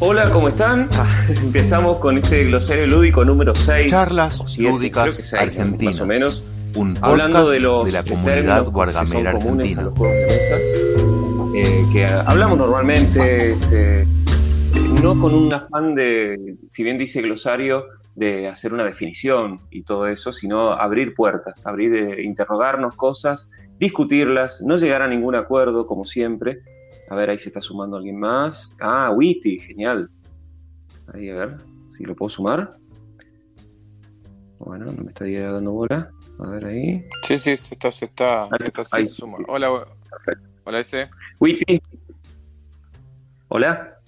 Hola, ¿cómo están? Ah, empezamos con este glosario lúdico número 6. Charlas siete, lúdicas creo que seis, argentinas. Más o menos. Un Hablando de los la términos comunidad que guargamera son comunes a argentina. los juegos de mesa, eh, que hablamos normalmente, este, no con un afán de, si bien dice glosario, de hacer una definición y todo eso, sino abrir puertas, abrir, eh, interrogarnos cosas, discutirlas, no llegar a ningún acuerdo, como siempre. A ver, ahí se está sumando alguien más. Ah, Witty, genial. Ahí, a ver, si lo puedo sumar. Bueno, no me está dando bola. A ver ahí. Sí, sí, se está, se está, Ahí, se está, ahí. se suma. Hola, hola ese. Witty. Hola.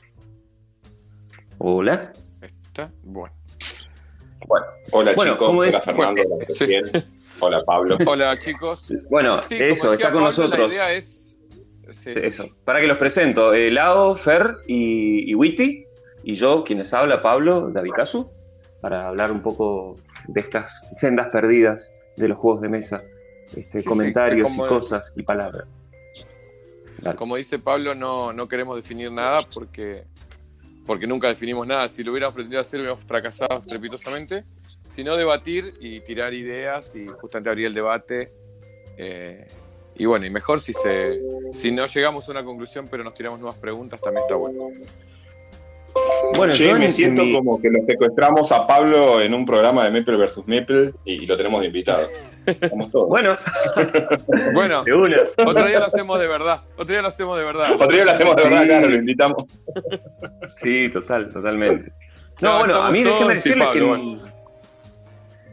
Hola. Está, bueno. Bueno, Hola Bueno, chicos, ¿cómo hola es? Fernando, Bueno, hola sí. Hola Pablo. Hola chicos. bueno Sí, eso, decía está con Pablo, nosotros. La idea es. Sí. Eso. Para que los presento. eh, Lao, Fer y, y Witty. Y yo, quienes habla, Pablo, David Casu, para hablar un poco de estas sendas perdidas de los juegos de mesa. Este, Sí, comentarios como- y cosas y palabras. Dale. Como dice Pablo, no, no queremos definir nada porque, porque nunca definimos nada. Si lo hubiéramos pretendido hacer, hubiéramos fracasado estrepitosamente. Sino debatir y tirar ideas y justamente abrir el debate. eh, y bueno, y mejor si, se, si no llegamos a una conclusión, pero nos tiramos nuevas preguntas, también está bueno. Bueno, Che, yo me en- siento mi- como que lo secuestramos a Pablo en un programa de Maple vs Maple y, y lo tenemos de invitado. Estamos todos. Bueno, Bueno, de una. otro día lo hacemos de verdad. Otro día lo hacemos de verdad. Otro día lo hacemos de verdad, Sí. claro, lo invitamos. Sí, total, totalmente. No, No, bueno, a mí déjeme todos, sí, decirle Pablo, que. bueno.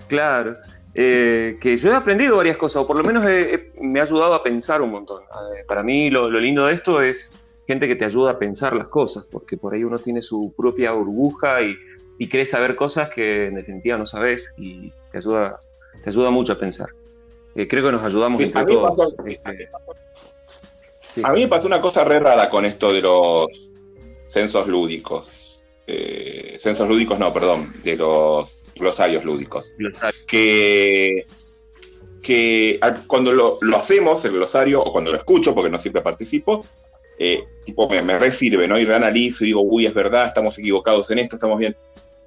Claro. Eh, que yo he aprendido varias cosas, o por lo menos he- he- me ha ayudado a pensar un montón. Eh, para mí lo, lo lindo de esto es gente que te ayuda a pensar las cosas, porque por ahí uno tiene su propia burbuja y, y cree saber cosas que en definitiva no sabes y te ayuda, te ayuda mucho a pensar. Eh, creo que nos ayudamos Sí, entre a todos. pasó- este, sí. A mí me pasó una cosa re rara con esto de los censos lúdicos. Eh, censos lúdicos, no, perdón, de los glosarios lúdicos. que, que cuando lo, lo hacemos, el glosario, o cuando lo escucho, porque no siempre participo, eh, tipo me, me resirve, ¿no? Y reanalizo y digo, uy, es verdad, estamos equivocados en esto, estamos bien.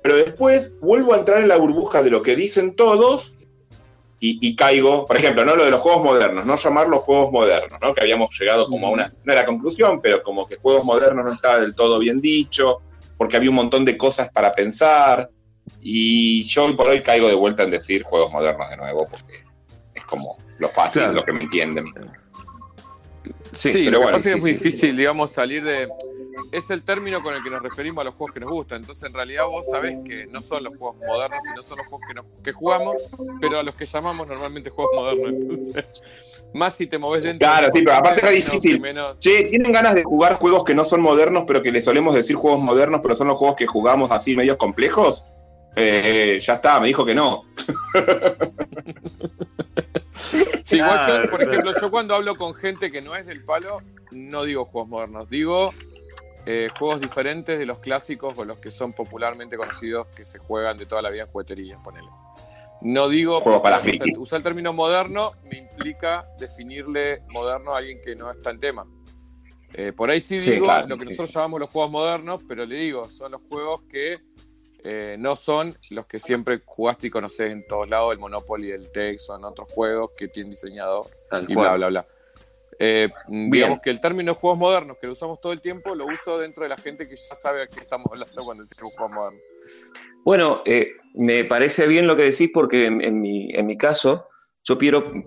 Pero después vuelvo a entrar en la burbuja de lo que dicen todos y, y caigo, por ejemplo, ¿no? Lo de los juegos modernos, no llamarlos juegos modernos, ¿no? Que habíamos llegado como a una, no era conclusión, pero como que juegos modernos no estaba del todo bien dicho, porque había un montón de cosas para pensar. Y yo hoy por hoy caigo de vuelta en decir juegos modernos de nuevo, porque es como lo fácil, Claro. lo que me entienden. Sí, Sí, lo pero que bueno, pasa es que sí, es muy sí, difícil, digamos, salir de... Es el término con el que nos referimos a los juegos que nos gustan. Entonces, en realidad, vos sabés que no son los juegos modernos, sino son los juegos que, nos- que jugamos, pero a los que llamamos normalmente juegos modernos. Entonces, más si te moves dentro... Claro, del sí, pero aparte es difícil. menos- Che, ¿tienen ganas de jugar juegos que no son modernos, pero que le solemos decir juegos modernos, pero son los juegos que jugamos así medios complejos? Eh, ya está, me dijo que no. Sí, yo, Claro, por ejemplo, yo cuando hablo con gente que no es del palo, no digo juegos modernos, digo eh, juegos diferentes de los clásicos o los que son popularmente conocidos que se juegan de toda la vida en jugueterías, ponele. No digo para usar, usar el término moderno me implica definirle moderno a alguien que no está en tema. Eh, por ahí sí Sí, digo claro, lo que sí. nosotros llamamos los juegos modernos, pero le digo, son los juegos que eh, no son los que siempre jugaste y conoces en todos lados, el Monopoly, el Tex, son otros juegos que tienen diseñador Tal y cual. bla, bla, bla. Eh, digamos que el término juegos modernos, que lo usamos todo el tiempo, lo uso dentro de la gente que ya sabe a qué estamos hablando cuando decimos juegos modernos. Bueno, eh, me parece bien lo que decís porque en, en mi, en mi caso yo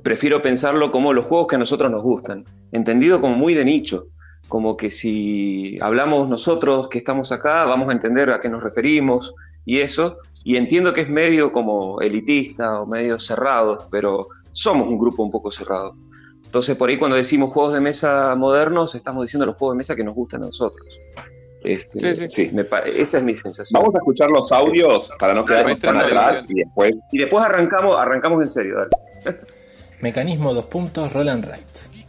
prefiero pensarlo como los juegos que a nosotros nos gustan, entendido como muy de nicho, como que si hablamos nosotros que estamos acá, vamos a entender a qué nos referimos y eso, y entiendo que es medio como elitista o medio cerrado, pero somos un grupo un poco cerrado. Entonces por ahí cuando decimos juegos de mesa modernos, estamos diciendo los juegos de mesa que nos gustan a nosotros. Este, Sí, sí. me pa- esa es mi sensación. Vamos a escuchar los audios para no quedarnos tan atrás y después Y después arrancamos, arrancamos en serio, dale. Mecanismo 2 puntos Roll and Write.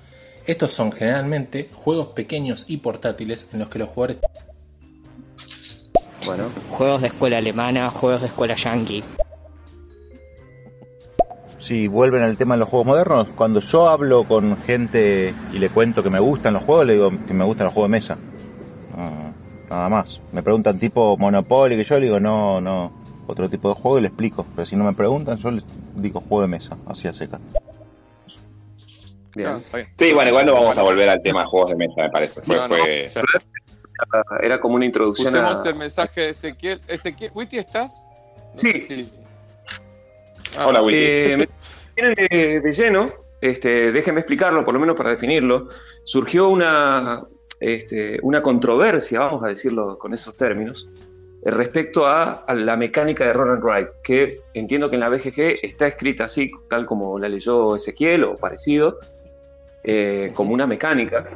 Estos son generalmente juegos pequeños y portátiles en los que los jugadores Bueno, Juegos de escuela alemana, juegos de escuela yankee. Si vuelven al tema de los juegos modernos, cuando yo hablo con gente y le cuento que me gustan los juegos, le digo que me gustan los juegos de mesa. Nada más. Me preguntan tipo Monopoly, que yo le digo, no, no, otro tipo de juego y le explico. Pero si no me preguntan, yo les digo juego de mesa, así a seca. Bien. Sí, bueno, igual no vamos a volver al tema de juegos de mesa, me parece. Fue, fue... Era como una introducción Pusemos el mensaje de Ezequiel. Ezequiel, ¿Witty estás? Sí. Ah, Hola, Witty. Eh, de, de lleno, este, déjenme explicarlo, por lo menos para definirlo. Surgió una, este, una controversia, vamos a decirlo con esos términos, respecto a, a la mecánica de Roland Wright, que entiendo que en la BGG está escrita así, tal como la leyó Ezequiel o parecido, eh, como una mecánica.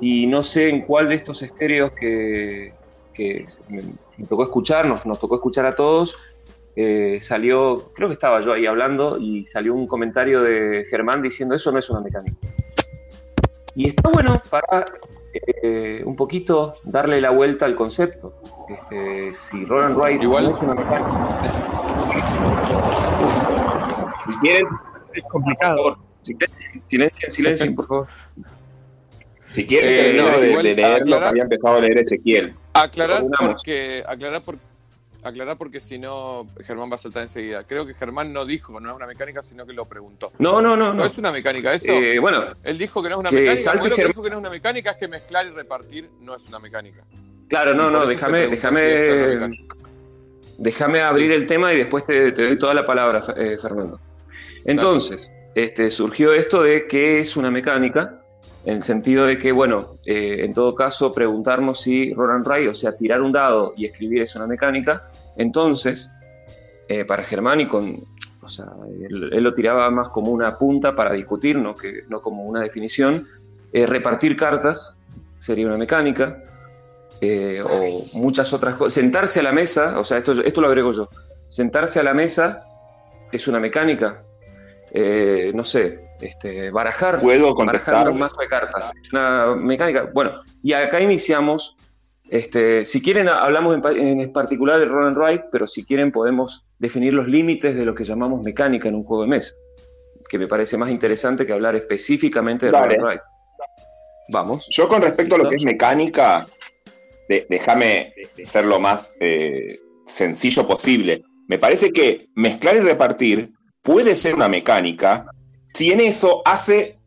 Y no sé en cuál de estos estéreos que, que me, me tocó escucharnos, nos tocó escuchar a todos, eh, salió, creo que estaba yo ahí hablando y salió un comentario de Germán diciendo eso no es una mecánica. Y está bueno para eh, un poquito darle la vuelta al concepto. Este, si Roland Wright Igual- no es una mecánica. Si quieren, Es complicado. Silencio, silencio, por favor. si quieren Eh, termino de, igual de leer lo que aclarar- había empezado a leer Ezequiel. Aclarar porque, aclarar por- aclarar porque si no, Germán va a saltar enseguida. Creo que Germán no dijo no es una mecánica, sino que lo preguntó. No, no, no, No, no. es una mecánica, eso. Eh, bueno, Él dijo que no es una que mecánica. Bueno, lo que Germán- dijo que no es una mecánica es que mezclar y repartir no es una mecánica. claro, no, no, déjame, si déjame, déjame abrir el tema y después te, te doy toda la palabra, eh, Fernando. Entonces, este, surgió esto de qué es una mecánica, en el sentido de que, bueno, eh, en todo caso, preguntarnos si Roland Wright, o sea, tirar un dado y escribir es una mecánica. Entonces, eh, para Germán y con, o sea, él, lo tiraba más como una punta para discutir, no, que, no como una definición. Eh, repartir cartas sería una mecánica. o muchas otras cosas. Sentarse a la mesa, o sea, esto, esto lo agrego yo. Sentarse a la mesa es una mecánica. Eh, no sé, este, barajar, ¿Puedo barajar un mazo de cartas. Es una mecánica. Bueno, y acá iniciamos. Este, si quieren, hablamos en, en particular de Roland Wright, pero si quieren, podemos definir los límites de lo que llamamos mecánica en un juego de mesa, que me parece más interesante que hablar específicamente de. Roland Wright. Vamos. Yo con respecto a lo que es mecánica, de- déjame ser lo más eh, sencillo posible. Me parece que mezclar y repartir puede ser una mecánica si en eso hace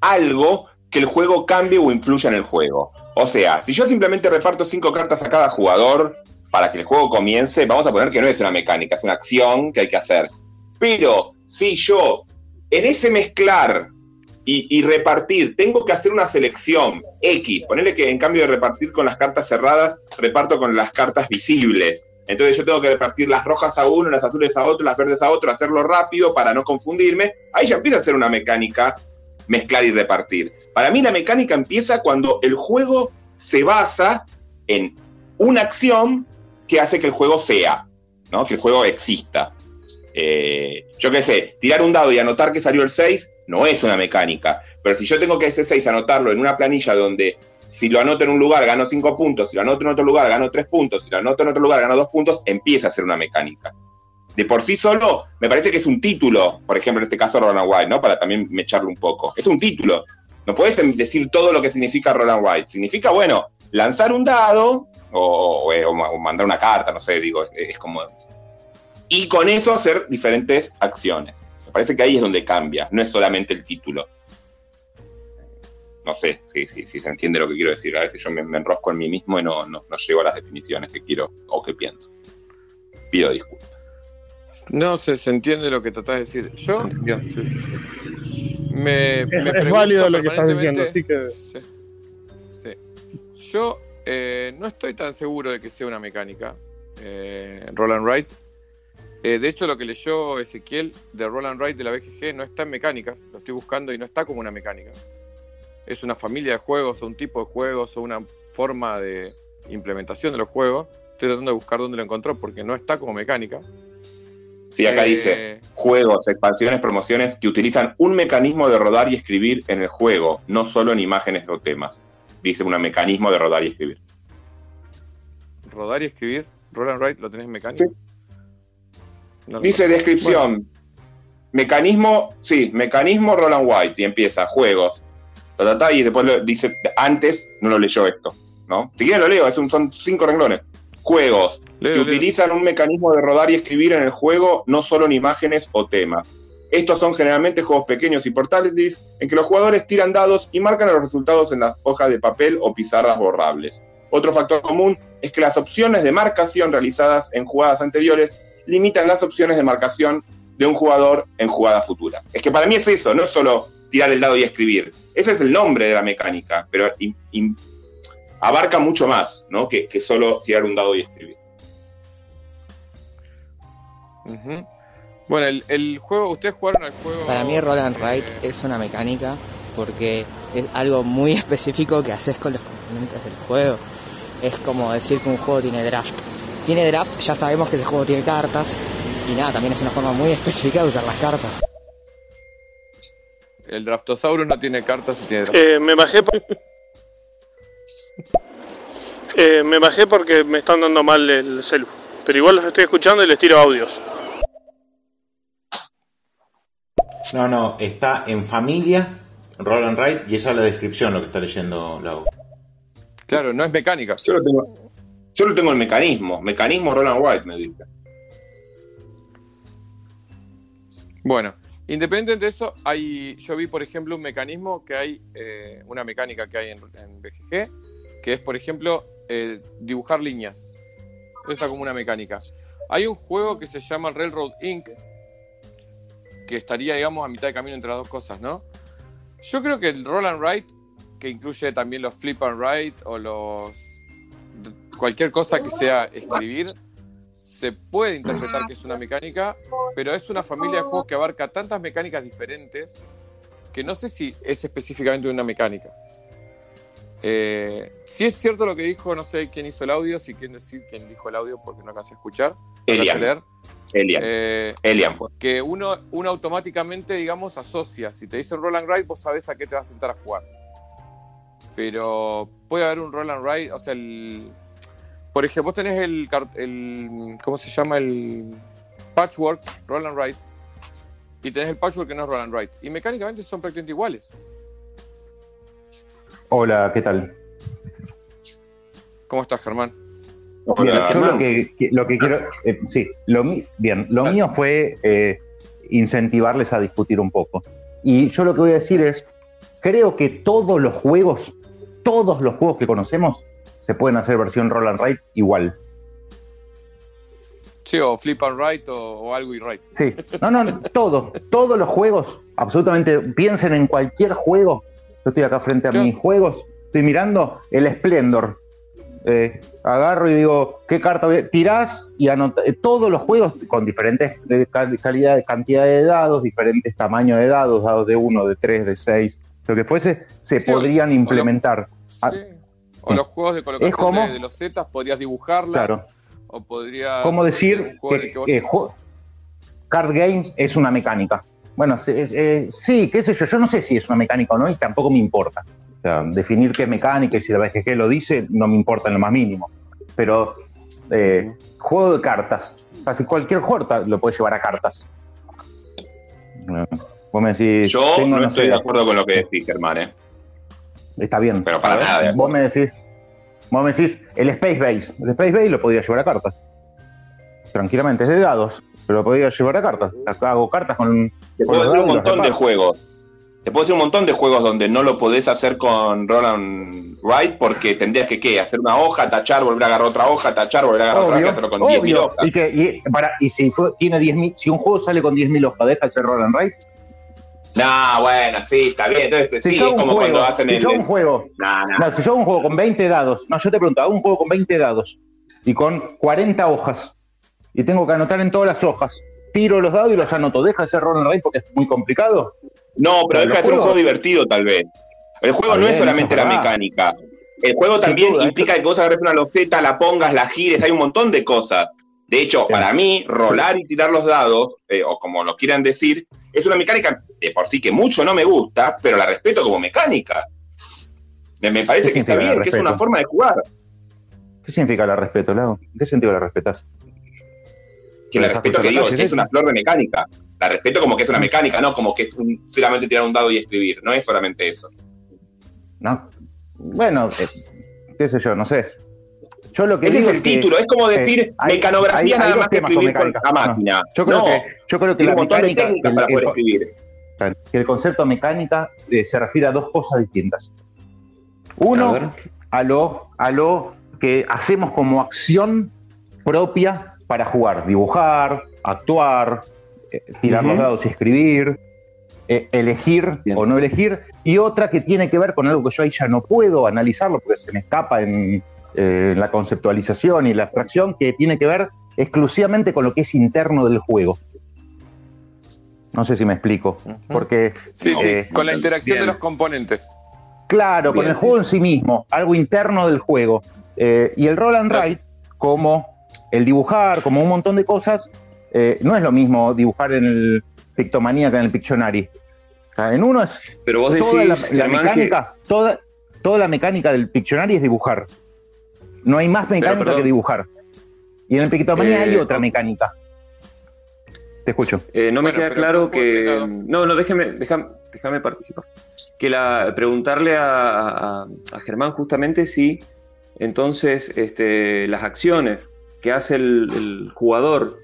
algo que el juego cambie o influya en el juego. O sea, si yo simplemente reparto cinco cartas a cada jugador para que el juego comience, vamos a poner que no es una mecánica, es una acción que hay que hacer. Pero si yo en ese mezclar y, y repartir, tengo que hacer una selección X, ponerle que en cambio de repartir con las cartas cerradas, reparto con las cartas visibles. Entonces yo tengo que repartir las rojas a uno, las azules a otro, las verdes a otro, hacerlo rápido para no confundirme. Ahí ya empieza a ser una mecánica mezclar y repartir. Para mí la mecánica empieza cuando el juego se basa en una acción que hace que el juego sea, ¿no? que el juego exista. Eh, yo qué sé, tirar un dado y anotar que salió el 6 no es una mecánica, pero si yo tengo que ese 6 anotarlo en una planilla donde si lo anoto en un lugar gano 5 puntos, si lo anoto en otro lugar gano 3 puntos, si lo anoto en otro lugar gano 2 puntos, empieza a ser una mecánica. De por sí solo, me parece que es un título, por ejemplo, en este caso Roland White, ¿no? Para también mecharlo un poco. Es un título. No puedes decir todo lo que significa Roland White. Significa, bueno, lanzar un dado o, o- o mandar una carta, no sé, digo, es, es como... Y con eso hacer diferentes acciones. Me parece que ahí es donde cambia, no es solamente el título. No sé si si si se entiende lo que quiero decir. A veces yo me, me enrosco en mí mismo y no, no, no llego a las definiciones que quiero o que pienso. Pido disculpas. No se, se entiende lo que tratás de decir. Yo Es, me es pregunto válido lo que estás diciendo, así que Sí. Sí. Yo eh, no estoy tan seguro de que sea una mecánica, eh, Roland Wright. Eh, de hecho, lo que leyó Ezequiel de Roland Wright de la BGG no está en mecánicas, lo estoy buscando y no está como una mecánica. Es una familia de juegos o un tipo de juegos o una forma de implementación de los juegos. Estoy tratando de buscar dónde lo encontró porque no está como mecánica. Sí, acá Eh, dice juegos, expansiones, promociones que utilizan un mecanismo de rodar y escribir en el juego, no solo en imágenes o temas. Dice un mecanismo de rodar y escribir. Rodar y escribir. Roland Wright, ¿lo tenés en mecánica? No lo Dice descripción. Mecanismo, sí, mecanismo Roland White. Y empieza, juegos. Ta, ta, ta, y después lo dice, antes no lo leyó esto. ¿no? Si quieren lo leo, es un- son cinco renglones. Juegos Leo, que leo. utilizan un mecanismo de rodar y escribir en el juego, no solo en imágenes o temas. Estos son generalmente juegos pequeños y portátiles en que los jugadores tiran dados y marcan los resultados en las hojas de papel o pizarras borrables. Otro factor común es que las opciones de marcación realizadas en jugadas anteriores limitan las opciones de marcación de un jugador en jugadas futuras. Es que para mí es eso, no es solo tirar el dado y escribir. Ese es el nombre de la mecánica, pero abarca mucho más ¿no? que, que solo tirar un dado y escribir. Bueno, el, el juego, ¿ustedes jugaron al juego? Para mí Roll and Write es una mecánica porque es algo muy específico que haces con los componentes del juego. Es como decir que un juego tiene draft. Si tiene draft, ya sabemos que ese juego tiene cartas. Y nada, también es una forma muy específica de usar las cartas. El Draftosaurus no tiene cartas y tiene draft. Eh, me bajé. por- Eh, me bajé porque me están dando mal el celu. Pero igual los estoy escuchando y les tiro audios. No, no, está en familia, Roll and Write, y esa es la descripción lo que está leyendo Lau. Claro, no es mecánica. Yo lo tengo, yo lo tengo en mecanismo, mecanismo Roland White, me dice. Bueno, independientemente de eso, hay, yo vi, por ejemplo, un mecanismo que hay, eh, una mecánica que hay en, en BGG, que es, por ejemplo, eh, dibujar líneas. Eso está como una mecánica. Hay un juego que se llama Railroad Inc., que estaría, digamos, a mitad de camino entre las dos cosas, ¿no? Yo creo que el Roll and Write, que incluye también los Flip and Write o los. cualquier cosa que sea escribir, se puede interpretar que es una mecánica, pero es una familia de juegos que abarca tantas mecánicas diferentes que no sé si es específicamente una mecánica. Eh, si es cierto lo que dijo, no sé quién hizo el audio, si quieren decir quién dijo el audio porque no alcancé a escuchar, no Elian. leer, Elian. eh, Elian fue. que uno, uno automáticamente, digamos, asocia. Si te dicen roll and write, vos sabés a qué te vas a sentar a jugar. Pero puede haber un roll and write, o sea, el, por ejemplo, vos tenés el, ¿cómo se llama? El patchwork, roll and write, y tenés el patchwork que no es roll and write. Y mecánicamente son prácticamente iguales. Hola, ¿qué tal? ¿Cómo estás, Germán? Bien, Hola, yo lo Germán. que, que- lo que quiero, eh, sí, lo, mi- bien, lo mío fue eh, incentivarles a discutir un poco. Y yo lo que voy a decir es, creo que todos los juegos, todos los juegos que conocemos, se pueden hacer versión roll and write igual. Sí, o flip and write o, o algo y write. Sí, no, no, no, todo, todos los juegos, absolutamente, piensen en cualquier juego. Yo estoy acá frente a mis juegos, estoy mirando el Splendor. Eh, agarro y digo, ¿qué carta voy a-?" Tirás y anota eh, todos los juegos con diferentes cal- calidad, cantidad de dados, diferentes tamaños de dados, dados de 1, de 3, de 6, lo que fuese, se Sí, o- podrían implementar. Ah, Sí. O los juegos de colocación como- de, de los zetas, podrías dibujarla. Claro. O podrías. ¿Cómo decir que, Card Games es una mecánica? Bueno, sí, eh, sí, qué sé yo, yo no sé si es una mecánica o no y tampoco me importa. O sea, definir qué es mecánica y si la BGG lo dice no me importa en lo más mínimo. Pero eh, juego de cartas, casi cualquier juego lo puede llevar a cartas. Vos me decís, Yo tengo, no no estoy sé, de acuerdo con lo que decís, Germán. ¿eh? Está bien. Pero para nada Vos me decís, vos me decís, el Space Base. El Space Base lo podría llevar a cartas. Tranquilamente, es de dados, pero lo podría llevar a cartas. Acá hago cartas con. Te puedo decir un montón de juegos. Te puedo decir un montón de juegos donde no lo podés hacer con Roland Wright porque tendrías que ¿qué? hacer una hoja, tachar, volver a agarrar otra hoja, tachar, volver a agarrar otra hoja, hacerlo con 10.000 obvio. hojas. Y, que, y, para, y si, fue- tiene 10.000 si un juego sale con 10.000 hojas, deja de ser roll and write. No, bueno, sí, está bien. Entonces, Si sí, yo es como juego, cuando hacen si el. yo un juego, No, no. no, si yo hago un juego con 20 dados, no, yo te pregunto, hago un juego con 20 dados y con 40 hojas y tengo que anotar en todas las hojas, tiro los dados y los anoto, deja de ser roll and write porque es muy complicado. No, pero Pero de los ser un juego divertido, tal vez. El juego no es solamente la mecánica. El juego Sin también duda, implica que vos agarres una loseta, la pongas, la gires, hay un montón de cosas. De hecho, Sí. para mí, rolar y tirar los dados, eh, o como lo quieran decir, es una mecánica de por sí que mucho no me gusta, pero la respeto como mecánica. Me, me parece ¿Qué que está bien, que es una forma de jugar. ¿Qué significa la respeto, Lau? ¿En qué sentido la respetas? Que la respeto que digo, que es una flor de mecánica. La respeto como que es una mecánica, no como que es un- solamente tirar un dado y escribir. No es solamente eso. ¿no? Bueno, eh, qué sé yo, no sé. Yo lo que Ese digo es el que, título, es como decir mecanografía hay- hay nada más que con escribir con la máquina. Yo creo No, que, yo creo que la de mecánica, técnicas el- para el- poder escribir. que el concepto mecánica eh, se refiere a dos cosas distintas. Uno, a lo, a lo que hacemos como acción propia para jugar, dibujar, actuar, eh, tirar los dados y escribir, eh, elegir Bien. o no elegir, y otra que tiene que ver con algo que yo ahí ya no puedo analizarlo porque se me escapa en, eh, la conceptualización y la abstracción, que tiene que ver exclusivamente con lo que es interno del juego. No sé si me explico, porque Sí, sí, Eh, con la interacción bien. de los componentes. Claro, con el juego en sí mismo, algo interno del juego. Eh, y el roll and Gracias. write, como el dibujar, como un montón de cosas, eh, no es lo mismo dibujar en el Pictomanía que en el Pictionary. O sea, en uno es Pero vos toda decís, la mecánica, toda, toda la mecánica del Pictionary es dibujar. No hay más mecánica que dibujar. Y en el Pictomanía Eh, hay otra no. mecánica. Te escucho. Eh, no me Bueno, queda claro ¿cómo fue que. No, no, déjeme, déjame, déjame participar. Que la, preguntarle a, a- a Germán justamente si entonces este, las acciones que hace el, el jugador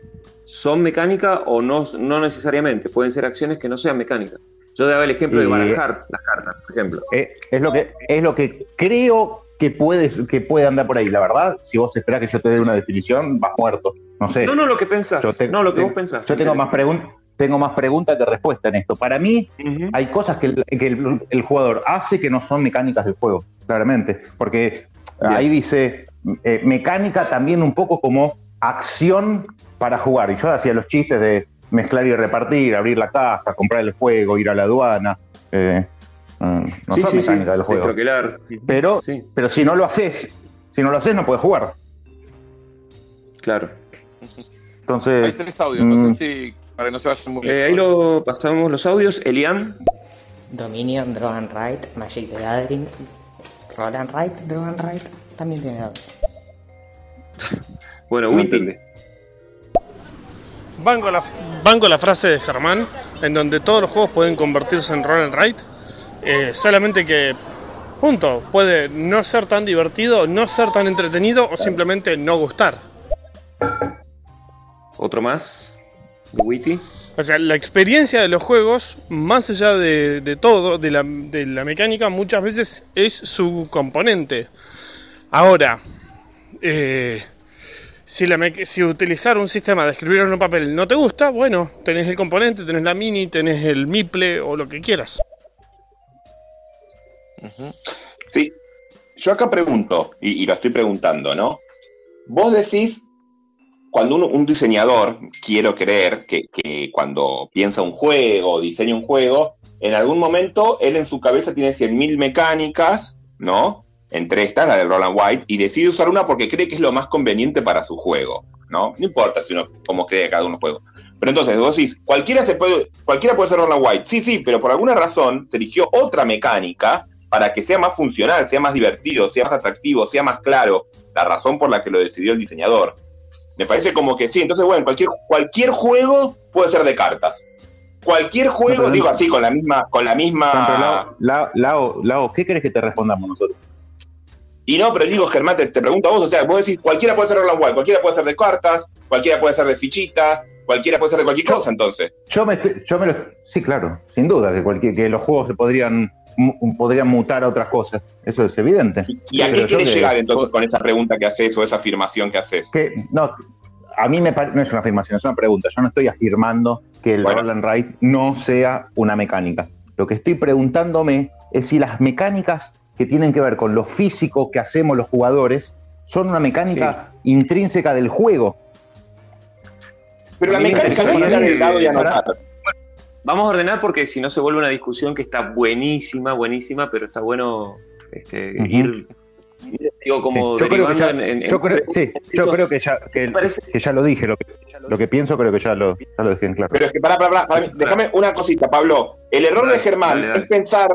son mecánicas o no, no necesariamente. Pueden ser acciones que no sean mecánicas. Yo daba el ejemplo de Eh, barajar las cartas, por ejemplo. Eh, es, lo que, es lo que creo que puede, que puede andar por ahí. La verdad, si vos esperás que yo te dé una definición, vas muerto. No sé. No, no, lo que pensás. Te- no, lo que te- vos pensás. Yo tengo más, pregun- tengo más preguntas que respuesta en esto. Para mí, hay cosas que, el, que el- el jugador hace que no son mecánicas del juego, claramente. Porque Bien. ahí dice eh, mecánica también un poco como acción para jugar. Y yo hacía los chistes de mezclar y repartir, abrir la caja, comprar el juego, ir a la aduana. eh, mm, no sí, son sí, mecánicas del juego. Pero, Sí, pero si no lo haces, si no lo haces, no puedes jugar. claro. Entonces, Hay tres audios, no mm, sé si para que no se vayan muy Eh, ahí lo pasamos los audios. Elian. Dominion, Draw and Write, Magic the Gathering, Roll and Write, Draw and Write, también tiene dados. Bueno, No entendí. Banco la, banco la frase de Germán, en donde todos los juegos pueden convertirse en roll and write, eh, solamente que, punto, puede no ser tan divertido, no ser tan entretenido o simplemente no gustar. Otro más. De Witty. O sea, la experiencia de los juegos, más allá de, de todo, de la, de la mecánica, muchas veces es su componente. Ahora, eh, si, la si utilizar un sistema de escribir en un papel no te gusta, bueno, tenés el componente, tenés la mini, tenés el miple o lo que quieras. Sí, yo acá pregunto, y, lo estoy preguntando, ¿no? Vos decís, cuando uno- un diseñador, quiero creer que, cuando piensa un juego diseña un juego, en algún momento él en su cabeza tiene 100.000 mecánicas, ¿no? Entre estas, la de Roland White, y decide usar una porque cree que es lo más conveniente para su juego, ¿no? No importa si uno cómo cree cada uno juego. Pero entonces vos decís, cualquiera, se puede, cualquiera puede ser Roland White. Sí, sí, pero por alguna razón se eligió otra mecánica para que sea más funcional, sea más divertido, sea más atractivo, sea más claro la razón por la que lo decidió el diseñador. Me parece como que sí, entonces bueno, cualquier, cualquier juego puede ser de cartas. Cualquier juego, digo así, con la misma, con la misma. Lao, Lao, Lao, ¿qué querés que te respondamos nosotros? Y no, pero digo, Germán, te, te pregunto a vos, o sea, vos decís, cualquiera puede ser Roland White, cualquiera puede ser de cartas, cualquiera puede ser de fichitas, cualquiera puede ser de cualquier cosa, entonces. Yo me, yo me lo, sí, claro, sin duda que, cualquier, que los juegos se podrían, podrían mutar a otras cosas. Eso es evidente. ¿Y a qué quieres que- llegar entonces con esa pregunta que haces o esa afirmación que haces? Que, no, a mí me no es una afirmación, es una pregunta. Yo no estoy afirmando que el Bueno. roll and write no sea una mecánica. Lo que estoy preguntándome es si las mecánicas que tienen que ver con lo físico que hacemos los jugadores son una mecánica intrínseca del juego. Pero la mecánica no es el y para- anotar. Vamos a ordenar porque si no se vuelve una discusión que está buenísima, buenísima, pero está bueno este, ir, ir, digo, como Sí, yo creo que ya- en, en- Yo en- creo, sí, yo creo que ya, que, Me parece- que ya lo dije. Lo que, lo que pienso creo que ya lo, ya lo dejé en claro. Pero es que, pará, pará, pará, pará, déjame una cosita, Pablo. El error Dale, de Germán dale, dale. es pensar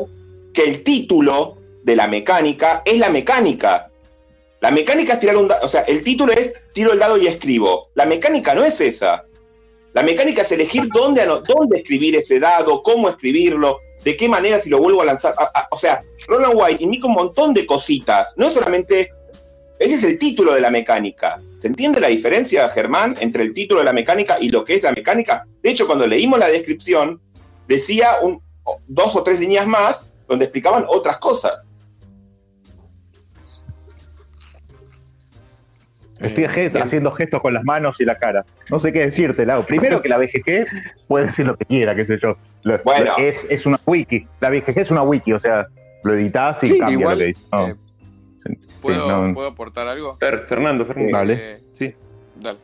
que el título de la mecánica es la mecánica. La mecánica es tirar un dado, o sea, el título es tiro el dado y escribo. La mecánica no es esa. La mecánica es elegir dónde, dónde escribir ese dado, cómo escribirlo. de qué manera si lo vuelvo a lanzar. o sea, Roland White indica un montón de cositas. No es solamente. Ese es el título de la mecánica. ¿Se entiende la diferencia, Germán, entre el título de la mecánica y lo que es la mecánica? De hecho, cuando leímos la descripción, decía un, dos o tres líneas más donde explicaban otras cosas. Estoy eh, haciendo gestos con las manos y la cara. No sé qué decirte, Lau. Primero que la BGG puede decir lo que quiera, qué sé yo. bueno. es, es, una wiki. La BGG es una wiki, o sea, lo editas y cambia lo que dice. Eh, ¿puedo, aportar algo? Fernando, Fernando. Dale. Eh, sí. Dale.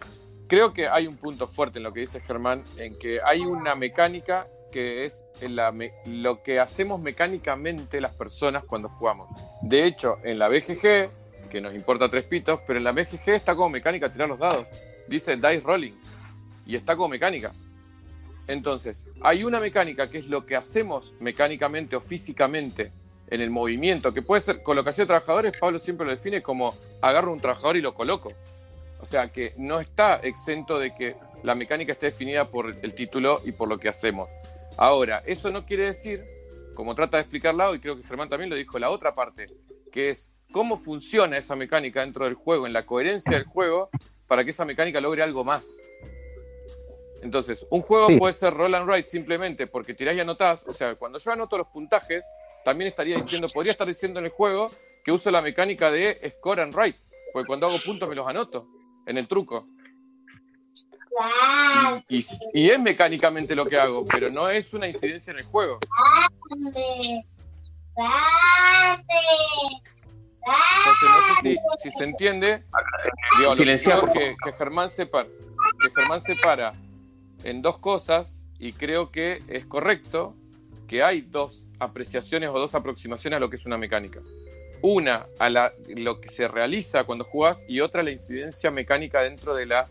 Creo que hay un punto fuerte en lo que dice Germán, en que hay una mecánica que es la lo que hacemos mecánicamente las personas cuando jugamos. De hecho, en la BGG que nos importa tres pitos, pero en la BGG está como mecánica tirar los dados. Dice dice rolling. Y está como mecánica. Entonces, hay una mecánica que es lo que hacemos mecánicamente o físicamente en el movimiento, que puede ser colocación de trabajadores, Pablo siempre lo define como agarro un trabajador y lo coloco. O sea que no está exento de que la mecánica esté definida por el título y por lo que hacemos. Ahora, eso no quiere decir, como trata de explicarla, y creo que Germán también lo dijo, la otra parte, que es cómo funciona esa mecánica dentro del juego, en la coherencia del juego, para que esa mecánica logre algo más. Entonces, un juego puede ser roll and write simplemente porque tirás y anotás. O sea, cuando yo anoto los puntajes, también estaría diciendo, podría estar diciendo en el juego que uso la mecánica de score and write. Porque cuando hago puntos me los anoto en el truco. Y, y, es mecánicamente lo que hago, pero no es una incidencia en el juego. Entonces, no sé si, se entiende. Digo, que, que, Germán separa, que Germán separa en dos cosas y creo que es correcto que hay dos apreciaciones o dos aproximaciones a lo que es una mecánica. Una a la, lo que se realiza cuando jugás y otra la incidencia mecánica dentro de la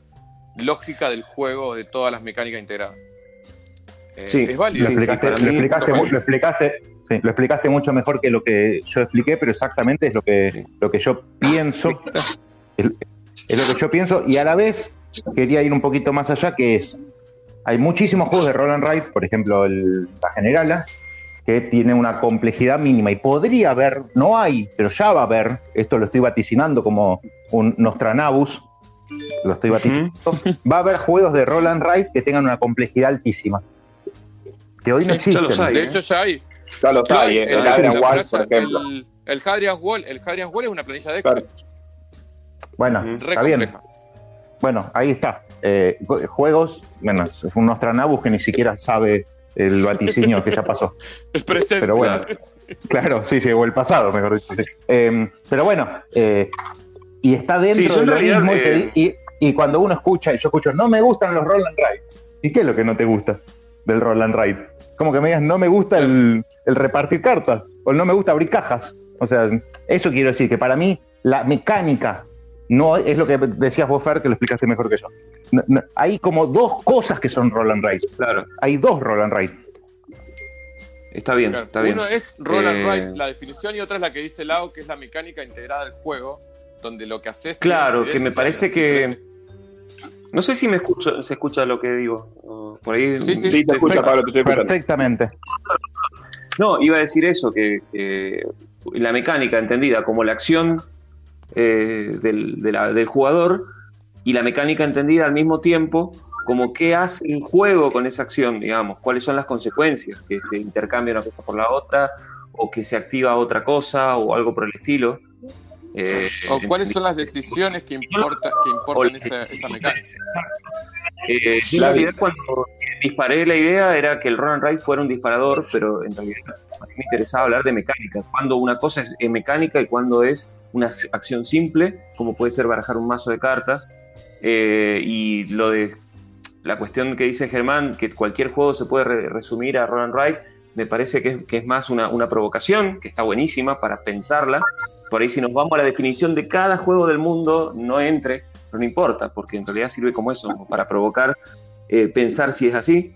lógica del juego de todas las mecánicas integradas. Eh, sí, es válido. Lo explicaste, lo explicaste, lo explicaste mucho mejor que lo que yo expliqué, pero exactamente es lo que, lo que yo pienso. Es, lo que yo pienso, y a la vez quería ir un poquito más allá, que es. Hay muchísimos juegos de Roll and Ride, por ejemplo, el, la Generala, que tiene una complejidad mínima. Y podría haber, no hay, pero ya va a haber, esto lo estoy vaticinando como un Nostranabus, lo estoy vaticinando, va a haber juegos de Roll and Ride que tengan una complejidad altísima. Que hoy no existen. De hecho, ya hay. Ya lo está, el, el, Hadrian Wall, por ejemplo. El, Hadrian Wall, el Hadrian Wall es una planilla de Excel. Bueno, está bien. Bueno, ahí está. Eh, juegos, bueno, es un Nostranabus que ni siquiera sabe el vaticinio que ya pasó. El presente. Pero bueno, claro, sí, sí, o el pasado, mejor dicho. Eh, pero bueno, eh, y está dentro del mismo y, y, cuando uno escucha, y yo escucho, no me gustan los roll and ride. ¿Y qué es lo que no te gusta del roll and ride? Como que me digas, no me gusta el, repartir cartas o no me gusta abrir cajas. O sea, eso quiero decir, que para mí la mecánica no es lo que decías vos, Fer, que lo explicaste mejor que yo. hay como dos cosas que son roll and ride. Claro. Hay dos roll and ride. Está bien, está bien. Uno es roll and ride, eh, la definición, y otra es la que dice Lau, que es la mecánica integrada del juego, donde lo que haces. Claro, que me parece que. No sé si me escucho, se escucha lo que digo. Por ahí. Sí, sí, te escucha, Pablo, Perfectamente. No, iba a decir eso, que, la mecánica entendida como la acción eh, del, jugador y la mecánica entendida al mismo tiempo como qué hace un juego con esa acción, digamos, cuáles son las consecuencias, que se intercambia una cosa por la otra o que se activa otra cosa o algo por el estilo. Eh, o cuáles son las decisiones que, importa, que importan esa, esa mecánica. Eh, la realidad cuando disparé la idea era que el Run and Ride fuera un disparador, pero en realidad a mí me interesaba hablar de mecánica, cuando una cosa es mecánica y cuando es una acción simple, como puede ser barajar un mazo de cartas, eh, y lo de la cuestión que dice Germán, que cualquier juego se puede resumir a Run and Ride, me parece que, es más una, provocación, que está buenísima para pensarla, por ahí si nos vamos a la definición de cada juego del mundo, no entre, pero no importa, porque en realidad sirve como eso, para provocar, eh, pensar si es así,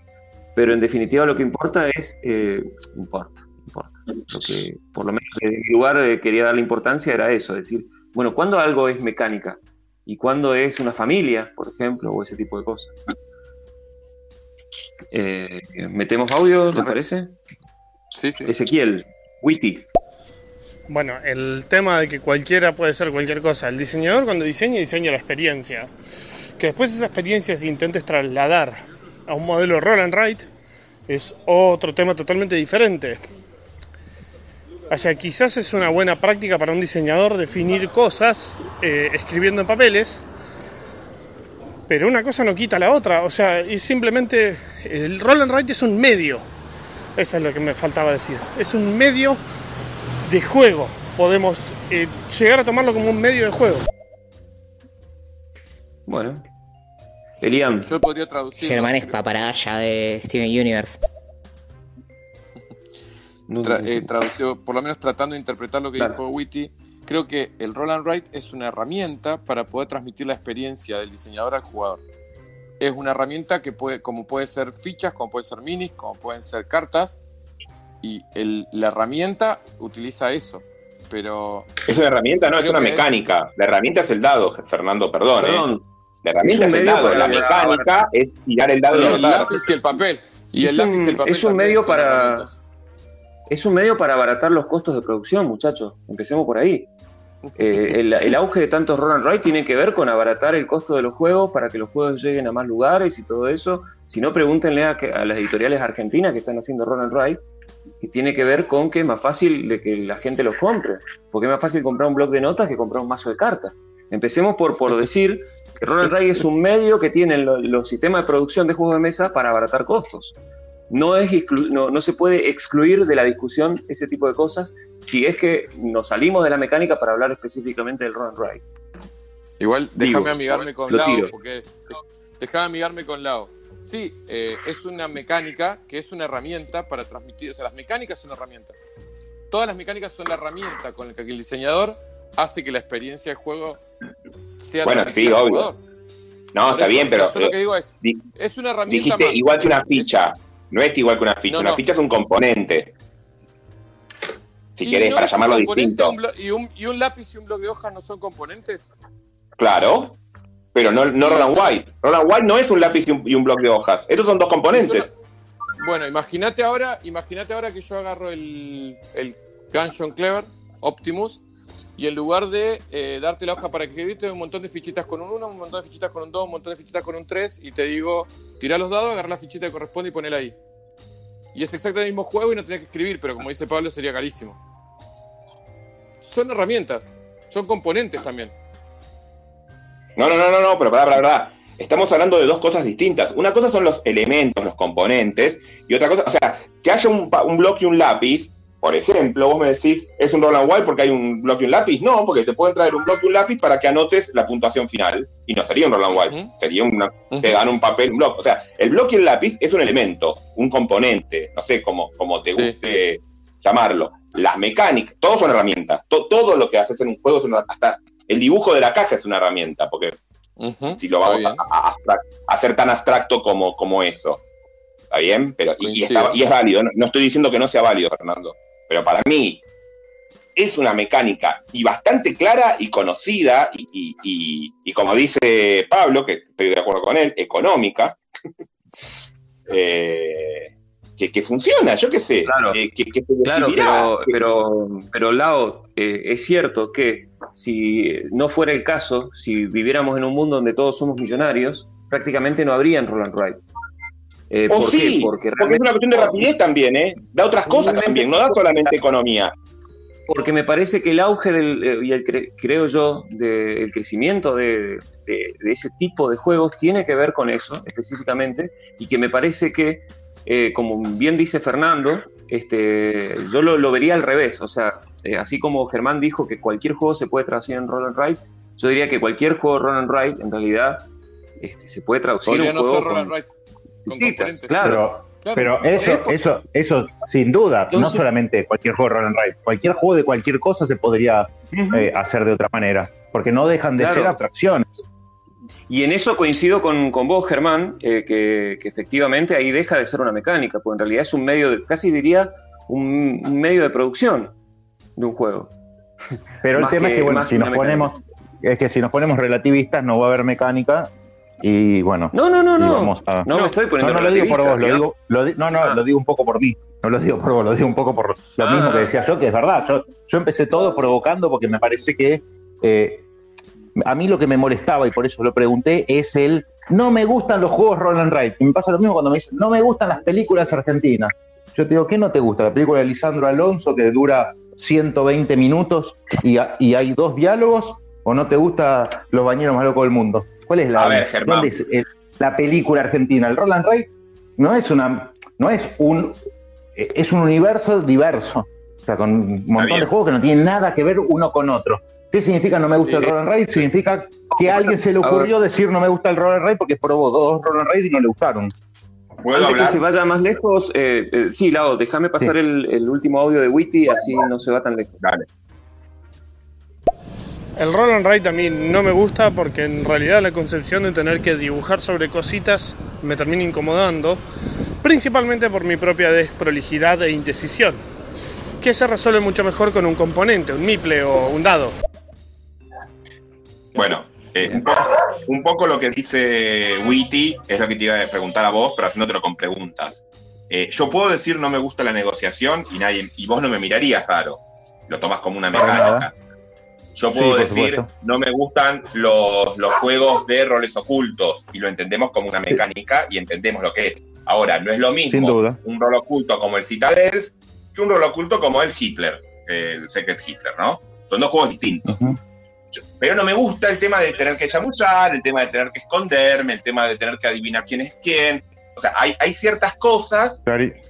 pero en definitiva lo que importa es, eh, importa, importa. Lo que, por lo menos en mi lugar eh, quería darle importancia era eso, decir, bueno, ¿cuándo algo es mecánica? ¿Y cuándo es una familia, por ejemplo, o ese tipo de cosas? ¿Metemos audio, ¿te parece? Sí, sí. Ezequiel, Witty. Bueno, el tema de que cualquiera puede ser cualquier cosa. El diseñador cuando diseña, diseña la experiencia. Que después esa experiencia se intentes trasladar a un modelo roll and write es otro tema totalmente diferente. O sea, quizás es una buena práctica para un diseñador definir cosas eh, escribiendo en papeles, pero una cosa no quita la otra. O sea, es simplemente el roll and write es un medio. Eso es lo que me faltaba decir. Es un medio de juego. Podemos eh, llegar a tomarlo como un medio de juego. Bueno. Elian. Yo podría traducir. Germán es paparaya de Steven Universe. Tra eh, tradució, por lo menos tratando de interpretar lo que Claro. dijo Witty, creo que el roll and write es una herramienta para poder transmitir la experiencia del diseñador al jugador. Es una herramienta que puede, como puede ser fichas, como puede ser minis, como pueden ser cartas, y el- la herramienta utiliza eso. Pero Es una herramienta, no, es una es- mecánica. La herramienta es el dado, Fernando, perdón. ¿eh? La herramienta Es el dado, para- la mecánica es tirar el dado y y el anotar. lápiz y el papel. Y Es el lápiz y el un- papel es un medio para-. Es un medio para abaratar los costos de producción, muchachos. Empecemos por ahí. Eh, el, auge de tantos roll and write tiene que ver con abaratar el costo de los juegos para que los juegos lleguen a más lugares y todo eso. Si no, pregúntenle a, las editoriales argentinas que están haciendo roll and write, que tiene que ver con que es más fácil de que la gente los compre. Porque es más fácil comprar un blog de notas que comprar un mazo de cartas. Empecemos por, por decir que roll and write es un medio que tienen lo- los sistemas de producción de juegos de mesa para abaratar costos no, es no, no se puede excluir de la discusión ese tipo de cosas si es que nos salimos de la mecánica para hablar específicamente del run and write. Igual, déjame amigarme con Lao, porque déjame amigarme con Lao. Sí, eh, es una mecánica que es una herramienta para transmitir, o sea, las mecánicas son herramientas. Todas las mecánicas son la herramienta con la que el diseñador hace que la experiencia de juego sea Bueno, sí, obvio. jugador. No, Por está eso, bien, pero yo lo que eh, digo es, es una herramienta dijiste más. igual que una ficha. No es igual que una ficha. No, una no. ficha es un componente. Si querés, no para llamarlo distinto. un y, un, y un lápiz y un bloque de hojas no son componentes. Claro. Pero no, no Roland White. Roland White no es un lápiz y un, y un bloc de hojas. Estos son dos componentes. Bueno, imagínate ahora, imagínate ahora que yo agarro el, el Gungeon Clever Optimus y en lugar de eh, darte la hoja para escribir, te doy un montón de fichitas con un 1, un montón de fichitas con un 2, un montón de fichitas con un 3 y te digo, tira los dados, agarra la fichita que corresponde y ponela ahí. Y es exactamente el mismo juego y no tenés que escribir, pero como dice Pablo, sería carísimo. Son herramientas, son componentes también. No, no, no, no, no, pero pará, pará, pará. Estamos hablando de dos cosas distintas. Una cosa son los elementos, los componentes, y otra cosa, o sea, que haya un, un bloque y un lápiz, por ejemplo, vos me decís, ¿es un roll and write porque hay un bloque y un lápiz? No, porque te pueden traer un bloque y un lápiz para que anotes la puntuación final. Y no sería un roll and write, Ujú. sería una, te dan un papel, un bloque. O sea, el bloque y el lápiz es un elemento, un componente, no sé cómo, cómo te Sí. guste llamarlo. Las mecánicas, todos son herramientas. To- todo lo que haces en un juego es una, hasta el dibujo de la caja es una herramienta, porque si lo vamos a, a- a- a hacer tan abstracto como, como eso. ¿Está bien? Pero, y, está- y es válido. No, no estoy diciendo que no sea válido, Fernando. Pero para mí es una mecánica y bastante clara y conocida y, y- y- y como dice Pablo, que estoy de acuerdo con él, económica, eh, que, que funciona, yo qué sé. Claro. eh, que, Claro, pero, pero Lao, eh, es cierto que si no fuera el caso, si viviéramos en un mundo donde todos somos millonarios, prácticamente no habrían Roland Wright. Eh, O ¿Por sí, qué? porque, Porque es una cuestión de rapidez también, ¿eh? Da otras cosas también, no da solamente economía. porque me parece que el auge del, eh, y el cre- creo yo del crecimiento de, de- de ese tipo de juegos tiene que ver con eso específicamente y que me parece que eh, como bien dice Fernando este, yo lo, lo vería al revés o sea eh, así como Germán dijo que cualquier juego se puede traducir en roll and write yo diría que cualquier juego roll and write en realidad este, se puede traducir Podría un no juego ser roll con- and write con fichitas, componentes. claro. Pero, Claro. pero eso, eso, eso, sin duda, no solamente cualquier juego de roll and cualquier juego de cualquier cosa se podría eh, hacer de otra manera, porque no dejan de Claro. ser abstracciones. Y en eso coincido con, con vos, Germán, eh, que, que efectivamente ahí deja de ser una mecánica, porque en realidad es un medio, de, casi diría, un, un medio de producción de un juego. Pero el tema que- es que, bueno, si nos mecánica. ponemos, es que si nos ponemos relativistas no va a haber mecánica y bueno, No, no, no, no. a- No, me estoy no, poniendo no lo digo por vos, lo digo, lo di- no, no, Ah. lo digo un poco por mí. No lo digo por vos, lo digo un poco por lo Ah. mismo que decía yo, que es verdad. Yo, yo empecé todo provocando porque me parece que eh, a mí lo que me molestaba, y por eso lo pregunté, es el no me gustan los juegos roll and ride. Y me pasa lo mismo cuando me dicen no me gustan las películas argentinas. Yo te digo, ¿qué no te gusta? La película de Lisandro Alonso que dura 120 minutos y, y hay dos diálogos, o no te gusta Los bañeros más locos del mundo. ¿Cuál es la, A ver, Germán. dónde es el- la película argentina? El roll and ride no es una, no es un, es un universo diverso. O sea, con un montón de juegos que no tienen nada que ver uno con otro. ¿Qué significa no me gusta Sí. el roll and ride? Significa que a alguien se le ocurrió decir no me gusta el roll and ride porque probó dos roll and ride y no le gustaron. ¿Puedo Antes que se vaya más lejos, eh, eh, sí, Lau, déjame pasar Sí. el, el último audio de Witty, así no se va tan lejos. Dale. El roll and write a mí no me gusta porque en realidad la concepción de tener que dibujar sobre cositas me termina incomodando, principalmente por mi propia desprolijidad e indecisión, que se resuelve mucho mejor con un componente, un miple o un dado. Bueno, eh, un, poco, un poco lo que dice Witty es lo que te iba a preguntar a vos, pero haciéndotelo con preguntas. Eh, yo puedo decir no me gusta la negociación y nadie y vos no me mirarías raro. Lo tomas como una mecánica. Yo puedo decir supuesto. no me gustan los, los juegos de roles ocultos y lo entendemos como una mecánica y entendemos lo que es. Ahora, no es lo mismo Sin duda. un rol oculto como el Citadels que un rol oculto como el Hitler, el Secret Hitler, ¿no? Son dos juegos distintos. Pero no me gusta el tema de tener que chamullar, el tema de tener que esconderme, el tema de tener que adivinar quién es quién. O sea, hay, hay ciertas cosas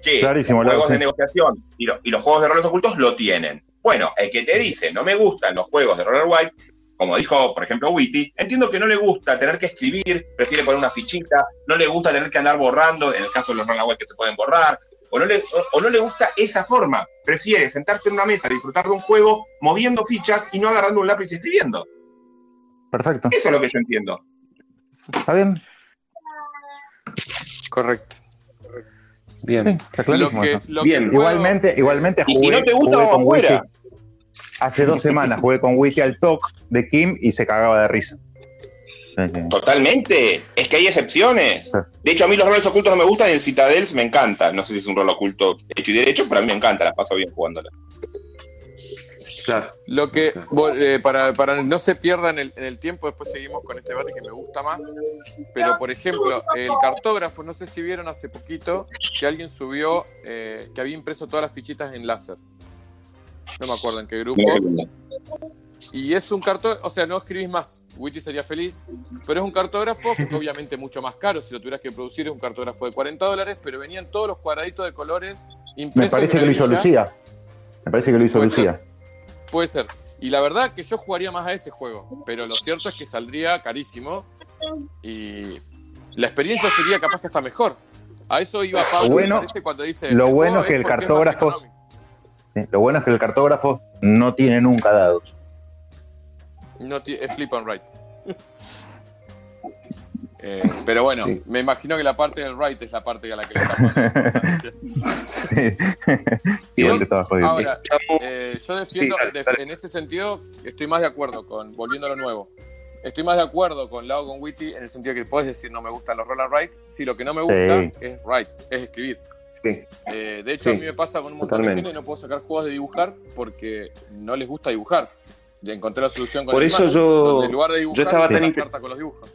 que los juegos de negociación y, lo- y los juegos de roles ocultos lo tienen. Bueno, el que te dice no me gustan los juegos de roller white, como dijo, por ejemplo, Witty, entiendo que no le gusta tener que escribir, prefiere poner una fichita, no le gusta tener que andar borrando, en el caso de los roller white que se pueden borrar, o no, le, o- o no le gusta esa forma, prefiere sentarse en una mesa, disfrutar de un juego, moviendo fichas y no agarrando un lápiz y escribiendo. Perfecto. Eso es lo que yo entiendo. ¿Está bien? Correcto. Sí, Bien. está Lo que, Bien. que puedo- Igualmente, igualmente Y si jugué, no te gusta, jugué vamos con Wiki. Hace dos semanas jugué con Wiki al talk de Kim y se cagaba de risa. Totalmente. Es que hay excepciones. De hecho, a mí los roles ocultos no me gustan y el Citadels me encanta. No sé si es un rol oculto hecho y derecho, pero a mí me encanta, la paso bien jugándola. Claro. Lo que, eh, para, para no se pierda en el, en el tiempo, después seguimos con este debate que me gusta más. Pero, por ejemplo, el cartógrafo, no sé si vieron hace poquito que alguien subió que que había impreso todas las fichitas en láser. No me acuerdo en qué grupo. Y es un cartógrafo, o sea, no escribís más. Witty sería feliz, pero es un cartógrafo que obviamente mucho más caro. Si lo tuvieras que producir, es un cartógrafo de 40 dólares, pero venían todos los cuadraditos de colores Me impresos. parece en que lo hizo Lucía. Me parece que lo hizo Puede Lucía. Puede ser. Y la verdad que yo jugaría más a ese juego, pero lo cierto es que saldría carísimo y la experiencia sería capaz que hasta mejor. A eso iba Pablo, Lo bueno- me parece, cuando dice... lo bueno es que el cartógrafo- Lo bueno es que el cartógrafo no tiene nunca dados. No es flip and write. Eh, pero bueno, Sí. me imagino que la parte del write es la parte a la que le estamos. Sí. Jodido. Ahora, eh, yo defiendo, Sí, dale, def- dale. en ese sentido, estoy más de acuerdo con, volviendo a lo nuevo, estoy más de acuerdo con Lau con Witty en el sentido que puedes decir no me gustan los roll and write, si lo que no me gusta Sí. es write, es escribir. Sí. Eh, de hecho, Sí, a mí me pasa con un montón totalmente. de gente y no puedo sacar juegos de dibujar porque no les gusta dibujar. Ya encontré la solución con Por el eso yo- donde en lugar de dibujar, yo estaba tan inter- carta con los dibujos.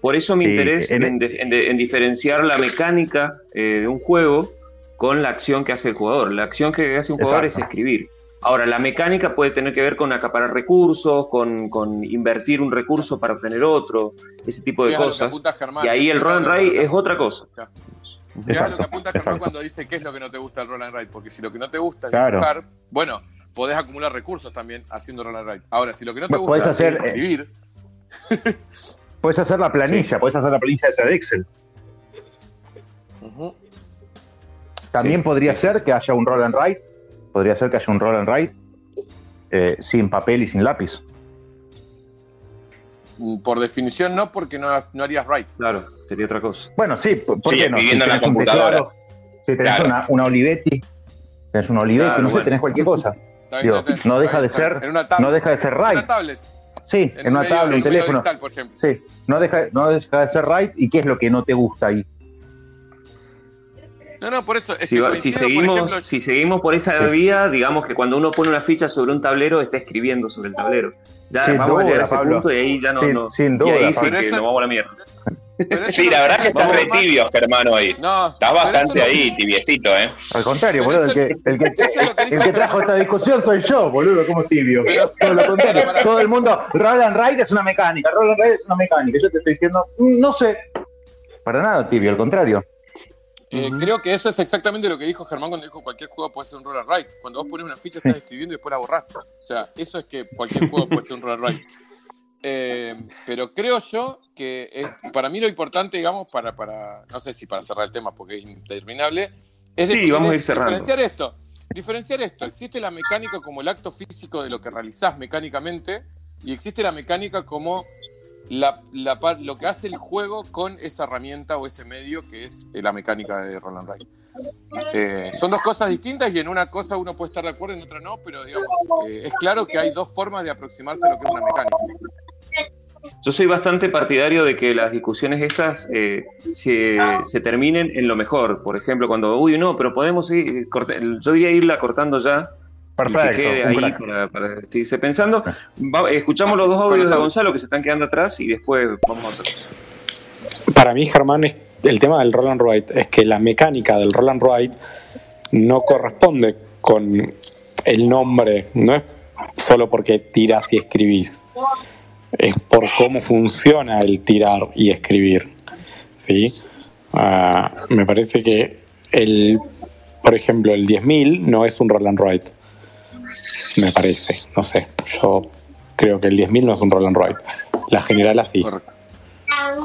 Por eso mi Sí, interés en- en, de- en de- en diferenciar la mecánica eh, de un juego con la acción que hace el jugador. La acción que hace un jugador Exacto. es escribir. Ahora, la mecánica puede tener que ver con acaparar recursos, con, con invertir un recurso para obtener otro, ese tipo de cosas. Germán, Y ahí el ride que- es otra cosa. Es a lo Exacto, que apunta exacto. cuando dice qué es lo que no te gusta el roll and ride, porque si lo que no te gusta es Claro. dibujar, bueno, podés acumular recursos también haciendo roll and ride. Ahora, si lo que no te gusta podés es hacer, eh, Puedes hacer la planilla, puedes hacer la planilla esa de Excel. También Sí, podría sí, ser que haya un roll and write. Podría ser que haya un roll and write eh, sin papel y sin lápiz. Mm, por definición no, porque no, no harías right. Claro, sería otra cosa. Bueno, sí, ¿por Sí, qué no? Si escribiendo en la tenés un computadora. teclado, si tenés Claro. una, una Olivetti, tenés una Olivetti, Claro, no sé, bueno. tenés cualquier cosa. Digo, no deja de ser- En una tablet. No deja de ser write. una tablet. Sí, en, una tablet, un teléfono. digital, por ejemplo. Sí, no deja, no deja de ser write. ¿Y qué es lo que no te gusta ahí? No, no, por eso. es Si, que por seguimos, ejemplo, si seguimos por esa vía, digamos que cuando uno pone una ficha sobre un tablero, está escribiendo sobre el tablero. Ya Sin vamos a llegar duda, a ese Pablo. punto y ahí ya no. Sin- no- sin y duda, ahí sí que nos vamos a la mierda. Sí, la verdad que estás re tibio, Germán, hoy. No, Estás bastante no- ahí, tibiecito, ¿eh? Al contrario, boludo, el que, el que, eso es lo que el dijo que trajo esta discusión soy yo, boludo, como tibio. Todo lo contrario, todo el mundo, Roll and Ride es una mecánica, Roll and Ride es una mecánica. Yo te estoy diciendo, no sé. Para nada, tibio, al contrario. Eh, Creo que eso es exactamente lo que dijo Germán cuando dijo cualquier juego puede ser un roll and ride. Cuando vos pones una ficha estás escribiendo y después la borrás. O sea, eso es que cualquier juego puede ser un roll and. Eh, pero creo yo que es- para mí lo importante, digamos, para, para, no sé si para cerrar el tema porque es interminable, es Sí, vamos a ir cerrando. diferenciar esto. Diferenciar esto. Existe la mecánica como el acto físico de lo que realizás mecánicamente y existe la mecánica como la, la lo que hace el juego con esa herramienta o ese medio que es eh, la mecánica de Roland Wright. Eh, son dos cosas distintas y en una cosa uno puede estar de acuerdo y en otra no, pero digamos, eh, es claro que hay dos formas de aproximarse a lo que es una mecánica. Yo soy bastante partidario de que las discusiones estas eh, se, terminen en lo mejor. Por ejemplo, cuando, uy, no, pero podemos ir, yo diría irla cortando ya. Y que Perfecto. quede ahí para, para seguirse pensando. Va- escuchamos los dos audios de Gonzalo que se están quedando atrás y después vamos a otra cosa. Para mí, Germán, es- el tema del roll and write es que la mecánica del roll and write no corresponde con el nombre, no es solo porque tiras y escribís, es por cómo funciona el tirar y escribir. ¿sí? Ah, me parece que el, por ejemplo, el 10.000 no es un roll and write. Me parece, no sé. Yo creo que el 10.000 no es un roll and write. La general así. Correcto.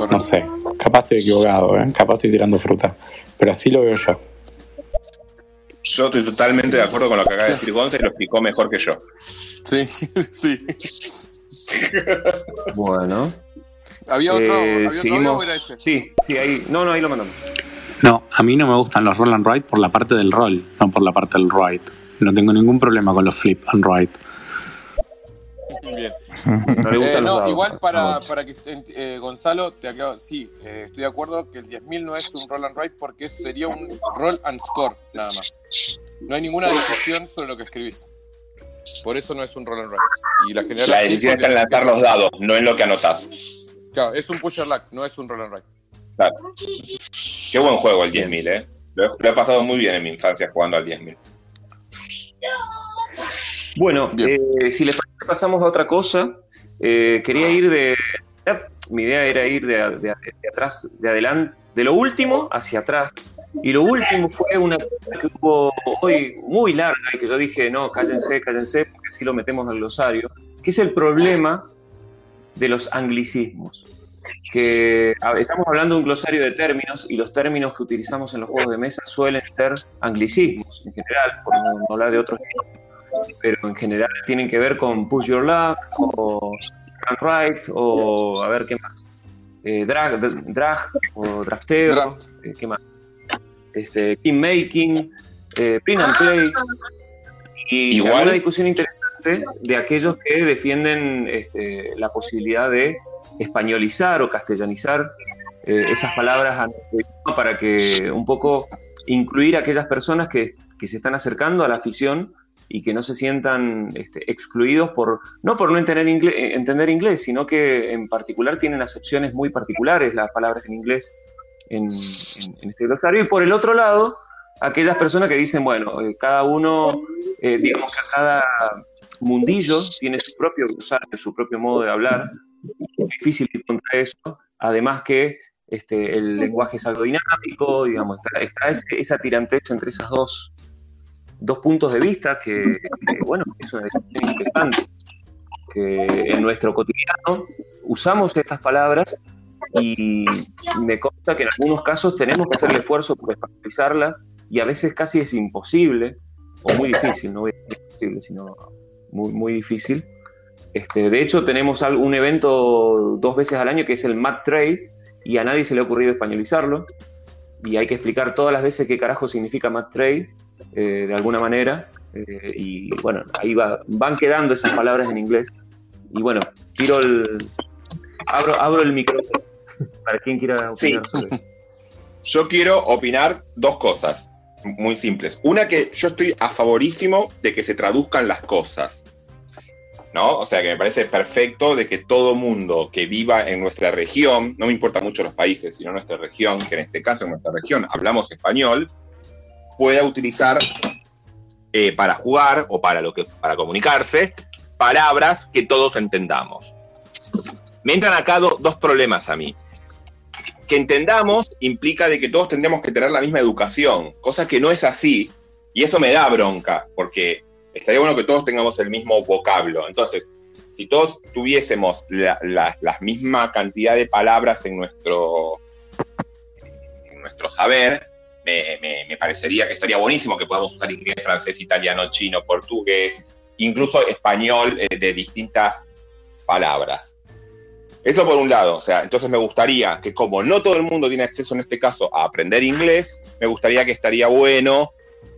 No sé, capaz estoy equivocado, ¿eh? capaz estoy tirando fruta, pero así lo veo yo. Yo estoy totalmente de acuerdo con lo que acaba de decir Gonza y lo explicó mejor que yo. Sí, sí. Bueno. ¿Había otro, Eh, ¿había otro audio seguimos. o era ese? Sí, sí, ahí. No, no, ahí lo mandamos. No, a mí no me gustan los roll and write por la parte del roll, no por la parte del write. No tengo ningún problema con los flip and write. Bien. No Eh, no, igual para, para que eh, Gonzalo te aclaro, sí, eh, estoy de acuerdo que el 10.000 no es un roll and write porque sería un roll and score nada más. No hay ninguna decisión sobre lo que escribís. Por eso no es un roll and write. Y la general La sí, decisión está en lanzar los dados, no en lo que anotás. Claro, es un pusher luck, no es un roll and write. Claro. Qué buen juego el 10.000, ¿eh? Lo he, lo he pasado muy bien en mi infancia jugando al 10.000. Bueno, eh, si les parece, pasamos a otra cosa. Eh, quería ir de. Mi idea era ir de, de- de atrás, de adelante, de lo último hacia atrás. Y lo último fue una cosa que hubo hoy muy larga y que yo dije, no, cállense, cállense, porque así lo metemos al glosario, que es el problema de los anglicismos. Que estamos hablando de un glosario de términos y los términos que utilizamos en los juegos de mesa suelen ser anglicismos en general, por no hablar de otros pero en general tienen que ver con Push Your Luck o Run Right o a ver qué más. Eh, drag, drag o drafteo, Draft. eh, ¿qué más? Este, team making, eh, print and play. Y se Igual- una discusión interesante de aquellos que defienden este, la posibilidad de españolizar o castellanizar eh, esas palabras para que un poco incluir a aquellas personas que, que se están acercando a la afición y que no se sientan este, excluidos por no por no entender inglés, entender inglés, sino que en particular tienen acepciones muy particulares las palabras en inglés en este glosario. Y por el otro lado, aquellas personas que dicen, bueno, eh, cada uno, eh, digamos que cada mundillo tiene su propio glosario, su propio modo de hablar. Es difícil ir contra eso. Además que este, el lenguaje es algo dinámico, digamos, está, está ese- esa tirantez entre esas dos, dos puntos de vista que, que, bueno, es una discusión interesante. Que en nuestro cotidiano usamos estas palabras y me consta que en algunos casos tenemos que hacer el esfuerzo por españolizarlas y a veces casi es imposible o muy difícil, no voy a decir imposible, sino muy, muy difícil. Este, de hecho, tenemos un evento dos veces al año que es el Mad Trade y a nadie se le ha ocurrido españolizarlo y hay que explicar todas las veces qué carajo significa Mad Trade eh, de alguna manera eh, y bueno, ahí va, van quedando esas palabras en inglés y bueno, tiro el... Abro, abro el micrófono para quien quiera opinar Sí. sobre eso. Yo quiero opinar dos cosas. Muy simples. Una que yo estoy a favorísimo de que se traduzcan las cosas. ¿No? O sea que me parece perfecto de que todo mundo que viva en nuestra región, no me importa mucho los países, sino nuestra región, que en este caso en nuestra región hablamos español, pueda utilizar eh, para jugar o para lo que para comunicarse palabras que todos entendamos. Me entran acá do- dos problemas a mí. Que entendamos implica de que todos tendremos que tener la misma educación, cosa que no es así, y eso me da bronca, porque estaría bueno que todos tengamos el mismo vocablo. Entonces, si todos tuviésemos la, la- misma cantidad de palabras en nuestro, nuestro saber, me, me- me parecería que estaría buenísimo que podamos usar inglés, francés, italiano, chino, portugués, incluso español eh, de distintas palabras. Eso por un lado, o sea, entonces me gustaría que como no todo el mundo tiene acceso en este caso a aprender inglés, me gustaría que estaría bueno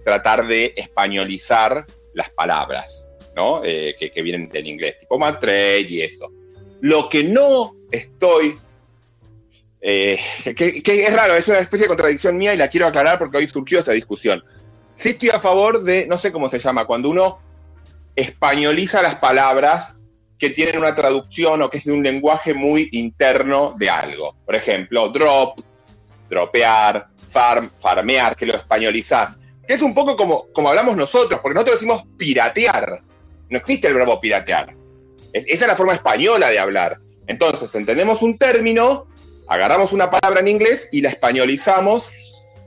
tratar de españolizar las palabras, ¿no? Eh, que, vienen del inglés, tipo trade y eso. Lo que no estoy, eh, que, que es raro, es una especie de contradicción mía y la quiero aclarar porque hoy surgió esta discusión. Sí estoy a favor de, no sé cómo se llama, cuando uno españoliza las palabras que tienen una traducción o que es de un lenguaje muy interno de algo. Por ejemplo, drop, dropear, farm, farmear, que lo españolizás. Que es un poco como, como hablamos nosotros, porque nosotros decimos piratear. No existe el verbo piratear. Es- esa es la forma española de hablar. Entonces, entendemos un término, agarramos una palabra en inglés y la españolizamos.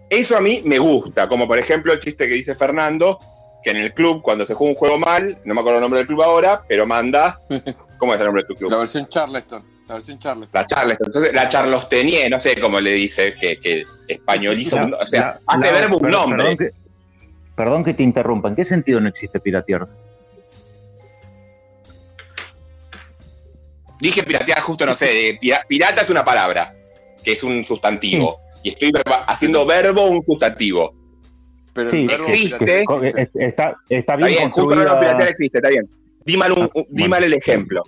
Eso a mí me gusta, como por ejemplo el chiste que dice Fernando, que en el club, cuando se juega un juego mal, no me acuerdo el nombre del club ahora, pero manda. ¿Cómo es el nombre de tu club? La versión Charleston. La versión Charleston. La Charleston. Entonces, la Charlostenie, no sé cómo le dice, que, que españoliza, un- o sea, La- hace la- verbo un nombre. Perdón que, perdón que te interrumpa. ¿En qué sentido no existe piratear? Dije piratear justo, no sé, pira- pirata es una palabra, que es un sustantivo. Y estoy verba- haciendo verbo un sustantivo. Pero Sí, el verbo existe. está, está Está bien, bien, justo construida. no existe, está bien. Di mal, un- Ah, un- di bueno. mal el ejemplo.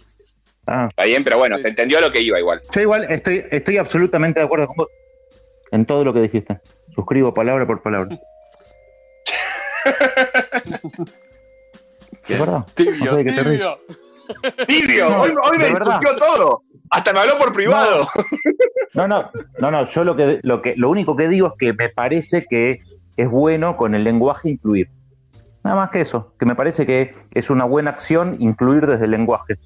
Ah, Está bien, pero bueno, Sí, sí. entendió a lo que iba igual. yo igual estoy, estoy absolutamente de acuerdo con vos en todo lo que dijiste. Suscribo palabra por palabra. ¿Es verdad? No Tibio, sé de qué te reís. tibio. Tibio, No, hoy, hoy me de discutió todo. Hasta me habló por privado. No, no, no, no. Yo lo que, lo que, lo único que digo es que me parece que es bueno con el lenguaje incluir. Nada más que eso, que me parece que es una buena acción incluir desde el lenguaje.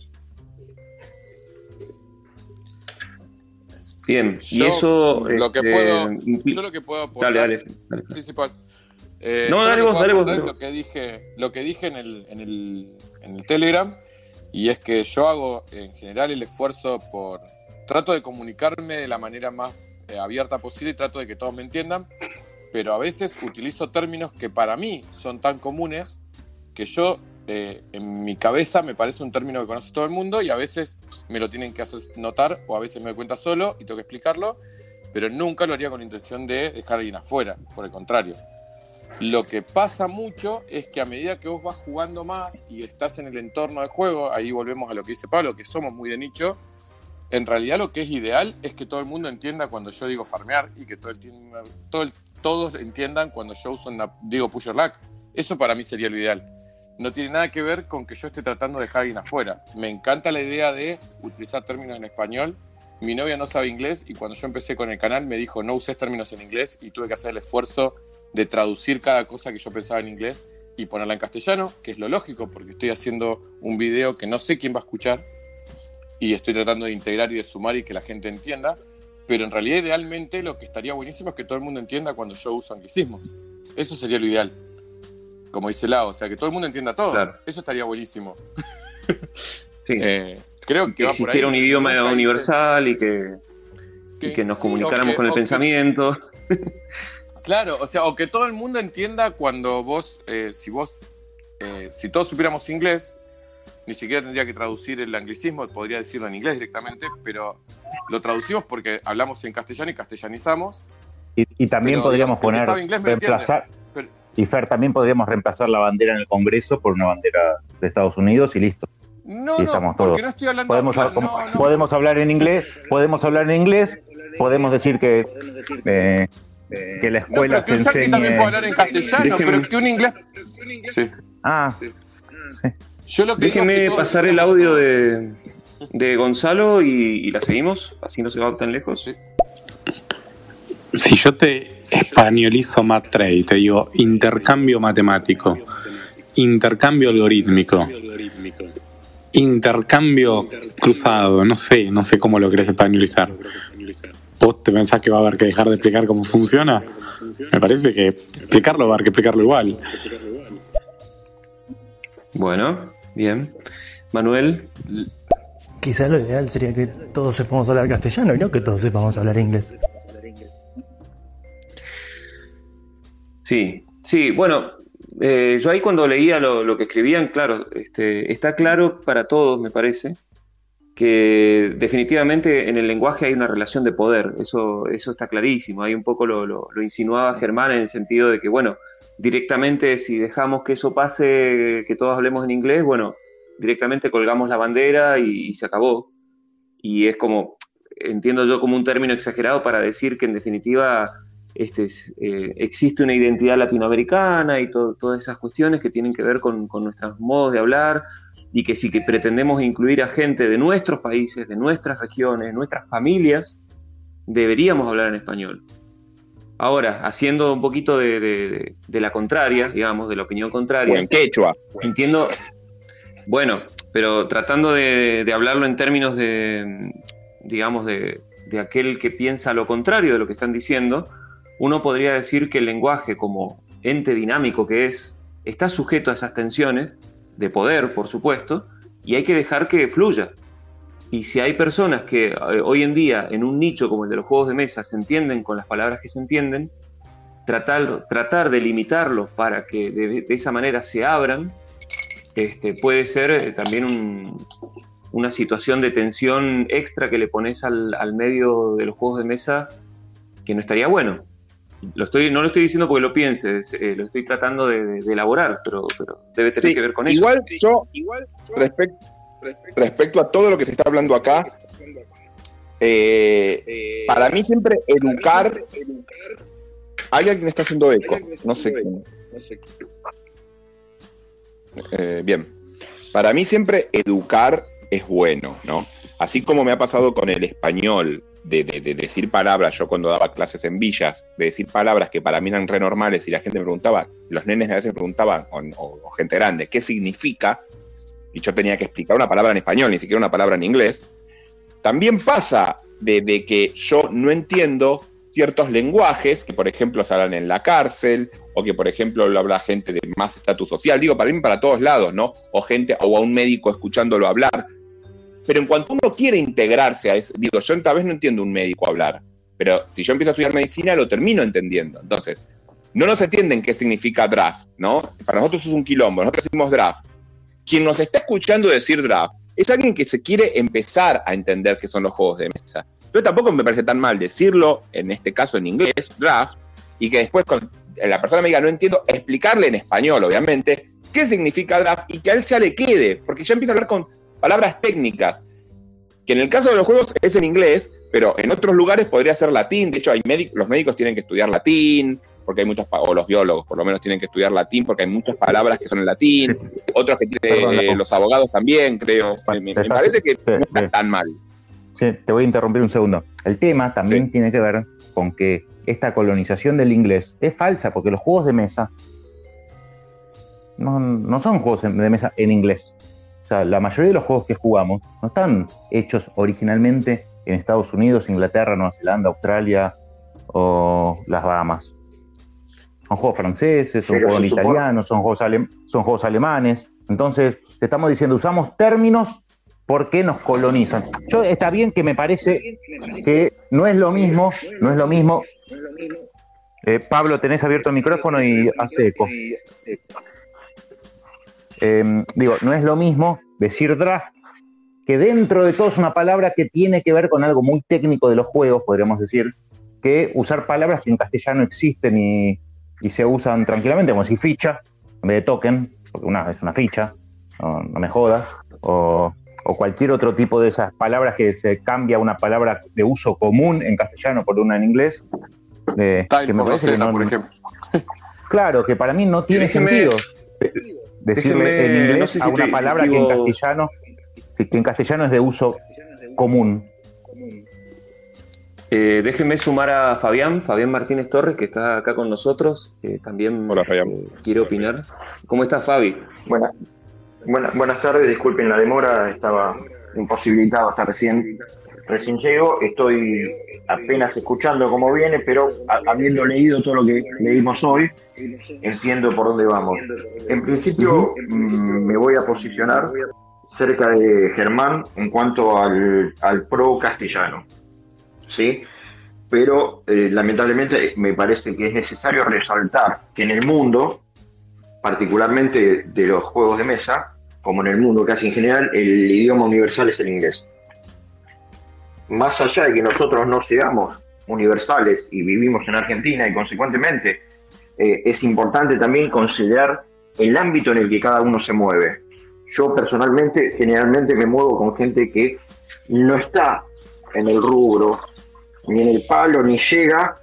Bien, y eso. lo que este, puedo, yo lo que puedo aportar. Dale, dale. dale. Sí, sí, Paul. Eh, No, dale lo que vos, dale vos. Lo que dije, lo que dije en el, en el, en el Telegram, y es que yo hago en general el esfuerzo por. Trato de comunicarme de la manera más eh, abierta posible y trato de que todos me entiendan, pero a veces utilizo términos que para mí son tan comunes que yo eh, en mi cabeza me parece un término que conoce todo el mundo y a veces me lo tienen que hacer notar o a veces me doy cuenta solo y tengo que explicarlo, pero nunca lo haría con la intención de dejar a alguien afuera, por el contrario. Lo que pasa mucho es que a medida que vos vas jugando más y estás en el entorno del juego, ahí volvemos a lo que dice Pablo, que somos muy de nicho, en realidad lo que es ideal es que todo el mundo entienda cuando yo digo farmear y que todo el todo todos entiendan cuando yo uso una- digo pusher. Eso para mí sería lo ideal. No tiene nada que ver con que yo esté tratando de dejar a alguien afuera. Me encanta la idea de utilizar términos en español. Mi novia no sabe inglés y cuando yo empecé con el canal me dijo no uses términos en inglés y tuve que hacer el esfuerzo de traducir cada cosa que yo pensaba en inglés y ponerla en castellano, que es lo lógico porque estoy haciendo un video que no sé quién va a escuchar y estoy tratando de integrar y de sumar y que la gente entienda, pero en realidad idealmente lo que estaría buenísimo es que todo el mundo entienda cuando yo uso anglicismo. Eso sería lo ideal. Como dice Lau, o sea, que todo el mundo entienda todo. Claro. Eso estaría buenísimo. Sí. Eh, creo que que va por ahí. existiera un idioma universal y que, y que- nos sí, comunicáramos con el pensamiento. Claro, o sea, o que todo el mundo entienda cuando vos, eh, si vos, eh, si todos supiéramos inglés, ni siquiera tendría que traducir el anglicismo, podría decirlo en inglés directamente, pero lo traducimos porque hablamos en castellano y castellanizamos. Y, y también Pero, podríamos digamos, poner, inglés reemplazar, Pero- y Fer, también podríamos reemplazar la bandera en el Congreso por una bandera de Estados Unidos y listo. No, Sí, no, estamos porque todos. no estoy hablando Podemos, no, como- no, no. podemos hablar en inglés, podemos hablar en inglés, podemos decir que eh, que la No, escuela pero que se enseñe. también puede hablar en castellano, Déjeme- pero que un inglés. Sí. Ah, Yo lo que digo es Déjeme que pasar el audio de, de Gonzalo y, y la seguimos, así no se va tan lejos. Si yo te españolizo Matre y te digo intercambio matemático, intercambio algorítmico, intercambio cruzado, no sé, no sé cómo lo querés españolizar. ¿Vos te pensás que va a haber que dejar de explicar cómo funciona? Me parece que explicarlo va a haber que explicarlo igual. Bueno, bien. Manuel, Quizás lo ideal sería que todos sepamos hablar castellano y no que todos sepamos hablar inglés. Sí, sí, bueno, eh, yo ahí cuando leía lo, lo que escribían, claro, este, está claro para todos, me parece, que definitivamente en el lenguaje hay una relación de poder, eso, eso está clarísimo, ahí un poco lo, lo- lo insinuaba Germán en el sentido de que, bueno, directamente si dejamos que eso pase, que todos hablemos en inglés, bueno, directamente colgamos la bandera y, se acabó. Y es como, entiendo yo como un término exagerado para decir que en definitiva este, es, eh, existe una identidad latinoamericana y to- todas esas cuestiones que tienen que ver con, nuestros modos de hablar y que si que pretendemos incluir a gente de nuestros países, de nuestras regiones, nuestras familias, deberíamos hablar en español. Ahora, haciendo un poquito de, de- de- de la contraria, digamos, de la opinión contraria. O en quechua. Entiendo, bueno, pero tratando de, de hablarlo en términos de, digamos, de aquel que piensa lo contrario de lo que están diciendo, uno podría decir que el lenguaje, como ente dinámico que es, está sujeto a esas tensiones de poder, por supuesto, y hay que dejar que fluya. Y si hay personas que eh, hoy en día, en un nicho como el de los juegos de mesa, se entienden con las palabras que se entienden, tratar, tratar de limitarlos para que de, de esa manera se abran, este, puede ser eh, también un- una situación de tensión extra que le pones al, al medio de los juegos de mesa que no estaría bueno. Lo estoy, no lo estoy diciendo porque lo pienses, eh, lo estoy tratando de, elaborar, pero, pero debe tener Sí, que ver con eso. igual yo, respecto, respecto a todo lo que se está hablando acá, eh, para mí siempre educar. Hay alguien está haciendo eco, no sé quién. Eh, bien. Para mí siempre educar es bueno, ¿no? Así como me ha pasado con el español, de, de- de decir palabras, yo cuando daba clases en villas, de decir palabras que para mí eran re normales y la gente me preguntaba, los nenes a veces preguntaban, o, o- o gente grande, ¿qué significa? Y yo tenía que explicar una palabra en español, ni siquiera una palabra en inglés. También pasa de, de que yo no entiendo ciertos lenguajes que, por ejemplo, se hablan en la cárcel, o que, por ejemplo, lo habla gente de más estatus social. Digo, para mí, para todos lados, ¿no? O gente, o a un médico escuchándolo hablar. Pero en cuanto uno quiere integrarse a ese, digo, yo tal vez no entiendo un médico hablar, pero si yo empiezo a estudiar medicina, lo termino entendiendo. Entonces, no nos entienden qué significa draft, ¿no? Para nosotros es un quilombo, nosotros decimos draft. Quien nos está escuchando decir draft es alguien que se quiere empezar a entender qué son los juegos de mesa. Pero tampoco me parece tan mal decirlo, en este caso en inglés, draft, y que después con la persona me diga, no entiendo, explicarle en español, obviamente, qué significa draft y que a él ya le quede, porque ya empieza a hablar con palabras técnicas, que en el caso de los juegos es en inglés, pero en otros lugares podría ser latín. De hecho, hay médicos, los médicos tienen que estudiar latín, porque hay muchos, pa- o los biólogos por lo menos tienen que estudiar latín, porque hay muchas palabras que son en latín, otros que tienen, Perdón, eh, los abogados también, creo. Me, me- me parece que no está tan mal. Sí, te voy a interrumpir un segundo. El tema también tiene que ver con que esta colonización del inglés es falsa, porque los juegos de mesa no, no son juegos de mesa en inglés. O sea, la mayoría de los juegos que jugamos no están hechos originalmente en Estados Unidos, Inglaterra, Nueva Zelanda, Australia o las Bahamas. Son juegos franceses, son Pero juegos supone- italianos, son juegos, alem- son juegos alemanes. Entonces, te estamos diciendo, usamos términos porque nos colonizan. Yo está bien que me parece que no es lo mismo, no es lo mismo. Eh, Pablo, tenés abierto el micrófono y hace eco. Eh, digo, no es lo mismo decir draft, que dentro de todo es una palabra que tiene que ver con algo muy técnico de los juegos, podríamos decir, que usar palabras que en castellano existen y, y se usan tranquilamente, como decir ficha en vez de token, porque una es una ficha, no, no me jodas, o, o cualquier otro tipo de esas palabras que se cambia una palabra de uso común en castellano por una en inglés. Eh, que me por parece que Rosetta, no- por ejemplo. Claro, que para mí no tiene Déjeme- sentido decirle déjeme- en inglés no sé si a una te- si palabra que en castellano, que en castellano es de uso común. Eh, déjenme sumar a Fabián, Fabián Martínez Torres, que está acá con nosotros. que también Hola, Fabián. eh, quiere opinar. ¿Cómo estás, Fabi? Buena- buena- buenas tardes, disculpen la demora, estaba imposibilitado hasta recién, recién llego. Estoy apenas escuchando cómo viene, pero ha- habiendo leído todo lo que leímos hoy, entiendo por dónde vamos. En principio, mm, me voy a posicionar cerca de Germán en cuanto al, al pro castellano. ¿Sí? Pero eh, lamentablemente me parece que es necesario resaltar que en el mundo, particularmente de los juegos de mesa, como en el mundo casi en general, el idioma universal es el inglés. Más allá de que nosotros no seamos universales y vivimos en Argentina y consecuentemente eh, es importante también considerar el ámbito en el que cada uno se mueve. Yo personalmente generalmente me muevo con gente que no está en el rubro, ni en el palo, ni llega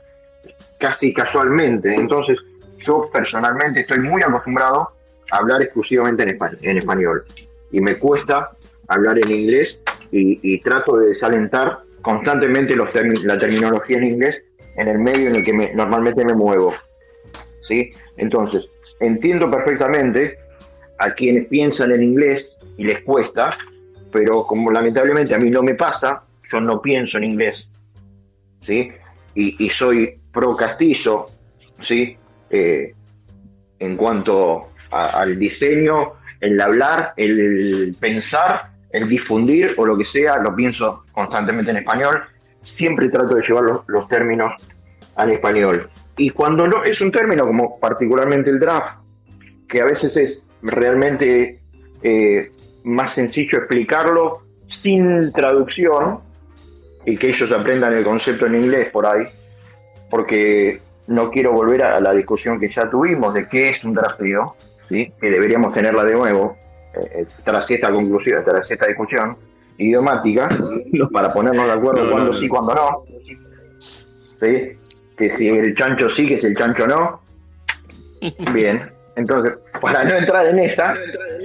casi casualmente. Entonces, yo personalmente estoy muy acostumbrado a hablar exclusivamente en, espa- en español. Y me cuesta hablar en inglés y, trato de desalentar constantemente los la terminología en inglés en el medio en el que me- normalmente me muevo. ¿Sí? Entonces, entiendo perfectamente a quienes piensan en inglés y les cuesta, pero como lamentablemente a mí no me pasa, yo no pienso en inglés. ¿Sí? Y, soy pro castillo, ¿sí? Eh, en cuanto a- al diseño, el hablar, el pensar, el difundir o lo que sea, lo pienso constantemente en español. Siempre trato de llevar los, los términos al español. Y cuando no es un término como particularmente el draft, que a veces es realmente eh, más sencillo explicarlo sin traducción, y que ellos aprendan el concepto en inglés por ahí, porque no quiero volver a la discusión que ya tuvimos de qué es un drafteo, ¿sí? que deberíamos tenerla de nuevo, eh, tras esta conclusión, tras esta discusión idiomática, para ponernos de acuerdo No, no, cuándo no. sí, cuándo no. ¿sí? Que si el chancho sí, que si el chancho no. Bien, entonces, para no entrar en esa,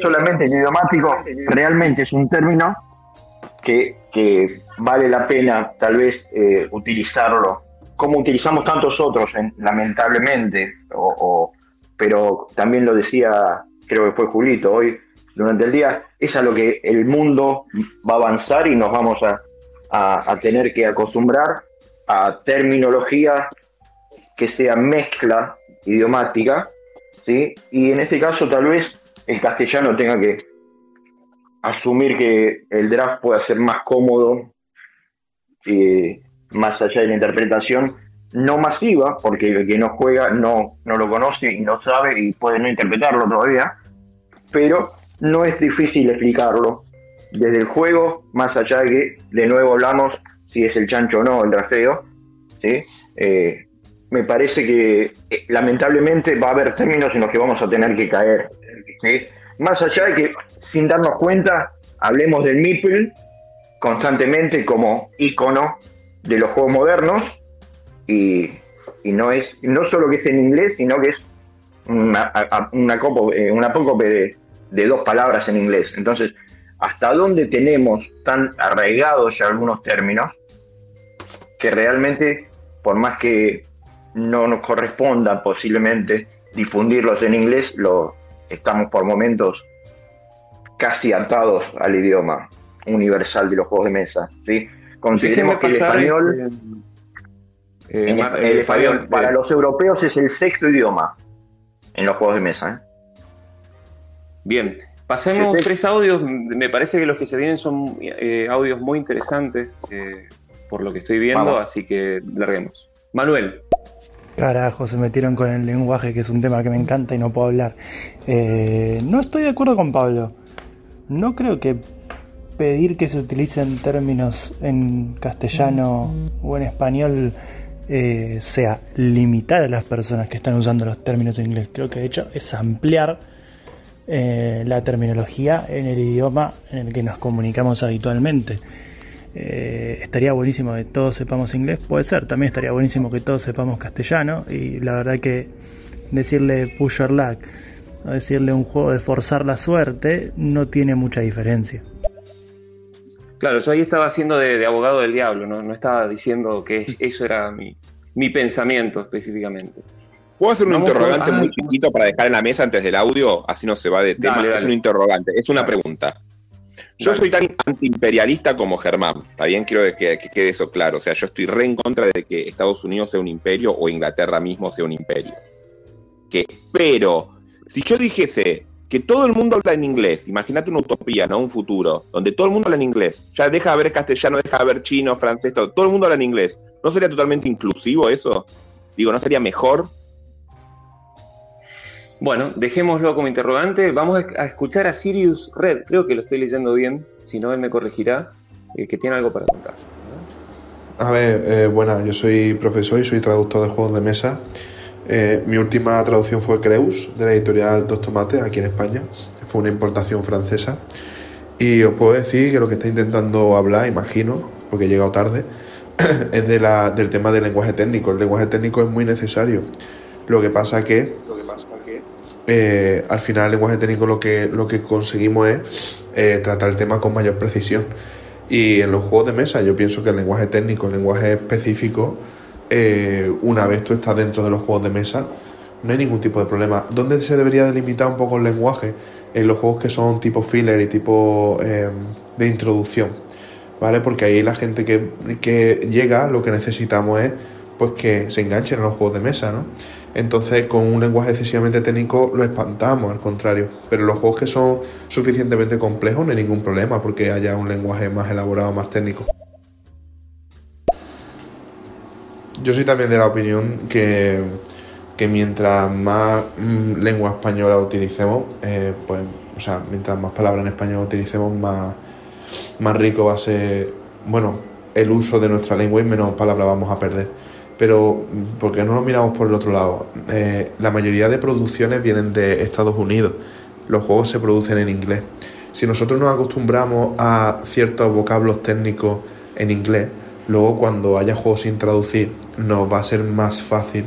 solamente el idiomático realmente es un término que, vale la pena tal vez eh, utilizarlo, como utilizamos tantos otros, en- lamentablemente, o, pero también lo decía, creo que fue Julito hoy durante el día, es a lo que el mundo va a avanzar y nos vamos a, a- a tener que acostumbrar a terminología que sea mezcla idiomática, ¿sí? y en este caso tal vez el castellano tenga que asumir que el draft pueda ser más cómodo, eh, más allá de la interpretación no masiva, porque el que no juega no, no lo conoce y no sabe y puede no interpretarlo todavía, pero no es difícil explicarlo desde el juego, más allá de que de nuevo hablamos si es el chancho o no el drafteo, ¿sí? Eh, me parece que eh, lamentablemente va a haber términos en los que vamos a tener que caer. ¿sí? Más allá de que, sin darnos cuenta, hablemos del Meeple constantemente como icono de los juegos modernos y, y no es no solo que es en inglés, sino que es una, una, eh, una de, de dos palabras en inglés. Entonces, ¿hasta dónde tenemos tan arraigados ya algunos términos que realmente, por más que no nos corresponda posiblemente difundirlos en inglés, lo estamos por momentos casi atados al idioma universal de los juegos de mesa. ¿sí? Consideremos que el español, eh, en el eh, español Fabián, para eh, los europeos es el sexto idioma en los juegos de mesa. ¿eh? Bien, pasemos Sí. tres audios. Me parece que los que se vienen son eh, audios muy interesantes, eh, por lo que estoy viendo, Vamos. así que larguemos. Manuel, Carajo, se metieron con el lenguaje, que es un tema que me encanta y no puedo hablar. Eh, no estoy de acuerdo con Pablo. No creo que pedir que se utilicen términos en castellano o en español eh, sea limitar a las personas que están usando los términos en inglés. Creo que de hecho es ampliar eh, la terminología en el idioma en el que nos comunicamos habitualmente. Eh, estaría buenísimo que todos sepamos inglés, puede ser, también estaría buenísimo que todos sepamos castellano y la verdad que decirle push your luck o decirle un juego de forzar la suerte no tiene mucha diferencia. Claro, yo ahí estaba haciendo de, abogado del diablo, ¿no? no estaba diciendo que eso era mi, mi pensamiento específicamente. ¿Puedo hacer un interrogante muy chiquito para dejar en la mesa antes del audio? Así no se va de tema. Es un interrogante, es una pregunta. Yo soy tan antiimperialista como Germán, está bien, quiero que, quede eso claro. O sea, yo estoy re en contra de que Estados Unidos sea un imperio o Inglaterra mismo sea un imperio. Que, pero, si yo dijese que todo el mundo habla en inglés, imagínate una utopía, ¿no? Un futuro, donde todo el mundo habla en inglés. Ya deja de haber castellano, deja de haber chino, francés, todo, todo el mundo habla en inglés. ¿No sería totalmente inclusivo eso? Digo, ¿no sería mejor? Bueno, dejémoslo como interrogante. Vamos a escuchar a Sirius Red, creo que lo estoy leyendo bien, si no él me corregirá, eh, que tiene algo para contar. A ver, eh, bueno, yo soy profesor y soy traductor de juegos de mesa. Eh, mi última traducción fue Creus, de la editorial Dos Tomates, aquí en España. Fue una importación francesa. Y os puedo decir que lo que está intentando hablar, imagino, porque he llegado tarde, es de la, del tema del lenguaje técnico. El lenguaje técnico es muy necesario. Lo que pasa que eh, al final el lenguaje técnico lo que, lo que conseguimos es eh, tratar el tema con mayor precisión. Y en los juegos de mesa yo pienso que el lenguaje técnico, el lenguaje específico, eh, una vez tú estás dentro de los juegos de mesa, no hay ningún tipo de problema. ¿Dónde se debería delimitar un poco el lenguaje? En los juegos que son tipo filler y tipo de introducción, ¿vale? Porque ahí la gente que, que llega lo que necesitamos es pues que se enganchen en los juegos de mesa, ¿no? Entonces, con un lenguaje excesivamente técnico lo espantamos, al contrario. Pero los juegos que son suficientemente complejos no hay ningún problema porque haya un lenguaje más elaborado, más técnico. Yo soy también de la opinión que, mientras más mm, lengua española utilicemos, eh, pues, o sea, mientras más palabras en español utilicemos, más, más rico va a ser, bueno, el uso de nuestra lengua y menos palabras vamos a perder pero ¿por qué no lo miramos por el otro lado? Eh, la mayoría de producciones vienen de Estados Unidos, los juegos se producen en inglés. Si nosotros nos acostumbramos a ciertos vocablos técnicos en inglés, luego cuando haya juegos sin traducir nos va a ser más fácil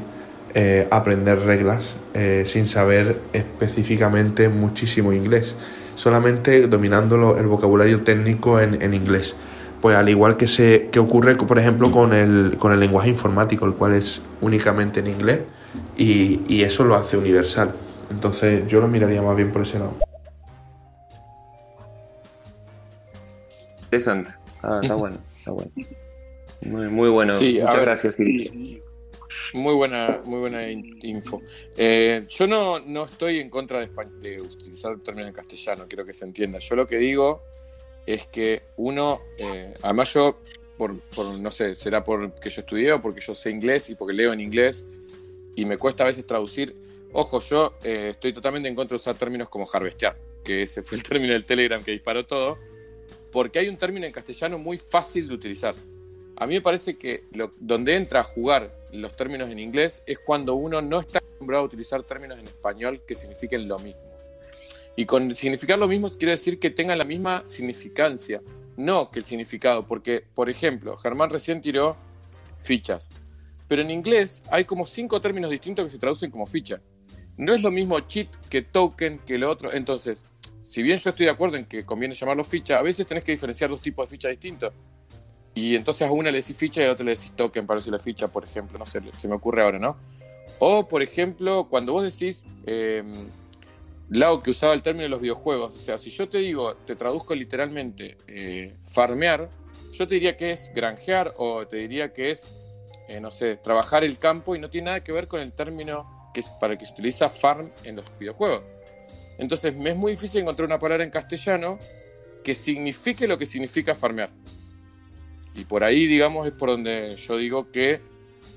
eh, aprender reglas eh, sin saber específicamente muchísimo inglés, solamente dominando el vocabulario técnico en inglés pues al igual que se que ocurre por ejemplo con el, con el lenguaje informático el cual es únicamente en inglés y, eso lo hace universal. Entonces yo lo miraría más bien por ese lado. Interesante. Ah, está bueno está bueno. Muy, bueno. Muchas gracias muy buena, muy buena info. Eh, yo no, no, estoy en contra de, de utilizar el término en castellano, quiero que se entienda. Yo lo que digo es que uno, eh, además yo, por, no sé, será porque yo estudié o porque yo sé inglés y porque leo en inglés y me cuesta a veces traducir. Ojo, yo eh, estoy totalmente en contra de usar términos como harvestear, que ese fue el término del Telegram que disparó todo, porque hay un término en castellano muy fácil de utilizar. A mí me parece que donde entra a jugar los términos en inglés es cuando uno no está acostumbrado a utilizar términos en español que signifiquen lo mismo. Y con significar lo mismo quiere decir que tengan la misma significancia, no que el significado, porque, por ejemplo, Germán recién tiró fichas, pero en inglés hay como cinco términos distintos que se traducen como ficha. No es lo mismo cheat que token que lo otro. Entonces, si bien yo estoy de acuerdo en que conviene llamarlo ficha, a veces tenés que diferenciar dos tipos de ficha distintos. Y entonces a una le decís ficha y a la otra le decís token para decirle ficha, por ejemplo. No sé, se me ocurre ahora, ¿no? O, por ejemplo, cuando vos decís... Em, Lau que usaba el término de los videojuegos. O sea, si yo te digo, te traduzco literalmente eh, farmear, yo te diría que es granjear o te diría que es, eh, no sé, trabajar el campo y no tiene nada que ver con el término que para el que se utiliza farm en los videojuegos. Entonces, me es muy difícil encontrar una palabra en castellano que signifique lo que significa farmear. Y por ahí, digamos, es por donde yo digo que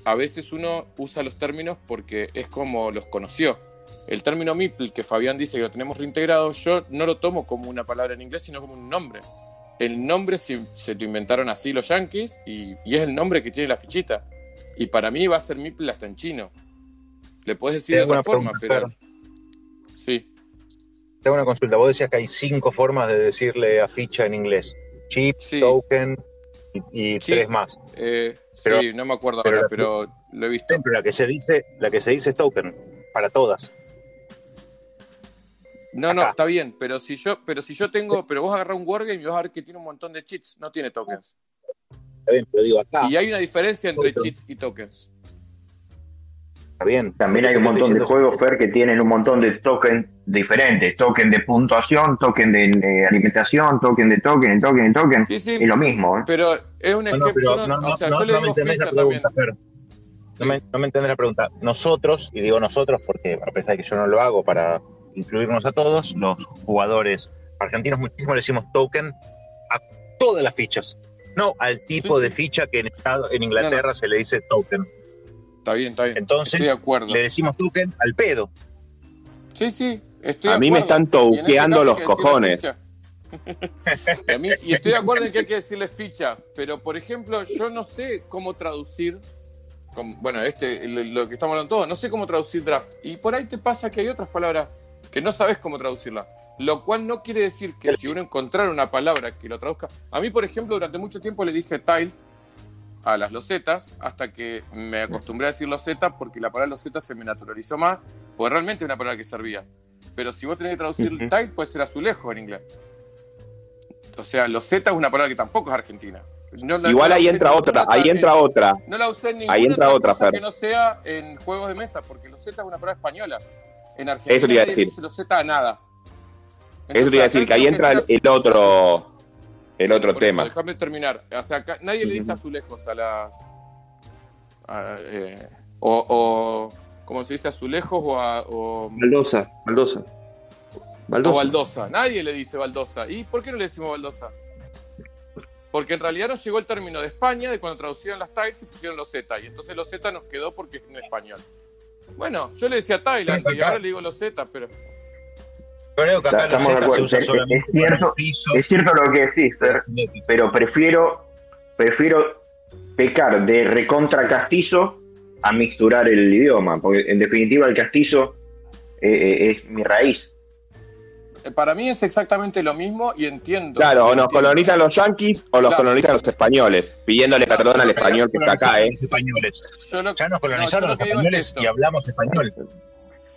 a veces uno usa los términos porque es como los conoció el término MIPL que Fabián dice que lo tenemos reintegrado, yo no lo tomo como una palabra en inglés, sino como un nombre. El nombre se, lo inventaron así los yankees y, es el nombre que tiene la fichita. Y para mí va a ser MIPL hasta en chino. Le puedes decir de otra forma, pero. Sí. Tengo una consulta. Vos decías que hay cinco formas de decirle a ficha en inglés: chip, token, y, tres más. Eh, Pero- sí, no me acuerdo pero ahora, la- pero lo he visto. Pero la que se dice, la que se dice es token, para todas. No, no, acá. está bien, pero si yo, pero si yo tengo, pero vos agarrás un wargame y vas a ver que tiene un montón de cheats, no tiene tokens. Está bien, pero digo acá, Y hay una diferencia entre Tokens. cheats y tokens. está bien. También hay un montón de juegos, Fer, que tienen un montón de tokens diferentes. Token de puntuación, token de, de alimentación, token de token, token de token. Sí, sí, Es lo mismo, ¿eh? pero es un ejemplo, no, no- no, o sea, yo le me digo entendés la feature también. pregunta, Fer. No me, no me entendés la pregunta. Nosotros, y digo nosotros porque a pesar de que yo no lo hago para incluirnos a todos, los jugadores argentinos muchísimo le decimos token a todas las fichas. No al tipo Sí, de ficha que en, Estado- en Inglaterra se le dice token. Está bien, está bien. Entonces, estoy de acuerdo. le decimos token al pedo. Sí, sí, estoy A de mí me están touqueando los cojones. Y a mí- y estoy de acuerdo en que hay que decirle ficha, pero por ejemplo, yo no sé cómo traducir, como- bueno, este, lo, lo que estamos hablando todos, no sé cómo traducir draft. Y por ahí te pasa que hay otras palabras que no sabes cómo traducirla. Lo cual no quiere decir que si uno encontrara una palabra que lo traduzca. A mí, por ejemplo, durante mucho tiempo le dije tiles a las losetas hasta que me acostumbré a decir loseta porque la palabra loseta se me naturalizó más, porque realmente es una palabra que servía. Pero si vos tenés que traducir Ujú. tile, puede ser azulejo en inglés. O sea, loseta es una palabra que tampoco es argentina. No la- Igual la ahí entra en otra, ahí entra otra. No la usé en ninguna Ahí entra otra, cosa Fer. que no sea en juegos de mesa, porque loseta es una palabra española. En Argentina Eso te iba a decir. dice loseta a nada. Eso te iba a decir, que ahí entra el, el otro, el otro tema. déjame terminar. O sea, acá nadie le dice azulejos a las. a, eh, o, o. ¿Cómo se dice? Azulejos o a. O, Baldosa, baldosa. o Baldosa. baldosa. Nadie le dice baldosa. ¿Y por qué no le decimos baldosa? Porque en realidad nos llegó el término de España, de cuando traducieron las tiles y pusieron los Z. Y entonces los Z nos quedó porque es en español. Bueno, yo le decía Thailand y ahora le digo los Z, pero. Creo que acá los Estamos de Z se acuerdo. usa Es- solamente es cierto, para el piso. Es cierto lo que decís, Fer, pero prefiero, prefiero pecar de recontra castizo a mixturar el idioma, porque en definitiva el castizo eh, eh, es mi raíz. Para mí es exactamente lo mismo y entiendo. Claro, o nos colonizan los yanquis o los Claro. colonizan los españoles, pidiéndole Claro, perdón al español que está acá, ¿eh? Los españoles. Yo lo- Ya nos no, colonizaron lo los es españoles y hablamos español.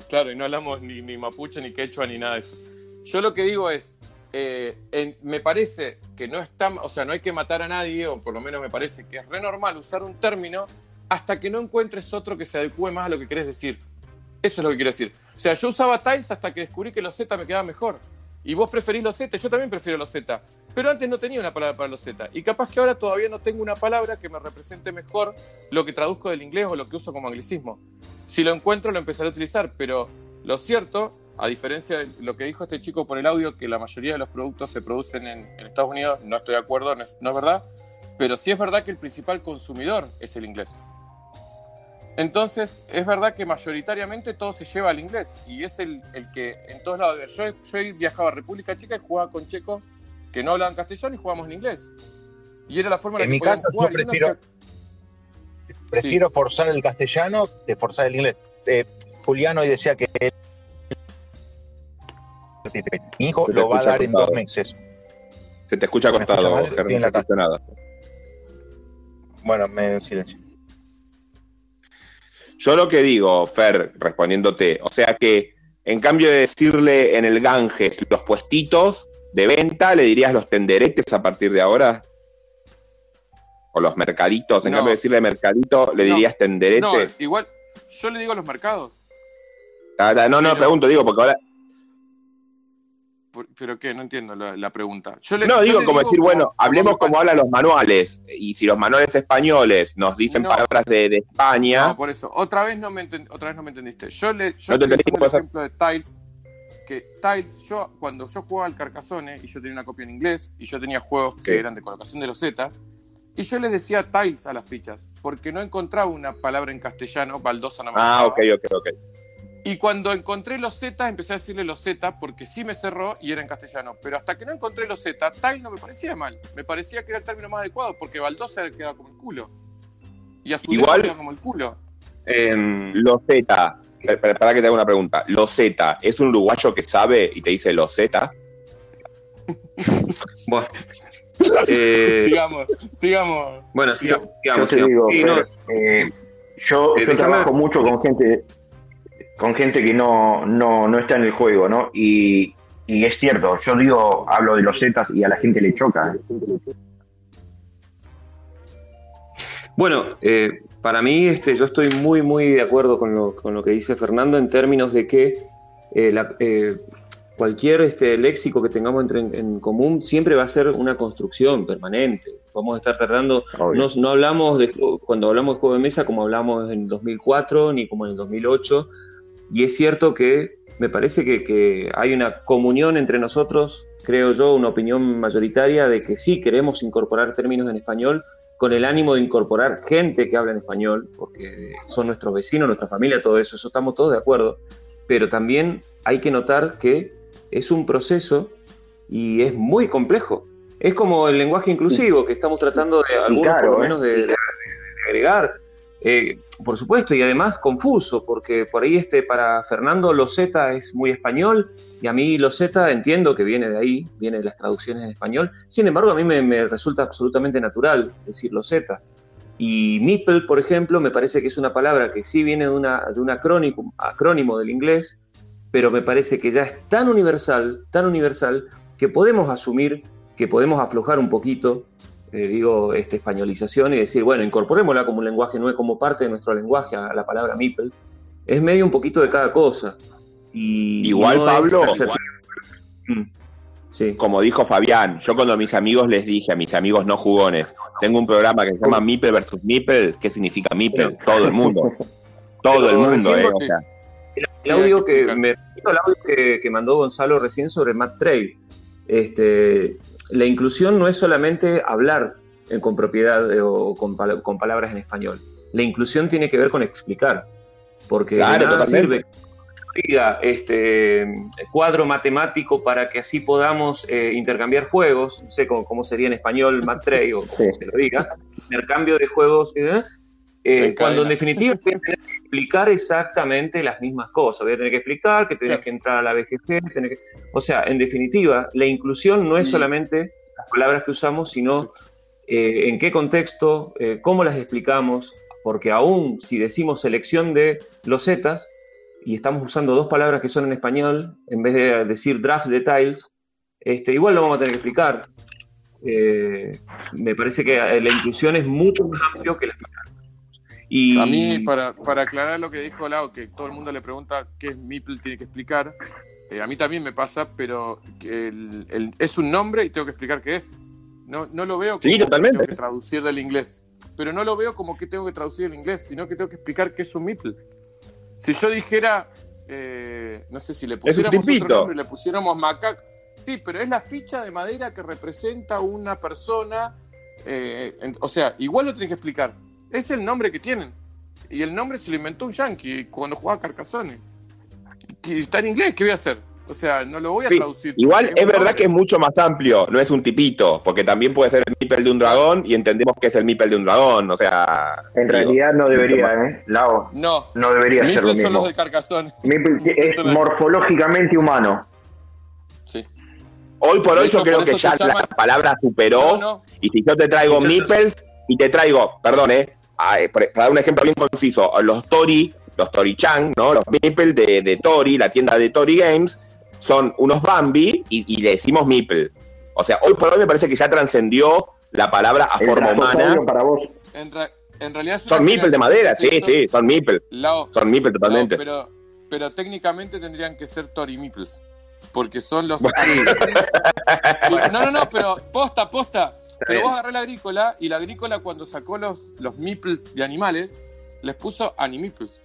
Claro, y no hablamos ni, ni mapuche, ni quechua, ni nada de eso. Yo lo que digo es, eh, en- me parece que no está, o sea, no hay que matar a nadie, o por lo menos me parece que es re normal usar un término hasta que no encuentres otro que se adecue más a lo que querés decir. Eso es lo que quiero decir. O sea, yo usaba tiles hasta que descubrí que los Z me quedaba mejor. Y vos preferís los Z, yo también prefiero los Z. Pero antes no tenía una palabra para los Z. Y capaz que ahora todavía no tengo una palabra que me represente mejor lo que traduzco del inglés o lo que uso como anglicismo. Si lo encuentro, lo empezaré a utilizar. Pero lo cierto, a diferencia de lo que dijo este chico por el audio, que la mayoría de los productos se producen en, en Estados Unidos, no estoy de acuerdo, no es, no es verdad. Pero sí es verdad que el principal consumidor es el inglés. Entonces, es verdad que mayoritariamente todo se lleva al inglés y es el, el que en todos lados. Yo, yo he viajado a República Checa y jugaba con checos que no hablaban castellano y jugábamos en inglés. Y era la forma en la mi que podíamos caso, yo jugar. y uno prefiero- se- Prefiero forzar el castellano que forzar el inglés. Eh, Juliano hoy decía que él- mi hijo lo va a dar en dos meses. Se te escucha ¿Me escucha cortado, mal? Germán, no nada. Bueno, me silencio. Yo lo que digo, Fer, respondiéndote, o sea que en cambio de decirle en el Ganges los puestitos de venta, le dirías los tenderetes a partir de ahora. O los mercaditos, en No. cambio de decirle mercadito, le No. dirías tenderete. No, igual, yo le digo los mercados. Ah, ah, no, no, pero- pregunto, digo, porque ahora. ¿Pero qué? No entiendo la, la pregunta. Yo le- No, yo digo le como decir, bueno, hablemos como hablan los manuales. Y si los manuales españoles nos dicen No. palabras de, de España, No, por eso. Otra vez no me, enten- otra vez no me entendiste. Yo le yo No te entendí, el ejemplo de Tiles. Que Tiles, yo, cuando yo jugaba al Carcassonne y yo tenía una copia en inglés y yo tenía juegos que Sí. eran de colocación de los Zetas, y yo les decía Tiles a las fichas, porque no encontraba una palabra en castellano, baldosa no me ah, ok, ok, ok. Y cuando encontré los Z, empecé a decirle los Z porque sí me cerró y era en castellano. Pero hasta que no encontré los Z, Tile no me parecía mal. Me parecía que era el término más adecuado porque baldosa quedaba como el culo. Y azulejo Igual- quedaba como el culo. Em, Los Z, para, para que te haga una pregunta. Los Z, ¿es un uruguayo que sabe y te dice los Z? Bueno. Eh, sigamos, sigamos. Bueno, sigamos. sigamos, yo te sigamos. digo, Sí, no, Fer, eh, yo, Eh, yo trabajo mucho con gente con gente que no, no, no está en el juego, ¿no? Y, y es cierto, yo digo, hablo de los Zetas y a la gente le choca. Bueno, eh, para mí este, yo estoy muy, muy de acuerdo con lo, con lo que dice Fernando en términos de que eh, la- eh, cualquier este, léxico que tengamos entre, en, en común siempre va a ser una construcción permanente. Vamos a estar tratando, no, no hablamos de, cuando hablamos de juego de mesa como hablamos en el 2004 ni como en el 2008, y es cierto que me parece que, que hay una comunión entre nosotros, creo yo, una opinión mayoritaria de que sí queremos incorporar términos en español con el ánimo de incorporar gente que habla en español, porque son nuestros vecinos, nuestra familia, todo eso, eso estamos todos de acuerdo, pero también hay que notar que es un proceso y es muy complejo. Es como el lenguaje inclusivo que estamos tratando de, algunos claro, por lo ¿eh? menos, de, de- de agregar. Eh, por supuesto, y además confuso, porque por ahí este, para Fernando Loseta es muy español, y a mí Loseta entiendo que viene de ahí, viene de las traducciones en español. Sin embargo, a mí me, me resulta absolutamente natural decir Loseta. Y Meeple, por ejemplo, me parece que es una palabra que sí viene de, una, de un acrónimo, acrónimo del inglés, pero me parece que ya es tan universal, tan universal, que podemos asumir que podemos aflojar un poquito, eh, digo, esta españolización y decir, bueno, incorporémosla como un lenguaje nuevo, como parte de nuestro lenguaje, a la palabra Meeple. Es medio un poquito de cada cosa. Y, Igual, no Pablo, taxativo. como dijo Fabián, yo cuando a mis amigos les dije, a mis amigos no jugones, tengo un programa que se llama Mipel versus Mipel, ¿qué significa Mipel? Todo el mundo. Todo el mundo, eh. o porque- sea. El audio que me el audio que, que mandó Gonzalo recién sobre Matt Trey. Este, la inclusión no es solamente hablar eh, con propiedad eh, o con, con palabras en español. La inclusión tiene que ver con explicar. Porque Claro, nada sirve este cuadro matemático para que así podamos eh, intercambiar juegos, no sé cómo, cómo sería en español Matt Trey o como se lo diga, intercambio de juegos, ¿eh? Eh, cuando en definitiva explicar exactamente las mismas cosas. Voy a tener que explicar que tenés que entrar a la BGG, tenés que- o sea, en definitiva, la inclusión no es solamente las palabras que usamos, sino eh, en qué contexto, eh, cómo las explicamos, porque aún si decimos selección de losetas y estamos usando dos palabras que son en español, en vez de decir draft de tiles, este, igual lo vamos a tener que explicar. Eh, me parece que la inclusión es mucho más amplio que las palabras. Y A mí, para, para aclarar lo que dijo Lau, que todo el mundo le pregunta qué es Meeple, tiene que explicar. eh, a mí también me pasa, pero que el- el- es un nombre y tengo que explicar qué es. No, no lo veo como Sí, que totalmente. tengo que traducir del inglés. Pero no lo veo como que tengo que traducir del inglés, sino que tengo que explicar qué es un Meeple. Si yo dijera, eh, no sé si le pusiéramos otro nombre, le pusiéramos macaco. Sí, pero es la ficha de madera que representa una persona. eh, en- o sea, igual lo tenés que explicar. Es el nombre que tienen. Y el nombre se lo inventó un yankee cuando jugaba a Carcassonne. Y está en inglés, ¿qué voy a hacer? O sea, no lo voy a Sí, traducir. Igual es verdad nombre. que es mucho más amplio, no es un tipito, porque también puede ser el Mipel de un dragón y entendemos que es el Mipel de un dragón, o sea. En digo, realidad no debería. ¿eh? Lao, No. no debería ser lo Miples son los mismo. de Carcassonne. Mipel es morfológicamente humano. Sí. Hoy por hoy yo creo que ya llaman- la palabra superó, No, no. y si yo te traigo Muchachos. Mipels y te traigo, perdón, eh, para para dar un ejemplo bien conciso, los Tori, los Tori-chan, ¿no? Los Mipel de, de Tori, la tienda de Tori Games, son unos Bambi y, y le decimos Mipel. O sea, hoy por hoy me parece que ya trascendió la palabra a forma humana. para vos. En, realidad Son Mipel de madera, sí, sí, son Mipel. Lao- Son Mipel totalmente. Pero, pero técnicamente tendrían que ser Tori Meeples. Porque son los. No, no, no, pero posta, posta. Pero bien. vos agarré la agrícola y la agrícola cuando sacó los, los meeples de animales, les puso animeeples.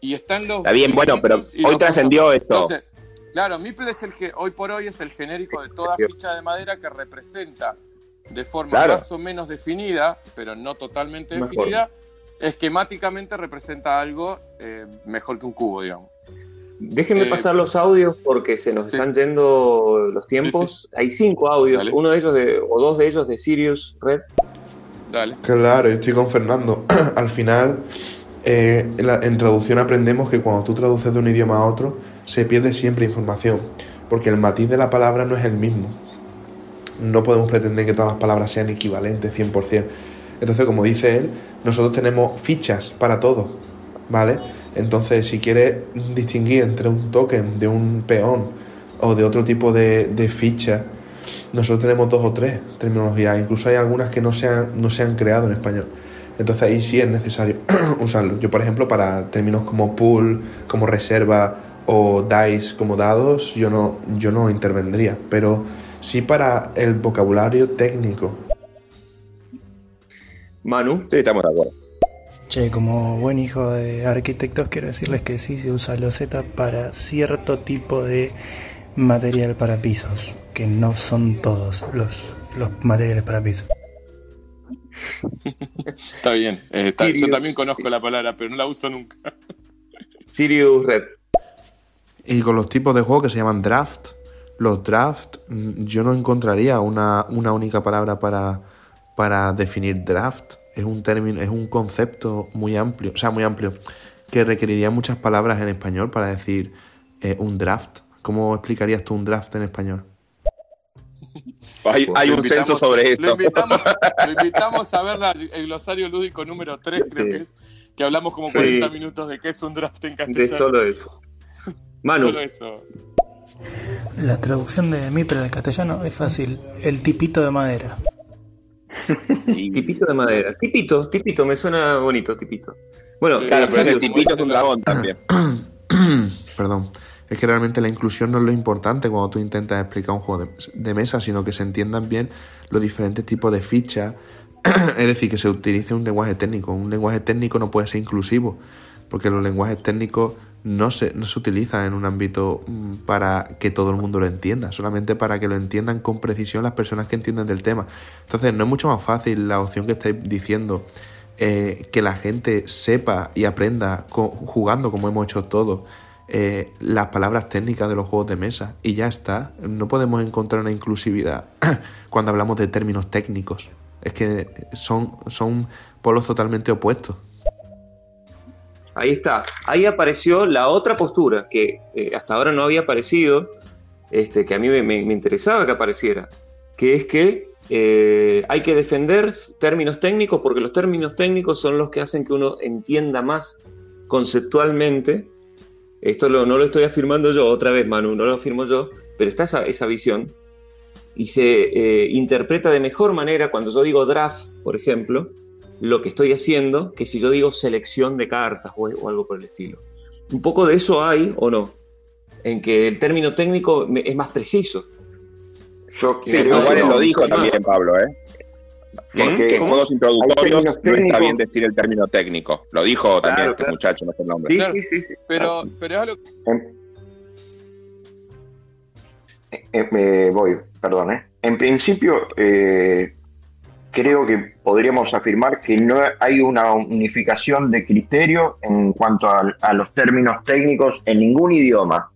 Y están los. Está bien, bueno, pero hoy trascendió esto. Entonces, claro, meeple es el que hoy por hoy es el genérico de toda ficha de madera que representa de forma Claro. más o menos definida, pero no totalmente Mejor. definida, esquemáticamente representa algo eh, mejor que un cubo, digamos. Déjenme Eh, pasar los audios porque se nos sí. están yendo los tiempos. Hay cinco audios, Dale. uno de ellos de, o dos de ellos de Sirius Red. Dale. Claro, yo estoy con Fernando. Al final, eh, en, la- en traducción aprendemos que cuando tú traduces de un idioma a otro, se pierde siempre información, porque el matiz de la palabra no es el mismo. no podemos pretender que todas las palabras sean equivalentes 100%. Entonces, como dice él, nosotros tenemos fichas para todo, ¿vale? Entonces, si quieres distinguir entre un token de un peón o de otro tipo de, ficha, nosotros tenemos dos o tres terminologías, incluso hay algunas que no se han, no se han creado en español. Entonces ahí sí es necesario usarlo. Yo, por ejemplo, para términos como pool, como reserva o dice como dados, yo no, yo no intervendría, pero sí para el vocabulario técnico. Manu, sí, estamos de acuerdo. Che, como buen hijo de arquitectos, quiero decirles que sí se usa loseta para cierto tipo de material para pisos, que no son todos los, los materiales para pisos. Está bien. eh, está- yo también conozco la palabra, pero no la uso nunca. Sirius Red. Y con los tipos de juegos que se llaman draft, los draft, mm, yo no encontraría una, una única palabra para, para definir draft. Es un término, es un concepto muy amplio, o sea, muy amplio, que requeriría muchas palabras en español para decir eh, un draft. ¿Cómo explicarías tú un draft en español? Hay, hay Lo un censo sobre Lo eso. invitamos, lo invitamos a ver la- el glosario lúdico número 3, creo que es, que hablamos como Sí. 40 minutos de qué es un draft en castellano. De solo eso. Manu. Solo eso. La traducción de MIPRE al castellano es fácil, el tipito de madera. Tipito de madera. Tipito, tipito, me suena bonito, tipito. Bueno, Claro, pero Sirius, tipito es un dragón también. Perdón. Es que realmente la inclusión no es lo importante cuando tú intentas explicar un juego de, de mesa, sino que se entiendan bien los diferentes tipos de fichas. es decir, que se utilice un lenguaje técnico. Un lenguaje técnico no puede ser inclusivo, porque los lenguajes técnicos no se, no se utilizan en un ámbito mm, para que todo el mundo lo entienda, solamente para que lo entiendan con precisión las personas que entienden del tema. Entonces, no es mucho más fácil la opción que estáis diciendo, eh, que la gente sepa y aprenda jugando como hemos hecho todos eh, las palabras técnicas de los juegos de mesa y ya está. No podemos encontrar una inclusividad cuando hablamos de términos técnicos. Es que son, son polos totalmente opuestos. Ahí está. Ahí apareció la otra postura que eh, hasta ahora no había aparecido, este, que a mí me, interesaba que apareciera, que es que eh, hay que defender términos técnicos porque los términos técnicos son los que hacen que uno entienda más conceptualmente. Esto lo- no lo estoy afirmando yo, otra vez Manu, no lo afirmo yo, pero está esa, esa visión y se eh, interpreta de mejor manera cuando yo digo draft, por ejemplo, lo que estoy haciendo que si yo digo selección de cartas o, o algo por el estilo. Un poco de eso hay o no, en que el término técnico me- es más preciso. Yo Sí, creo no. lo dijo también, Pablo, ¿eh? Que, Porque que en ¿cómo? juegos introductorios no está bien decir el término técnico. Lo dijo también Claro, este claro. muchacho, no sé el nombre. Claro. sí, sí. Pero, pero es algo En- eh, eh, voy, perdón. ¿eh? En principio, eh, creo que podríamos afirmar que no hay una unificación de criterio en cuanto a, los términos técnicos en ningún idioma.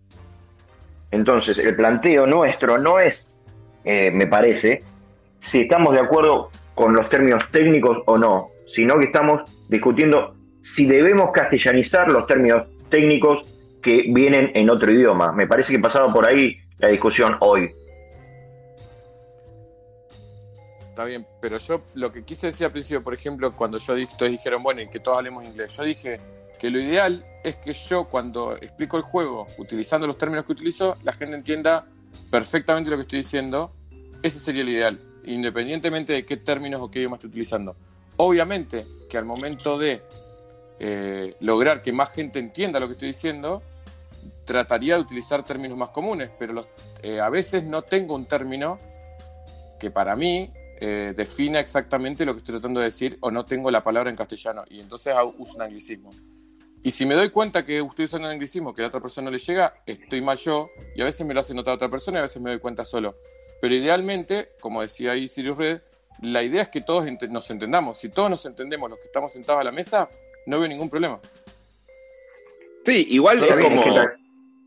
Entonces, el planteo nuestro no es, eh, me parece, si estamos de acuerdo con los términos técnicos o no, sino que estamos discutiendo si debemos castellanizar los términos técnicos que vienen en otro idioma. Me parece que pasaba por ahí la discusión hoy. Está bien, pero yo lo que quise decir al principio, por ejemplo, cuando yo dije, ustedes dijeron, bueno, y que todos hablemos inglés, yo dije que lo ideal es que yo cuando explico el juego, utilizando los términos que utilizo, la gente entienda perfectamente lo que estoy diciendo. Ese sería el ideal, independientemente de qué términos o qué idioma esté utilizando. Obviamente que al momento de eh, lograr que más gente entienda lo que estoy diciendo, trataría de utilizar términos más comunes, pero los- eh, a veces no tengo un término que para mí eh, defina exactamente lo que estoy tratando de decir o no tengo la palabra en castellano y entonces uso un anglicismo. Y si me doy cuenta que estoy usando un anglicismo que a la otra persona no le llega, estoy mal yo y a veces me lo hace notar otra persona y a veces me doy cuenta solo. Pero idealmente, como decía ahí Sirius Red, la idea es que todos ente- nos entendamos. Si todos nos entendemos los que estamos sentados a la mesa, no veo ningún problema. Sí, igual es como es que ta-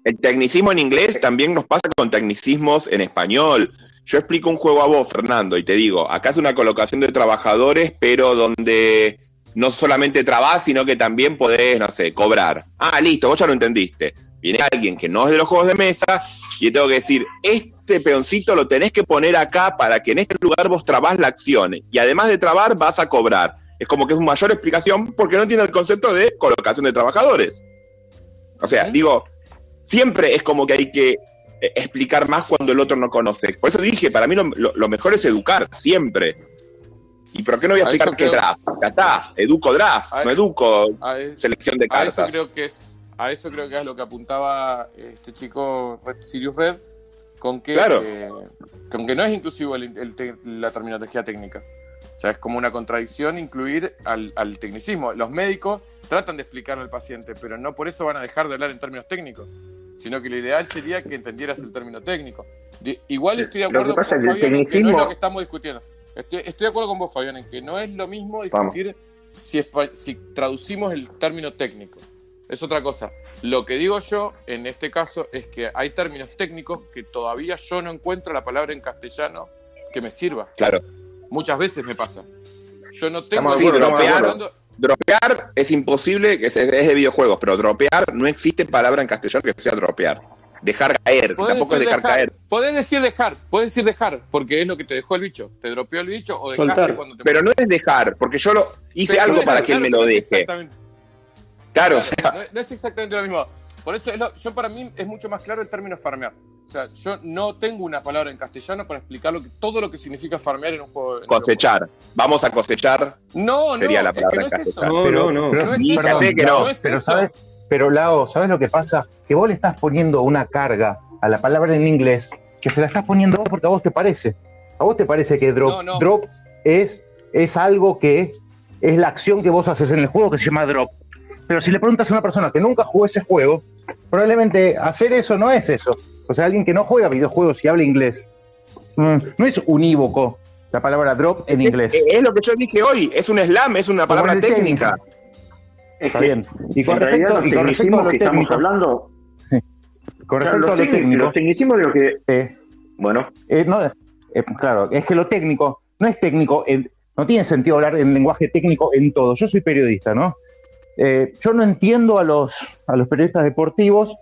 el tecnicismo en inglés también nos pasa con tecnicismos en español. Yo explico un juego a vos, Fernando, y te digo, acá es una colocación de trabajadores, pero donde no solamente trabajás, sino que también podés, no sé, cobrar. Ah, listo, vos ya lo entendiste. Viene alguien que no es de los juegos de mesa y le tengo que decir, este peoncito lo tenés que poner acá para que en este lugar vos trabás la acción. Y además de trabar, vas a cobrar. Es como que es mayor explicación porque no tiene el concepto de colocación de trabajadores. O sea, digo, siempre es como que hay que explicar más cuando el otro no conoce. Por eso dije, para mí lo, lo- lo mejor es educar, siempre. ¿Y por qué no voy a A explicar qué creo- draft? Ya está, educo draft, A- no educo A, e- selección de a eso cartas. creo que es a eso creo que es lo que apuntaba este chico Red- Sirius Red con que Claro. eh, con que no es inclusivo el- el te- la terminología técnica o sea es como una contradicción incluir al, al tecnicismo los médicos tratan de explicarle al paciente pero no por eso van a dejar de hablar en términos técnicos sino que lo ideal sería que entendieras el término técnico igual estoy de Lo que acuerdo pasa con es que el Fabián en que no es tecnicismo- lo que estamos discutiendo estoy, estoy de acuerdo con vos Fabián en que no es lo mismo discutir si, si traducimos el término técnico. Es otra cosa. Lo que digo yo en este caso es que hay términos técnicos que todavía yo no encuentro la palabra en castellano que me sirva. Claro. Muchas veces me pasa. Yo no tengo. Estamos dropear. hablando- Dropear es imposible, que es, es de videojuegos, pero dropear no existe palabra en castellano que sea dropear. Dejar caer, tampoco es dejar caer. Podés decir dejar, podés decir dejar, porque es lo que te dejó el bicho. Te dropeó el bicho o dejaste Soltar. cuando te Pero no es dejar, porque yo lo hice Pero algo para que él me lo deje. exactamente- Claro, o sea, no, no es exactamente lo mismo. Por eso es lo- yo para mí es mucho más claro el término farmear. O sea, yo no tengo una palabra en castellano para explicar lo que, todo lo que significa farmear en un juego. en cosechar. Vamos a cosechar. No, Sería no, la es que palabra no es eso. Pero- no, pero- No es perdón, eso. que no. No es pero eso. sabes, pero Lao, ¿sabes lo que pasa? Que vos le estás poniendo una carga a la palabra en inglés que se la estás poniendo vos porque a vos te parece. A vos te parece que drop, No, no. drop es, es algo que es la acción que vos haces en el juego que se llama drop. Pero si le preguntas a una persona que nunca jugó ese juego, probablemente hacer eso no es eso. O sea, alguien que no juega videojuegos y habla inglés, mm, no es unívoco la palabra drop en inglés. Es, es lo que yo dije hoy, es un slam, es una palabra técnica. Es Está que, bien. Y con respecto, los y con respecto a lo que estamos hablando, con claro, respecto a lo técnico, los tecnicismos de lo que, eh, bueno, Eh, no, eh, claro, es que lo técnico no es técnico, en- no tiene sentido hablar en lenguaje técnico en todo. Yo soy periodista, ¿no? Eh, yo no entiendo a los, a los periodistas deportivos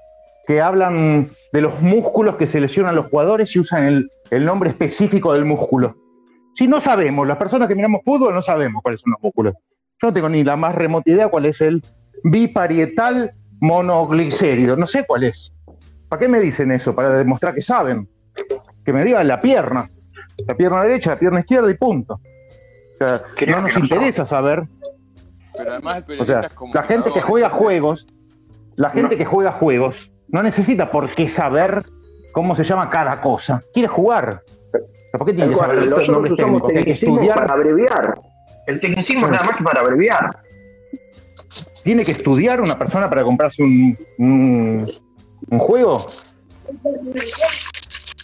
que hablan de los músculos que se lesionan los jugadores y usan el, el nombre específico del músculo. Si no sabemos, las personas que miramos fútbol no sabemos cuáles son los músculos. Yo no tengo ni la más remota idea cuál es el biparietal monoglicérido. No sé cuál es. ¿Para qué me dicen eso? Para demostrar que saben que me digan la pierna, la pierna derecha, la pierna izquierda y punto. O sea, no nos interesa saber. Pero además el O sea, es la gente que juega juegos, la gente que juega juegos no necesita por qué saber cómo se llama cada cosa. Quiere jugar. ¿Por qué tiene que saber nosotros nombres técnicos? Que hay que tecnicismo estudiar, para abreviar. El tecnicismo es nada más que para abreviar. tiene que estudiar una persona para comprarse un, un, un juego.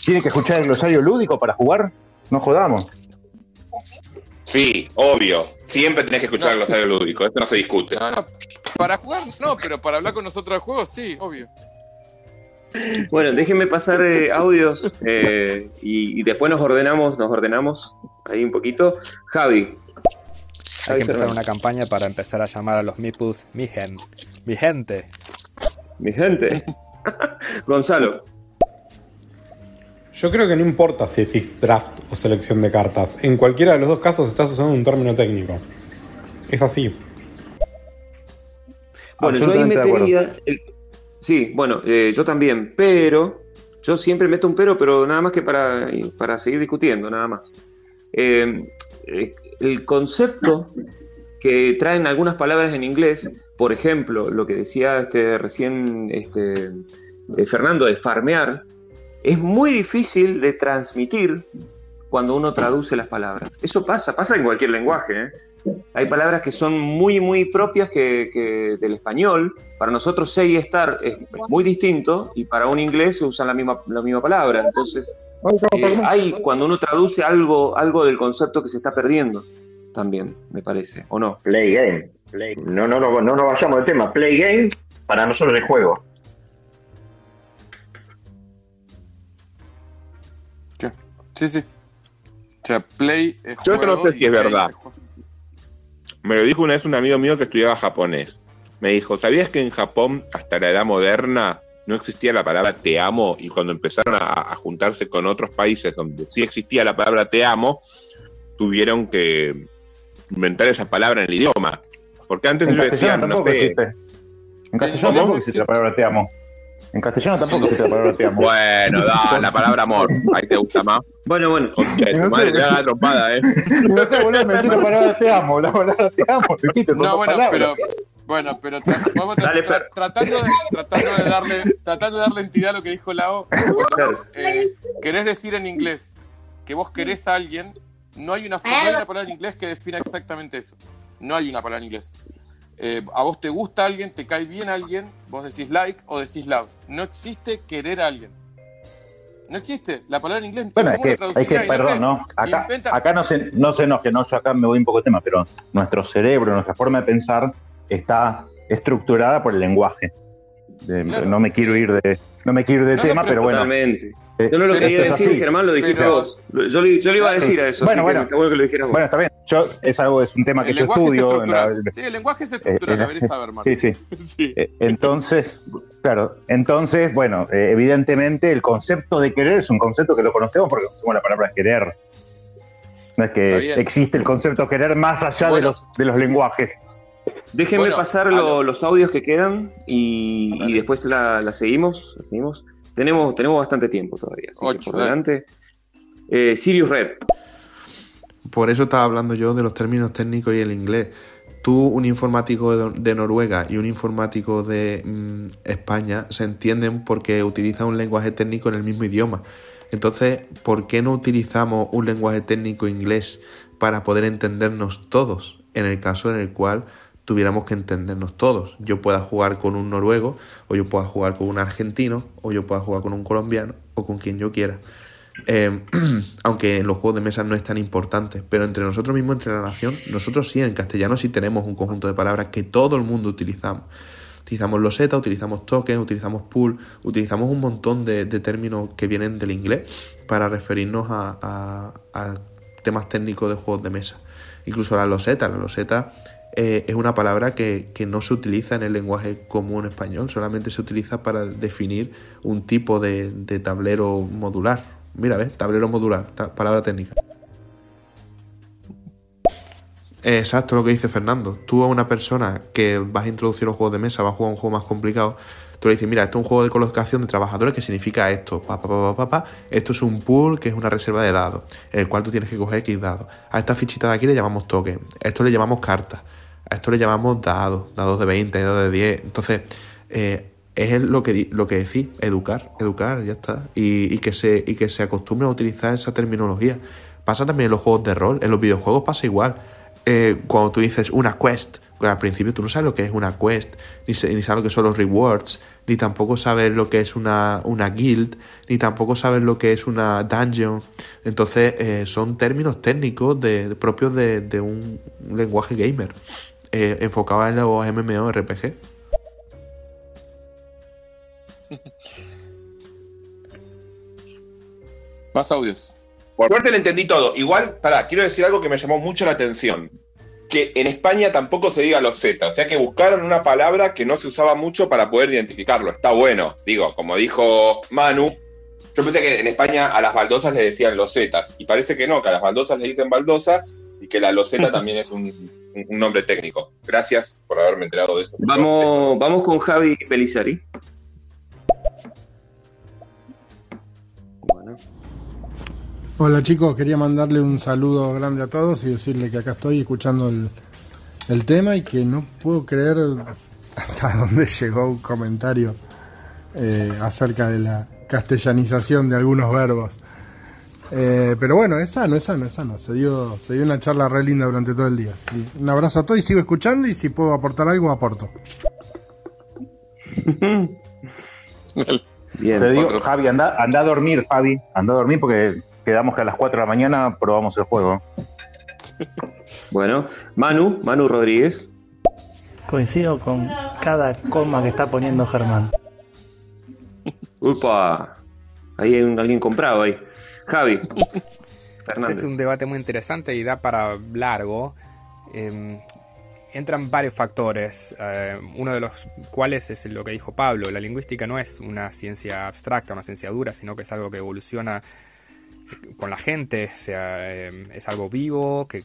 Tiene que escuchar el glosario lúdico para jugar. No jodamos. Sí, obvio. Siempre tenés que escuchar el glosario lúdico, esto no se discute. No, no, para jugar no, pero para hablar con nosotros de juegos sí, obvio. Bueno, déjenme pasar eh, audios eh, y, y después nos ordenamos, nos ordenamos ahí un poquito. Javi. Hay Javi que empezar Fernández. una campaña para empezar a llamar a los Mipus mi gen, mi gente. Mi gente. Gonzalo. Yo creo que no importa si decís draft o selección de cartas. En cualquiera de los dos casos estás usando un término técnico. Es así. Bueno, yo ahí metería. el- Sí, bueno, eh, yo también, pero. Yo siempre meto un pero, pero nada más que para, para seguir discutiendo, nada más. Eh, eh, el concepto que traen algunas palabras en inglés, por ejemplo, lo que decía este, recién este, eh, Fernando de farmear, es muy difícil de transmitir cuando uno traduce las palabras. Eso pasa, pasa en cualquier lenguaje. ¿eh? Hay palabras que son muy, muy propias que, del español. Para nosotros say y estar es muy distinto y para un inglés se usan la misma, la misma palabra. Entonces, eh, hay cuando uno traduce algo, algo del concepto que se está perdiendo también, me parece, ¿o no? Play game. No, no, no, no nos vayamos del tema. Play game para nosotros es juego. Sí, sí. O sea, play es Yo juego no sé si y es play verdad. Me lo dijo una vez un amigo mío que estudiaba japonés. Me dijo, ¿sabías que en Japón, hasta la edad moderna, no existía la palabra te amo y cuando empezaron a, a juntarse con otros países donde sí existía la palabra te amo, tuvieron que inventar esa palabra en el idioma. Porque antes ellos decían, no sé, existe. En castellano ¿Cómo? tampoco existe la palabra te amo. En castellano tampoco existe la palabra te amo. Bueno, da, la palabra amor. Ahí te gusta más. Bueno, bueno. Tu No sé, madre, te boludo. haga trompada, ¿eh? No sé, boludo, me decís la palabra te amo. La palabra te amo. Te chiste, son No, dos bueno, palabras. pero. Bueno, pero tra- vamos a tra- Dale, tra- Fer. tratando, de, tratando, de darle, tratando de darle entidad a lo que dijo Lao. eh, querés decir en inglés que vos querés a alguien, no hay, una, no hay una palabra en inglés que defina exactamente eso. No hay una palabra en inglés. Eh, a vos te gusta alguien, te cae bien alguien, vos decís like o decís love. No existe querer a alguien. No existe. La palabra en inglés. Bueno, es ¿cómo que, hay que, perdón, ¿no? Acá, inventa- acá no, se, no se enoje, ¿no? Yo acá me voy un poco de tema, pero nuestro cerebro, nuestra forma de pensar está estructurada por el lenguaje. De- Claro. No me quiero ir de, no me quiero ir de No, no, tema, pero bueno. Totalmente. Eh, Yo no lo esto quería es decir, así. Germán, lo dijiste Pero- vos. Yo, le- yo le iba a decir a eso, Bueno, así bueno. que está bueno que lo dijeras vos. Bueno, está bien. Yo, es algo, es un tema que El yo es estudio. en la-. Sí, el lenguaje es estructural, eh, deberías saber, Martín. Sí, sí. Eh, Entonces, claro, entonces, bueno, eh, evidentemente el concepto de querer es un concepto que lo conocemos porque conocemos la palabra querer. No es que existe el concepto querer más allá de, los, de los lenguajes. Déjenme Bueno, pasar lo- los audios que quedan y, y después la, la seguimos. la seguimos. Tenemos, tenemos bastante tiempo todavía, así que por delante. Eh, Sirius Red. Por eso estaba hablando yo de los términos técnicos y el inglés. Tú, un informático de, de Noruega y un informático de mm, España se entienden porque utilizan un lenguaje técnico en el mismo idioma. Entonces, ¿por qué no utilizamos un lenguaje técnico inglés para poder entendernos todos? En el caso en el cual tuviéramos que entendernos todos. Yo pueda jugar con un noruego, o yo pueda jugar con un argentino, o yo pueda jugar con un colombiano, o con quien yo quiera. Eh, aunque en los juegos de mesa no es tan importante, pero entre nosotros mismos, entre la nación, nosotros sí, en castellano sí tenemos un conjunto de palabras que todo el mundo utilizamos. Utilizamos loseta, utilizamos token, utilizamos pool, utilizamos un montón de, términos que vienen del inglés para referirnos a, a- a temas técnicos de juegos de mesa. Incluso la loseta, la loseta eh, es una palabra que, que no se utiliza en el lenguaje común español, solamente se utiliza para definir un tipo de, tablero modular. Mira, ¿ves? Tablero modular, palabra técnica. Exacto lo que dice Fernando. Tú a una persona que vas a introducir los juegos de mesa, vas a jugar un juego más complicado, tú le dices, mira, esto es un juego de colocación de trabajadores que significa esto, pa, pa, pa, pa, esto es un pool que es una reserva de dados, en el cual tú tienes que coger X dados. A esta fichita de aquí le llamamos token, esto le llamamos cartas, a esto le llamamos dados, dados de 20, dados de 10. Entonces, eh, es lo que, lo que decís, educar, educar, ya está. Y, que se, y que se acostumbre a utilizar esa terminología. Pasa también en los juegos de rol, en los videojuegos pasa igual. Eh, cuando tú dices una quest, pues al principio tú no sabes lo que es una quest, ni, ni sabes lo que son los rewards, ni tampoco sabes lo que es una, una guild, ni tampoco sabes lo que es una dungeon. Entonces eh, son términos técnicos de, propios de un lenguaje gamer, eh, enfocado en los MMORPG. Más audios. Por suerte le entendí todo. Igual, pará, quiero decir algo que me llamó mucho la atención. Que en España tampoco se diga los Z. O sea que buscaron una palabra que no se usaba mucho para poder identificarlo. Está bueno. Digo, como dijo Manu, yo pensé que en España a las baldosas le decían los Zetas. Y parece que no, que a las baldosas le dicen baldosas y que la loseta también es un, un- nombre técnico. Gracias por haberme enterado de eso. Vamos, vamos con Javi Pelizari. Hola chicos, quería mandarle un saludo grande a todos y decirle que acá estoy escuchando el, el tema y que no puedo creer hasta dónde llegó un comentario eh, acerca de la castellanización de algunos verbos. Eh, pero bueno, es sano, es sano, es sano. Se dio, se dio una charla re linda durante todo el día. Y un abrazo a todos y sigo escuchando y si puedo aportar algo, aporto. Bien, Te digo, otros. Javi, anda, anda a dormir, Javi. Anda a dormir porque quedamos que a las 4 de la mañana probamos el juego. Bueno, Manu, Manu Rodríguez. Coincido con cada coma que está poniendo Germán. Upa, ahí hay un, alguien comprado ahí. Javi. Fernández. Este es un debate muy interesante y da para largo. Eh, entran varios factores, eh, uno de los cuales es lo que dijo Pablo, la lingüística no es una ciencia abstracta, una ciencia dura, sino que es algo que evoluciona con la gente, o sea, eh, es algo vivo, que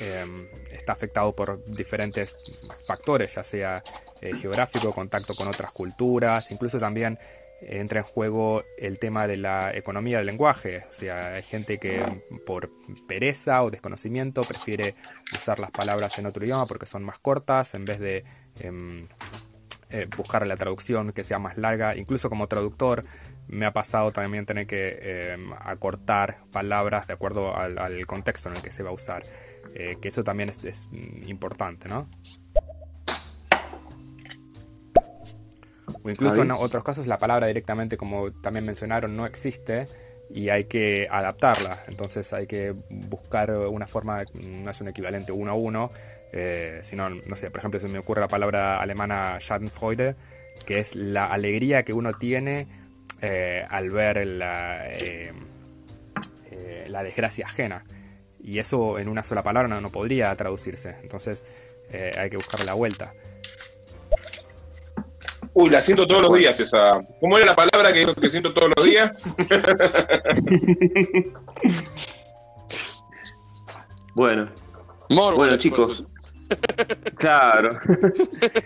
eh, está afectado por diferentes factores, ya sea eh, geográfico, contacto con otras culturas, incluso también entra en juego el tema de la economía del lenguaje. O sea, hay gente que por pereza o desconocimiento prefiere usar las palabras en otro idioma porque son más cortas en vez de em, eh, buscar la traducción que sea más larga. Incluso como traductor me ha pasado también tener que em, acortar palabras de acuerdo al, contexto en el que se va a usar. Eh, que eso también es, es importante, ¿no? O incluso en otros casos la palabra directamente, como también mencionaron, no existe y hay que adaptarla. Entonces hay que buscar una forma, no es un equivalente uno a uno, eh, sino, no sé, por ejemplo, se me ocurre la palabra alemana Schadenfreude, que es la alegría que uno tiene eh, al ver la, eh, eh, la desgracia ajena. Y eso en una sola palabra no, no podría traducirse. Entonces eh, hay que buscar la vuelta. Uy, la siento todos los días esa. ¿Cómo era la palabra que, que siento todos los días? bueno. Morbo, bueno, chicos. Claro.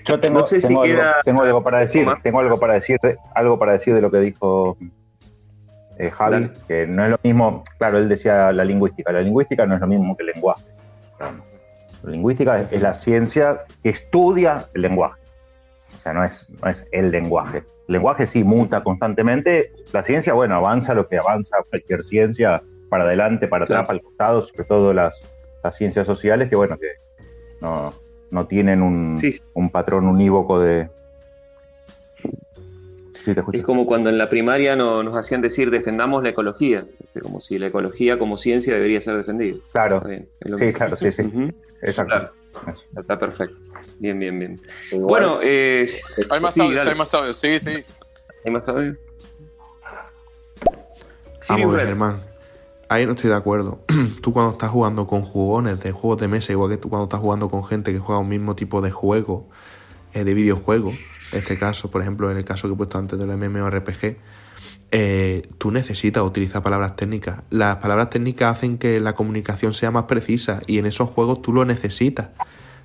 Yo tengo, No sé si tengo, algo, queda- tengo algo para decir, ¿Cómo? tengo algo para decir, de- algo para decir de lo que dijo eh, Javi, Dale. que no es lo mismo, claro, él decía la lingüística, la lingüística no es lo mismo que el lenguaje. La lingüística es, es la ciencia que estudia el lenguaje. O sea, no es, no es el lenguaje. El lenguaje sí muta constantemente. La ciencia, bueno, avanza lo que avanza cualquier ciencia para adelante, para atrás, Claro. para el costado, sobre todo las, las ciencias sociales, que bueno, que no, no tienen un, un patrón unívoco de. Sí, te. Es como cuando en la primaria no- nos hacían decir defendamos la ecología, ¿viste? como si la ecología como ciencia debería ser defendida. Claro. Sí, mismo. claro, sí, sí. Exacto. Claro. Está perfecto. Bien, bien, bien. Bueno, eh, Hay más sí, audios, hay más audios. Sí, sí. ¿Hay más audio? Vamos Red. Germán. Ahí no estoy de acuerdo. tú cuando estás jugando con jugones de juegos de mesa, igual que tú cuando estás jugando con gente que juega un mismo tipo de juego, eh, de videojuego, en este caso, por ejemplo, en el caso que he puesto antes del MMORPG, eh, tú necesitas utilizar palabras técnicas. Las palabras técnicas hacen que la comunicación sea más precisa y en esos juegos tú lo necesitas.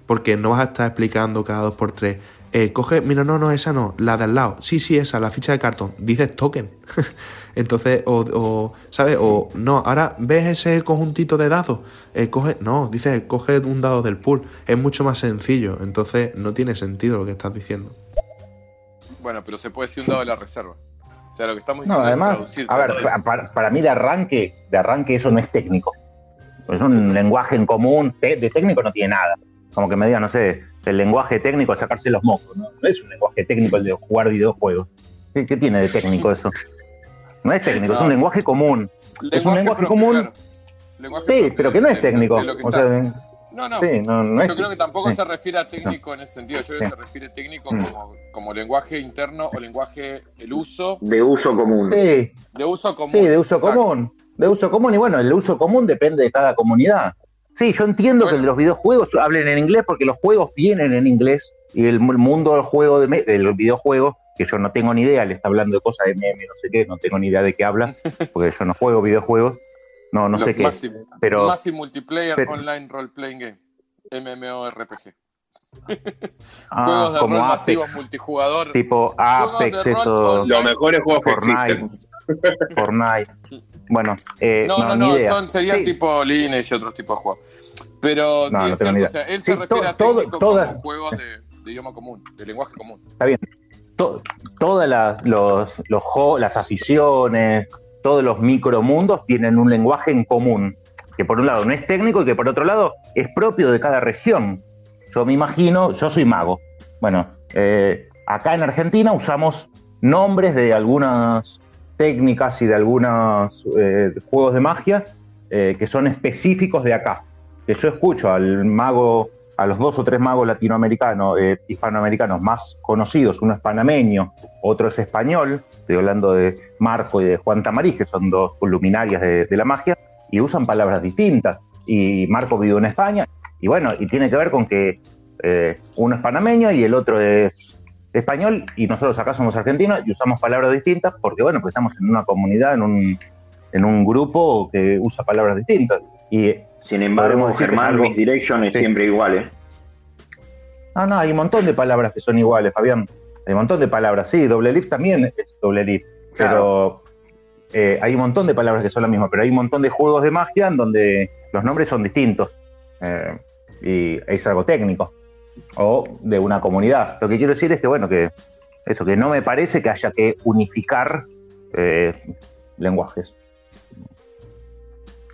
Porque no vas a estar explicando cada dos por tres. Eh, coge, mira, no, no, esa no, la de al lado. Sí, sí, esa, la ficha de cartón. Dices token. Entonces, o, ¿sabes? O no, ahora ves ese conjuntito de dados. Eh, coge, no, dices, coge un dado del pool. Es mucho más sencillo. Entonces, no tiene sentido lo que estás diciendo. Bueno, pero se puede decir un dado de la reserva. O sea, lo que estamos No, diciendo además, es traducir a ver, para, para mí de arranque, de arranque eso no es técnico. Es un lenguaje en común, de técnico no tiene nada. Como que me digan, no sé, el lenguaje técnico es sacarse los mocos, ¿no? No es un lenguaje técnico el de jugar videojuegos. ¿Qué, qué tiene de técnico eso? No es técnico, es un No. lenguaje común. es un lenguaje propio, común. claro. Lenguaje Sí, propio pero que no es técnico. O sea, No, no. sí, no, no es- Yo creo que tampoco sí. se refiere a técnico en ese sentido. Yo creo que Sí. se refiere técnico Mm. como, como lenguaje interno o lenguaje, el uso De uso común. Sí, de uso común. Sí, de uso Exacto. común. De uso común, y bueno, el uso común depende de cada comunidad. Sí, yo entiendo que los videojuegos hablen en inglés porque los juegos vienen en inglés y el, mu- mundo del juego de, del videojuego, que yo no tengo ni idea, le está hablando de cosas de meme, no sé qué, no tengo ni idea de qué habla, porque yo no juego videojuegos, no, no Los sé qué. Massive, Pero Massive Multiplayer pero- Online Role Playing Game. MMORPG. ah, Juegos de como rol masivos Apex, multijugador. tipo Apex, eso. Los mejores juegos que Fortnite, Fortnite. Bueno, eh, No, no, ni no, idea. son, serían Sí. tipo Lineage y otros tipos de juegos. Pero sí No, no es tengo ni cierto, o sea, él Sí, se refiere to- a todo- todas- como juegos de, de idioma común, de lenguaje común. Está bien. To- todas las, los, las aficiones, todos los micromundos tienen un lenguaje en común, que por un lado no es técnico y que por otro lado es propio de cada región. Yo me imagino, yo soy mago. Bueno, eh, acá en Argentina usamos nombres de algunas técnicas y de algunos eh, juegos de magia eh, que son específicos de acá. Que yo escucho al mago, a los dos o tres magos latinoamericanos, eh, hispanoamericanos más conocidos, uno es panameño, otro es español, estoy hablando de Marco y de Juan Tamariz, que son dos luminarias de, la magia, y usan palabras distintas. Y Marco vive en España, Y bueno, y tiene que ver con que eh, uno es panameño y el otro es español y nosotros acá somos argentinos y usamos palabras distintas porque, bueno, pues estamos en una comunidad, en un, en un grupo que usa palabras distintas. Y Sin embargo, Germán, algo- Misdirection es Sí. siempre igual, ¿eh? Ah, no, hay un montón de palabras que son iguales, Fabián. Hay un montón de palabras. Sí, doble lift también es doble lift. Pero eh, hay un montón de palabras que son las mismas. Pero hay un montón de juegos de magia en donde los nombres son distintos. Eh, y es algo técnico. O de una comunidad. Lo que quiero decir es que, bueno, que eso, que no me parece que haya que unificar eh, lenguajes.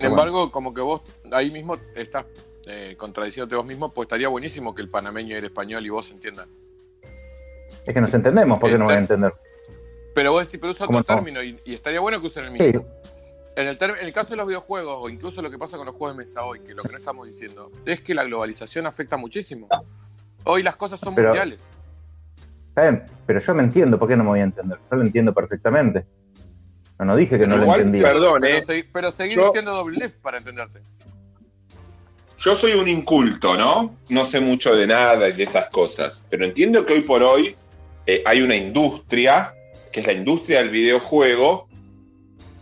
Sin embargo, como que vos ahí mismo estás eh, contradiciéndote vos mismo, pues estaría buenísimo que el panameño y el español y vos entiendan. Es que nos entendemos, ¿por qué no me voy a entender? Pero vos decís, pero usa ¿Cómo otro no? término y, y estaría bueno que usen el Sí. mismo. En el, ter- en el caso de los videojuegos, o incluso lo que pasa con los juegos de mesa hoy, que lo que no estamos diciendo, es que la globalización afecta muchísimo. Hoy las cosas son Pero- mundiales. Está bien, pero yo me entiendo, ¿por qué no me voy a entender? Yo lo entiendo perfectamente. No, no dije que no lo Igual, entendía. perdón, Pero, ¿eh? pero seguir Yo- diciendo doble lift para entenderte. Yo soy un inculto, ¿no? No sé mucho de nada y de esas cosas, pero entiendo que hoy por hoy eh, hay una industria, que es la industria del videojuego,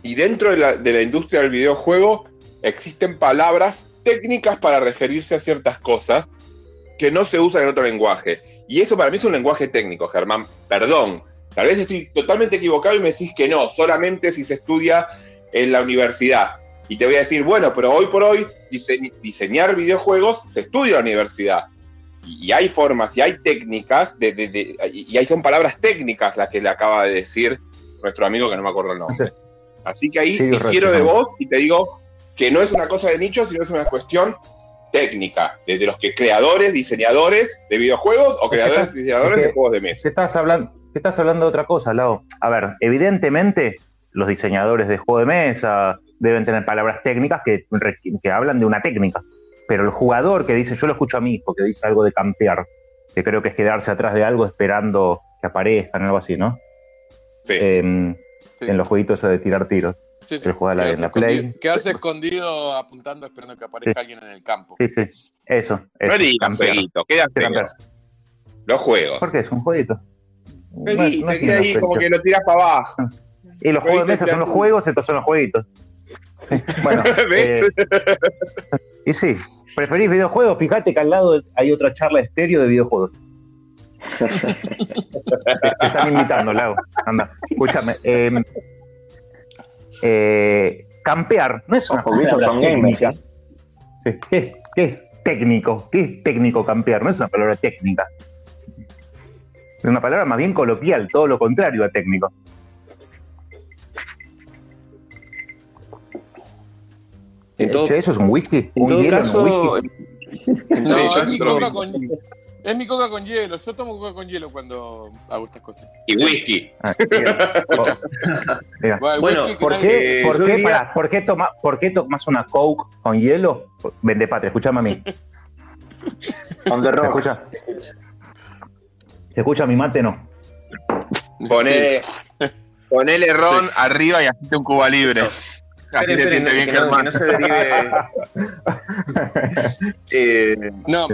y dentro de la, de la industria del videojuego existen palabras técnicas para referirse a ciertas cosas que no se usan en otro lenguaje. Y eso para mí es un lenguaje técnico, Germán. Perdón, tal vez estoy totalmente equivocado y me decís que no, solamente si se estudia en la universidad. Y te voy a decir, bueno, pero hoy por hoy dise- diseñar videojuegos se estudia en la universidad. Y, y hay formas y hay técnicas, de, de- de- y ahí son palabras técnicas las que le acaba de decir nuestro amigo que no me acuerdo el nombre. Así que ahí Sí, difiero de vos y te digo que no es una cosa de nicho, sino es una cuestión técnica, desde los que creadores, diseñadores de videojuegos o creadores y diseñadores de juegos de mesa. ¿Qué estás hablando? ¿Qué estás hablando de otra cosa, Lau? A ver, evidentemente los diseñadores de juego de mesa deben tener palabras técnicas que, que hablan de una técnica. Pero el jugador que dice, yo lo escucho a mí, porque dice algo de campear, que creo que es quedarse atrás de algo esperando que aparezcan, algo así, ¿no? En, en los jueguitos de tirar tiros. Sí, sí. Que juega en Quedarse la Play. escondido- Quedarse escondido apuntando esperando que aparezca alguien en el campo. Sí, sí. Eso. No eso, digas campear. jueguito, quédate los juegos. ¿Por qué? Es un jueguito. No no queda ahí como que lo tiras para abajo. Y los juegos de mesa son los juegos, estos son los jueguitos. Bueno, ¿Ves? eh, y sí, ¿preferís videojuegos? Fíjate que al lado hay otra charla estéreo de videojuegos. te, te están invitando, Lau. Anda, escúchame. eh, eh, campear no es una Ojo, palabra son técnica. Sí, ¿Qué es, qué es técnico? ¿Qué es técnico campear? No es una palabra técnica. Es una palabra más bien coloquial, todo lo contrario a técnico. En todo- Che, ¿Eso es un whisky? En ¿Un todo hielo en caso, un whisky? No, Sí, yo es, mi coca con, es mi coca con hielo. Yo tomo coca con hielo cuando hago estas cosas. Y whisky. Ah. Bueno, whisky ¿Por qué, Eh, por qué, diría- pará, ¿por qué toma- por qué tomas una Coke con hielo? Vende patria, escúchame a mí. On the ¿Se rock. ¿Se escucha mi mate? No. Ponele, ponele ron arriba y hacete un cuba libre. Así Esperen, se siente bien, que, no, que Germán. no se derive. Eh, No.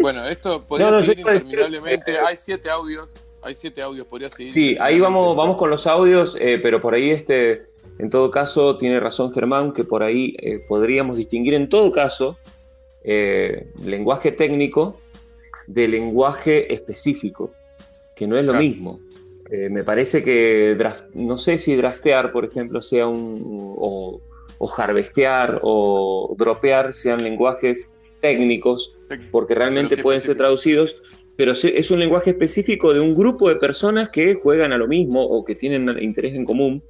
Bueno, esto podría No, no, yo seguir decir- interminablemente. Hay siete audios. Hay siete audios, podría seguir. Sí, ahí vamos, vamos con los audios, eh, pero por ahí este, en todo caso, tiene razón Germán, que por ahí eh, podríamos distinguir en todo caso eh, lenguaje técnico de lenguaje específico, que no es lo Claro. mismo. Eh, me parece que draft- no sé si draftear, por ejemplo, sea un o, o harvestear o dropear sean lenguajes técnicos, porque realmente sí pueden ser traducidos, pero es un lenguaje específico de un grupo de personas que juegan a lo mismo o que tienen interés en común,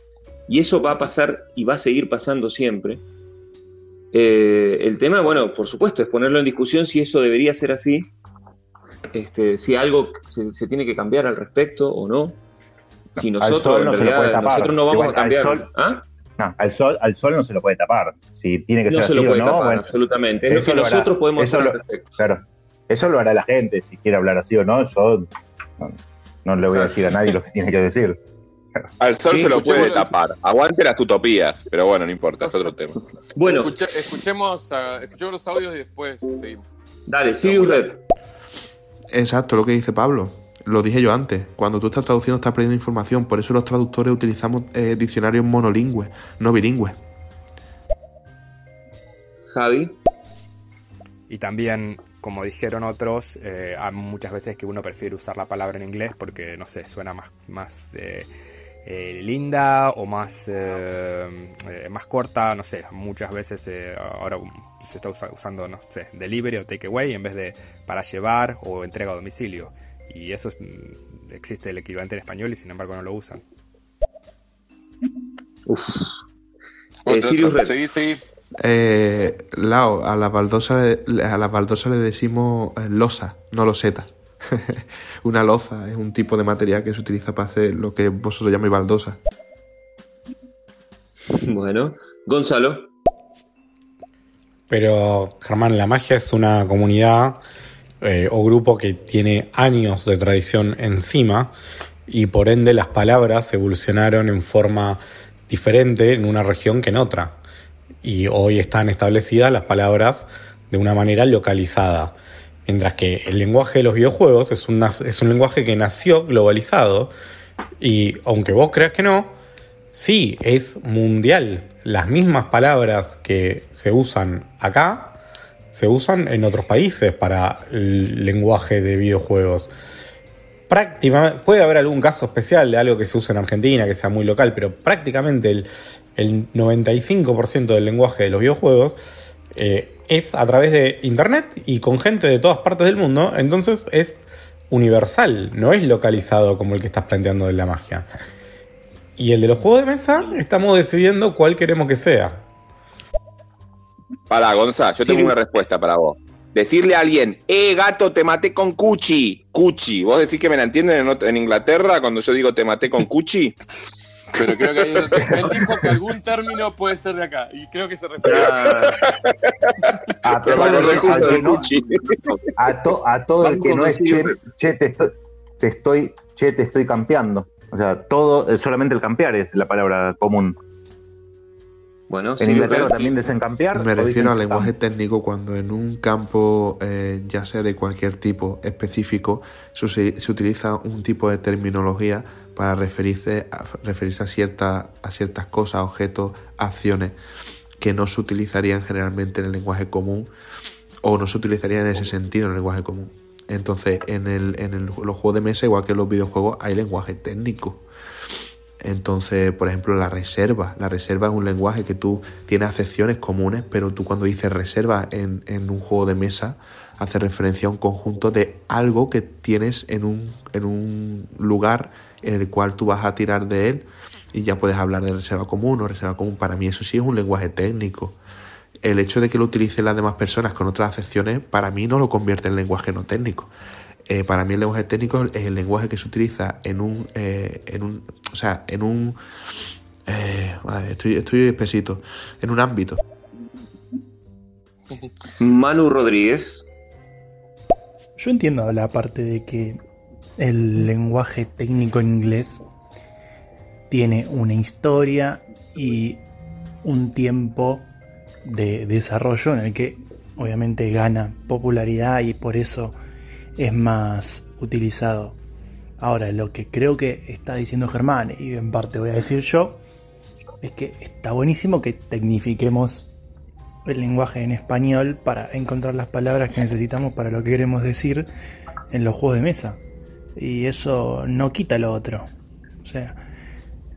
y eso va a pasar y va a seguir pasando siempre. Eh, el tema, bueno, por supuesto, es ponerlo en discusión si eso debería ser así, este, si algo se, se tiene que cambiar al respecto o no. Si al nosotros, no realidad, nosotros no vamos Igual, a al cambiar. sol- ¿Ah? No, al sol, al sol no se lo puede tapar. Si tiene que No ser se así lo puede o no, tapar, bueno, absolutamente. Es lo eso que lo hará- nosotros podemos eso hacer al respecto. Claro, eso lo hará la gente, si quiere hablar así o no, yo no, no le voy a decir a nadie lo que tiene que decir. Al sol Sí, se lo puede tapar. Aguante las utopías, pero bueno, no importa, es otro tema. Bueno, Escuche- escuchemos, a- escuchemos los audios y después seguimos. Dale, Sirius Red. Exacto, lo que dice Pablo. Lo dije yo antes. Cuando tú estás traduciendo, estás perdiendo información. Por eso los traductores utilizamos eh, diccionarios monolingües, no bilingües. Javi. Y también, como dijeron otros, eh, hay muchas veces que uno prefiere usar la palabra en inglés porque, no sé, suena más, más eh, eh, linda o más, eh, eh, más corta, no sé, muchas veces eh, ahora se está usa- usando, no sé, delivery o takeaway en vez de para llevar o entrega a domicilio. Y eso es, mm, existe el equivalente en español y sin embargo no lo usan. Eh, Sirius Red. Seguí, seguí. Eh, Lao, a la baldosa, le- a la baldosa le decimos losa, no losetas. Una loza es un tipo de material que se utiliza para hacer lo que vosotros llamáis baldosa. Bueno, Gonzalo. Pero, Germán, la magia es una comunidad eh, o grupo que tiene años de tradición encima y por ende las palabras evolucionaron en forma diferente en una región que en otra. Y hoy están establecidas las palabras de una manera localizada. Mientras que el lenguaje de los videojuegos es un, nas- es un lenguaje que nació globalizado y aunque vos creas que no, sí, es mundial. Las mismas palabras que se usan acá se usan en otros países para el lenguaje de videojuegos. Prácticamente, puede haber algún caso especial de algo que se usa en Argentina, que sea muy local, pero prácticamente el, el 95% del lenguaje de los videojuegos eh, es a través de internet y con gente de todas partes del mundo, entonces es universal, no es localizado como el que estás planteando de la magia. Y el de los juegos de mesa, estamos decidiendo cuál queremos que sea. Pará, Gonza, yo tengo una respuesta para vos. Decirle a alguien, eh, gato, te maté con Cuchi. Cuchi. ¿Vos decís que me la entienden en, en Inglaterra cuando yo digo te maté con Cuchi? Pero creo que ahí es donde- él dijo que algún término puede ser de acá. Y creo que se refiere A me todo el- que no- Cuchi. a, to- a todo el que no es che, te estoy, te estoy, che, te estoy campeando. O sea, todo, eh, solamente el campear es la palabra común. Bueno, En Inglaterra Red. también dicen campear. Me refiero al lenguaje técnico cuando en un campo, eh, ya sea de cualquier tipo específico, se utiliza un tipo de terminología para referirse a, referirse a, cierta- a ciertas cosas, objetos, acciones que no se utilizarían generalmente en el lenguaje común o no se utilizarían en ese sentido en el lenguaje común. Entonces, en, el, en el- los juegos de mesa, igual que en los videojuegos, hay lenguaje técnico. Entonces, por ejemplo, la reserva. La reserva es un lenguaje que tú tienes acepciones comunes, pero tú cuando dices reserva en, en un juego de mesa, hace referencia a un conjunto de algo que tienes en un, en un lugar en el cual tú vas a tirar de él y ya puedes hablar de reserva común o reserva común. Para mí eso sí es un lenguaje técnico. El hecho de que lo utilicen las demás personas con otras acepciones, para mí no lo convierte en lenguaje no técnico. Eh, para mí el lenguaje técnico es el lenguaje que se utiliza en un, eh, en un o sea, en un, eh, estoy, estoy espesito, en un ámbito. Manu Rodríguez. Yo entiendo la parte de que el lenguaje técnico inglés tiene una historia y un tiempo de desarrollo en el que obviamente gana popularidad y por eso es más utilizado. Ahora, lo que creo que está diciendo Germán, y en parte voy a decir yo, es que está buenísimo que tecnifiquemos el lenguaje en español para encontrar las palabras que necesitamos para lo que queremos decir en los juegos de mesa. Y eso no quita lo otro. O sea,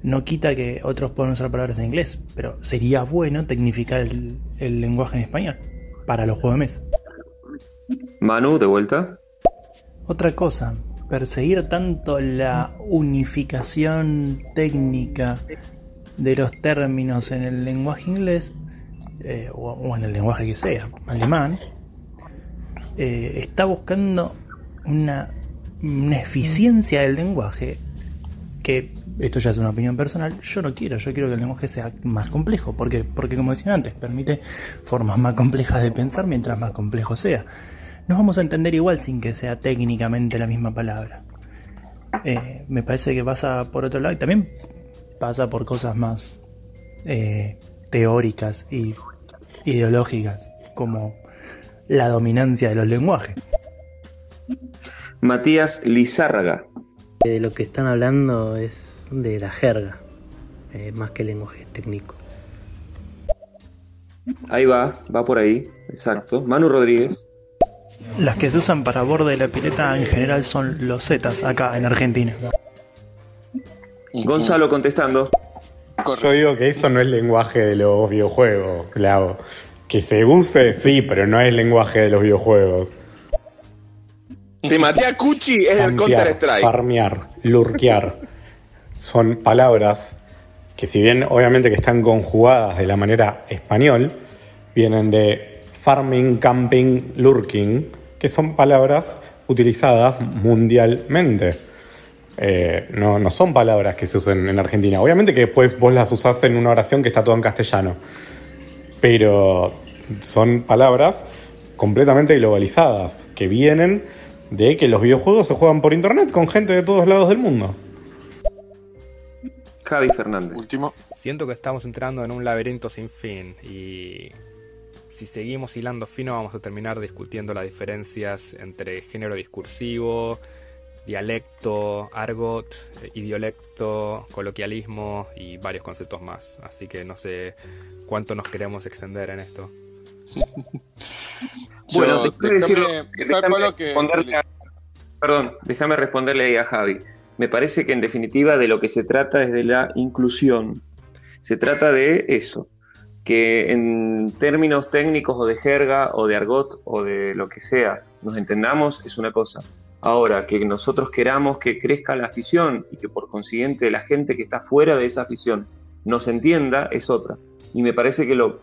no quita que otros puedan usar palabras en inglés, pero sería bueno tecnificar el, el lenguaje en español para los juegos de mesa. Manu, de vuelta. Otra cosa, perseguir tanto la unificación técnica de los términos en el lenguaje inglés, eh, o, o en el lenguaje que sea, alemán, eh, está buscando una, una eficiencia del lenguaje que, esto ya es una opinión personal, yo no quiero, yo quiero que el lenguaje sea más complejo, porque, porque como decía antes, permite formas más complejas de pensar mientras más complejo sea nos vamos a entender igual sin que sea técnicamente la misma palabra. Eh, me parece que pasa por otro lado y también pasa por cosas más eh, teóricas y ideológicas, como la dominancia de los lenguajes. Matías Lizárraga. De lo que están hablando es de la jerga, eh, más que lenguaje técnico. Ahí va, va por ahí, exacto. Manu Rodríguez. Las que se usan para borde de la pileta en general son los zetas acá en Argentina. Gonzalo contestando. Yo digo que eso no es lenguaje de los videojuegos, claro. Que se use, sí, pero no es lenguaje de los videojuegos. Te maté a Cuchi es el Counter Strike. Farmear, lurkear. Son palabras que si bien obviamente que están conjugadas de la manera español, vienen de farming, camping, lurking, que son palabras utilizadas mundialmente. Eh, no, no son palabras que se usen en Argentina. Obviamente que después vos las usás en una oración que está todo en castellano. Pero son palabras completamente globalizadas, que vienen de que los videojuegos se juegan por internet con gente de todos lados del mundo. Javi Fernández. Último. Siento que estamos entrando en un laberinto sin fin y si seguimos hilando fino vamos a terminar discutiendo las diferencias entre género discursivo, dialecto, argot, eh, idiolecto, coloquialismo y varios conceptos más. Así que no sé cuánto nos queremos extender en esto. Bueno, déjame decirlo- déjame- déjame Pablo, que- responderle a- perdón, déjame responderle ahí a Javi. Me parece que en definitiva de lo que se trata es de la inclusión. Se trata de eso, que en términos técnicos o de jerga o de argot o de lo que sea, nos entendamos es una cosa. Ahora, que nosotros queramos que crezca la afición y que por consiguiente la gente que está fuera de esa afición nos entienda es otra. Y me parece que lo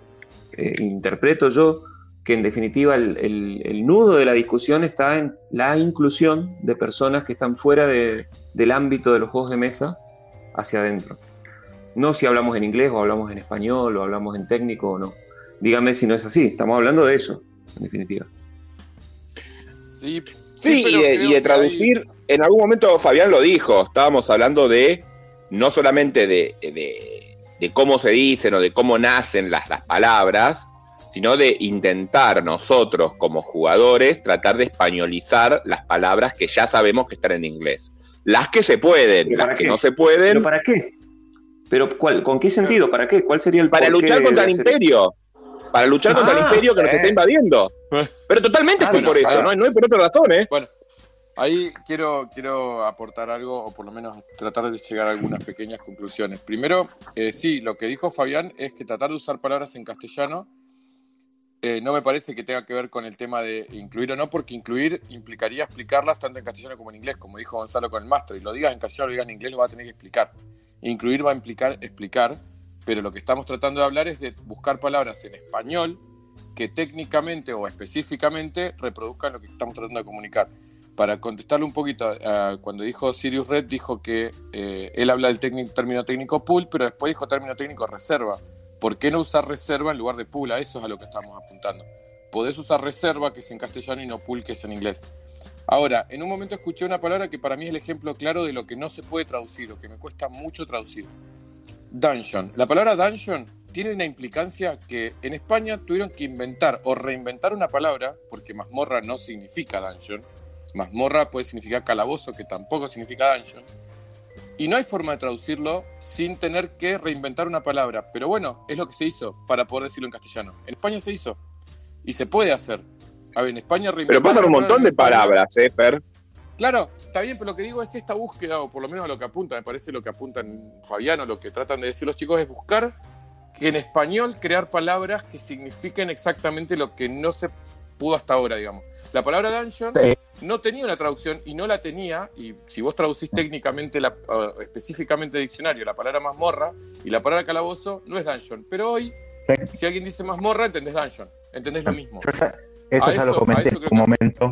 eh, interpreto yo que en definitiva el, el- el nudo de la discusión está en la inclusión de personas que están fuera de- del ámbito de los juegos de mesa hacia adentro. No si hablamos en inglés o hablamos en español o hablamos en técnico o no. Dígame si no es así, estamos hablando de eso, en definitiva. Sí, y, de, y traducir, en algún momento Fabián lo dijo, estábamos hablando de no solamente de, de- de cómo se dicen o de cómo nacen las, las palabras, sino de intentar nosotros como jugadores tratar de españolizar las palabras que ya sabemos que están en inglés. Las que se pueden, ¿Pero las que qué? no se pueden. ¿Pero para qué? ¿Pero cuál, con qué sentido? ¿Para qué? ¿Cuál sería el Para luchar contra el hacer imperio. Para luchar contra el Ah, imperio que nos eh. está invadiendo. Pero totalmente Ah, fue no, por eso, no, no hay por otra razón, ¿eh? Bueno, ahí quiero, quiero aportar algo, o por lo menos tratar de llegar a algunas pequeñas conclusiones. Primero, eh, sí, lo que dijo Fabián es que tratar de usar palabras en castellano eh, no me parece que tenga que ver con el tema de incluir o no, porque incluir implicaría explicarlas tanto en castellano como en inglés, como dijo Gonzalo con el máster. Y lo digas en castellano lo digas en inglés, lo va a tener que explicar. Incluir va a implicar explicar, pero lo que estamos tratando de hablar es de buscar palabras en español que técnicamente o específicamente reproduzcan lo que estamos tratando de comunicar. Para contestarle un poquito, a- cuando dijo Sirius Red, dijo que eh, él habla del término técnico pool, pero después dijo término técnico reserva. ¿Por qué no usar reserva en lugar de pool? A eso es a lo que estamos apuntando. Podés usar reserva, que es en castellano, y no pool, que es en inglés. Ahora, en un momento escuché una palabra que para mí es el ejemplo claro de lo que no se puede traducir o que me cuesta mucho traducir. Dungeon. La palabra dungeon tiene una implicancia que en España tuvieron que inventar o reinventar una palabra, porque mazmorra no significa dungeon. Mazmorra puede significar calabozo, que tampoco significa dungeon. Y no hay forma de traducirlo sin tener que reinventar una palabra. Pero bueno, es lo que se hizo para poder decirlo en castellano. En España se hizo. Y se puede hacer. A ver, en España Pero pasan un montón de palabras, ¿eh, Fer? Claro, está bien, pero lo que digo es esta búsqueda, o por lo menos lo que apunta, me parece lo que apuntan Fabiano, lo que tratan de decir los chicos es buscar en español crear palabras que signifiquen exactamente lo que no se pudo hasta ahora, digamos. La palabra dungeon Sí. no tenía una traducción y no la tenía, y si vos traducís técnicamente, la, uh, específicamente de diccionario, la palabra mazmorra y la palabra calabozo no es dungeon, pero hoy, si alguien dice mazmorra, entendés dungeon, entendés lo mismo. Yo ya, esto A ya eso- lo comenté en un que- momento.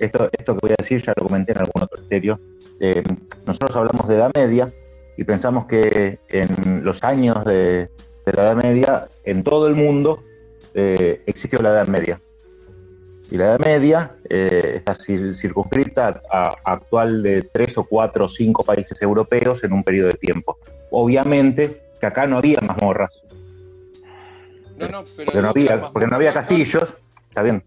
Esto, esto que voy a decir ya lo comenté en algún otro estéreo. Eh, nosotros hablamos de Edad Media y pensamos que en los años de, de la Edad Media, en todo el mundo, eh, existió la Edad Media. Y la Edad Media eh, está cir- circunscrita a, a actual de tres o cuatro o cinco países europeos en un periodo de digo. Obviamente que acá no había mazmorras, No, no, pero porque no había, porque no había castillos, está bien,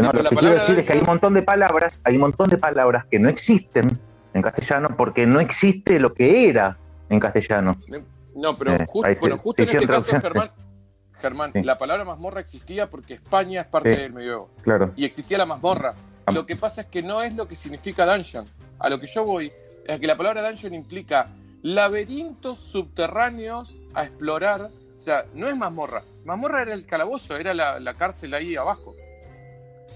No, lo que quiero decir es que hay un montón de palabras, hay un montón de palabras que no existen en castellano porque no existe lo que era en castellano. No, pero Eh, justo, ahí se- bueno, justo se en este caso. Germán, Germán, Sí. la palabra mazmorra existía porque España es parte Sí. del medioevo. Claro. Y existía la mazmorra. Lo que pasa es que no es lo que significa dungeon. A lo que yo voy es que la palabra dungeon implica laberintos subterráneos a explorar. O sea, no es mazmorra. Mazmorra era el calabozo, era la, la cárcel ahí abajo.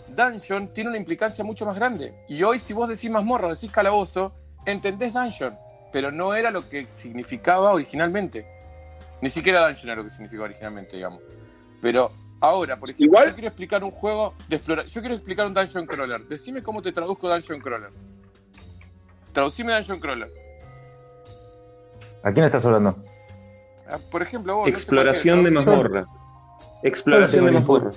Dungeon tiene una implicancia mucho más grande. Y hoy, si vos decís mazmorra o decís calabozo, entendés dungeon. Pero no era lo que significaba originalmente. Ni siquiera dungeon era lo que significaba originalmente, digamos. Pero ahora, por ejemplo, yo quiero explicar un juego de exploración. Yo quiero explicar un dungeon crawler. Decime cómo te traduzco dungeon crawler. Traducime dungeon crawler. ¿A quién estás hablando? Ah, Por ejemplo, vos. no sé Exploración de mazmorra. Exploración de mazmorra.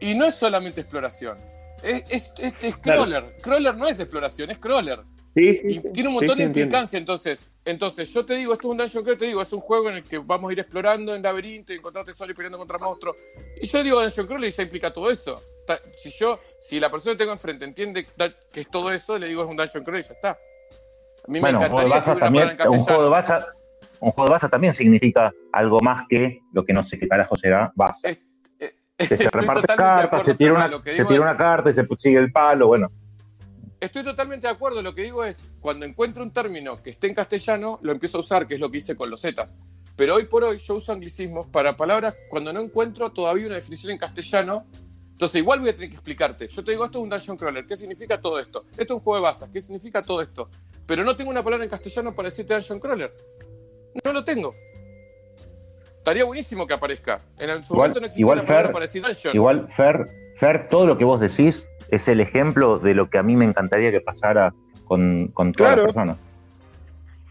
Y no es solamente exploración. Es, es, es- es Claro. crawler. Crawler no es exploración, es crawler. Sí, sí, Y sí. tiene un montón sí, de implicancia, entonces. Entonces, yo te digo, esto es un dungeon crawler, te digo, es un juego en el que vamos a ir explorando en laberinto, y encontrar tesoros y peleando contra monstruos. Y yo digo dungeon crawler y ya implica todo eso. Si yo, si la persona que tengo enfrente entiende que es todo eso, le digo es un dungeon crawler y ya está. A mí Bueno, me un juego de encantaría baza también, una palabra en un juego de baza, un juego de baza también significa algo más que lo que no sé qué carajo será baza. Que se Estoy reparte totalmente de cartas, se tira una, se tira es- una carta y se sigue el palo, bueno. Estoy totalmente de acuerdo. Lo que digo es, cuando encuentro un término que esté en castellano, lo empiezo a usar, que es lo que hice con los Zetas. Pero hoy por hoy yo uso anglicismos para palabras cuando no encuentro todavía una definición en castellano. Entonces igual voy a tener que explicarte. Yo te digo, esto es un dungeon crawler. ¿Qué significa todo esto? Esto es un juego de bazas. ¿Qué significa todo esto? Pero no tengo una palabra en castellano para decirte dungeon crawler. No lo tengo. Estaría buenísimo que aparezca. En su Igual, momento no existía igual una palabra Fer, para decir dungeon. igual Fer, Fer, todo lo que vos decís es el ejemplo de lo que a mí me encantaría que pasara con, con todas Claro. las personas.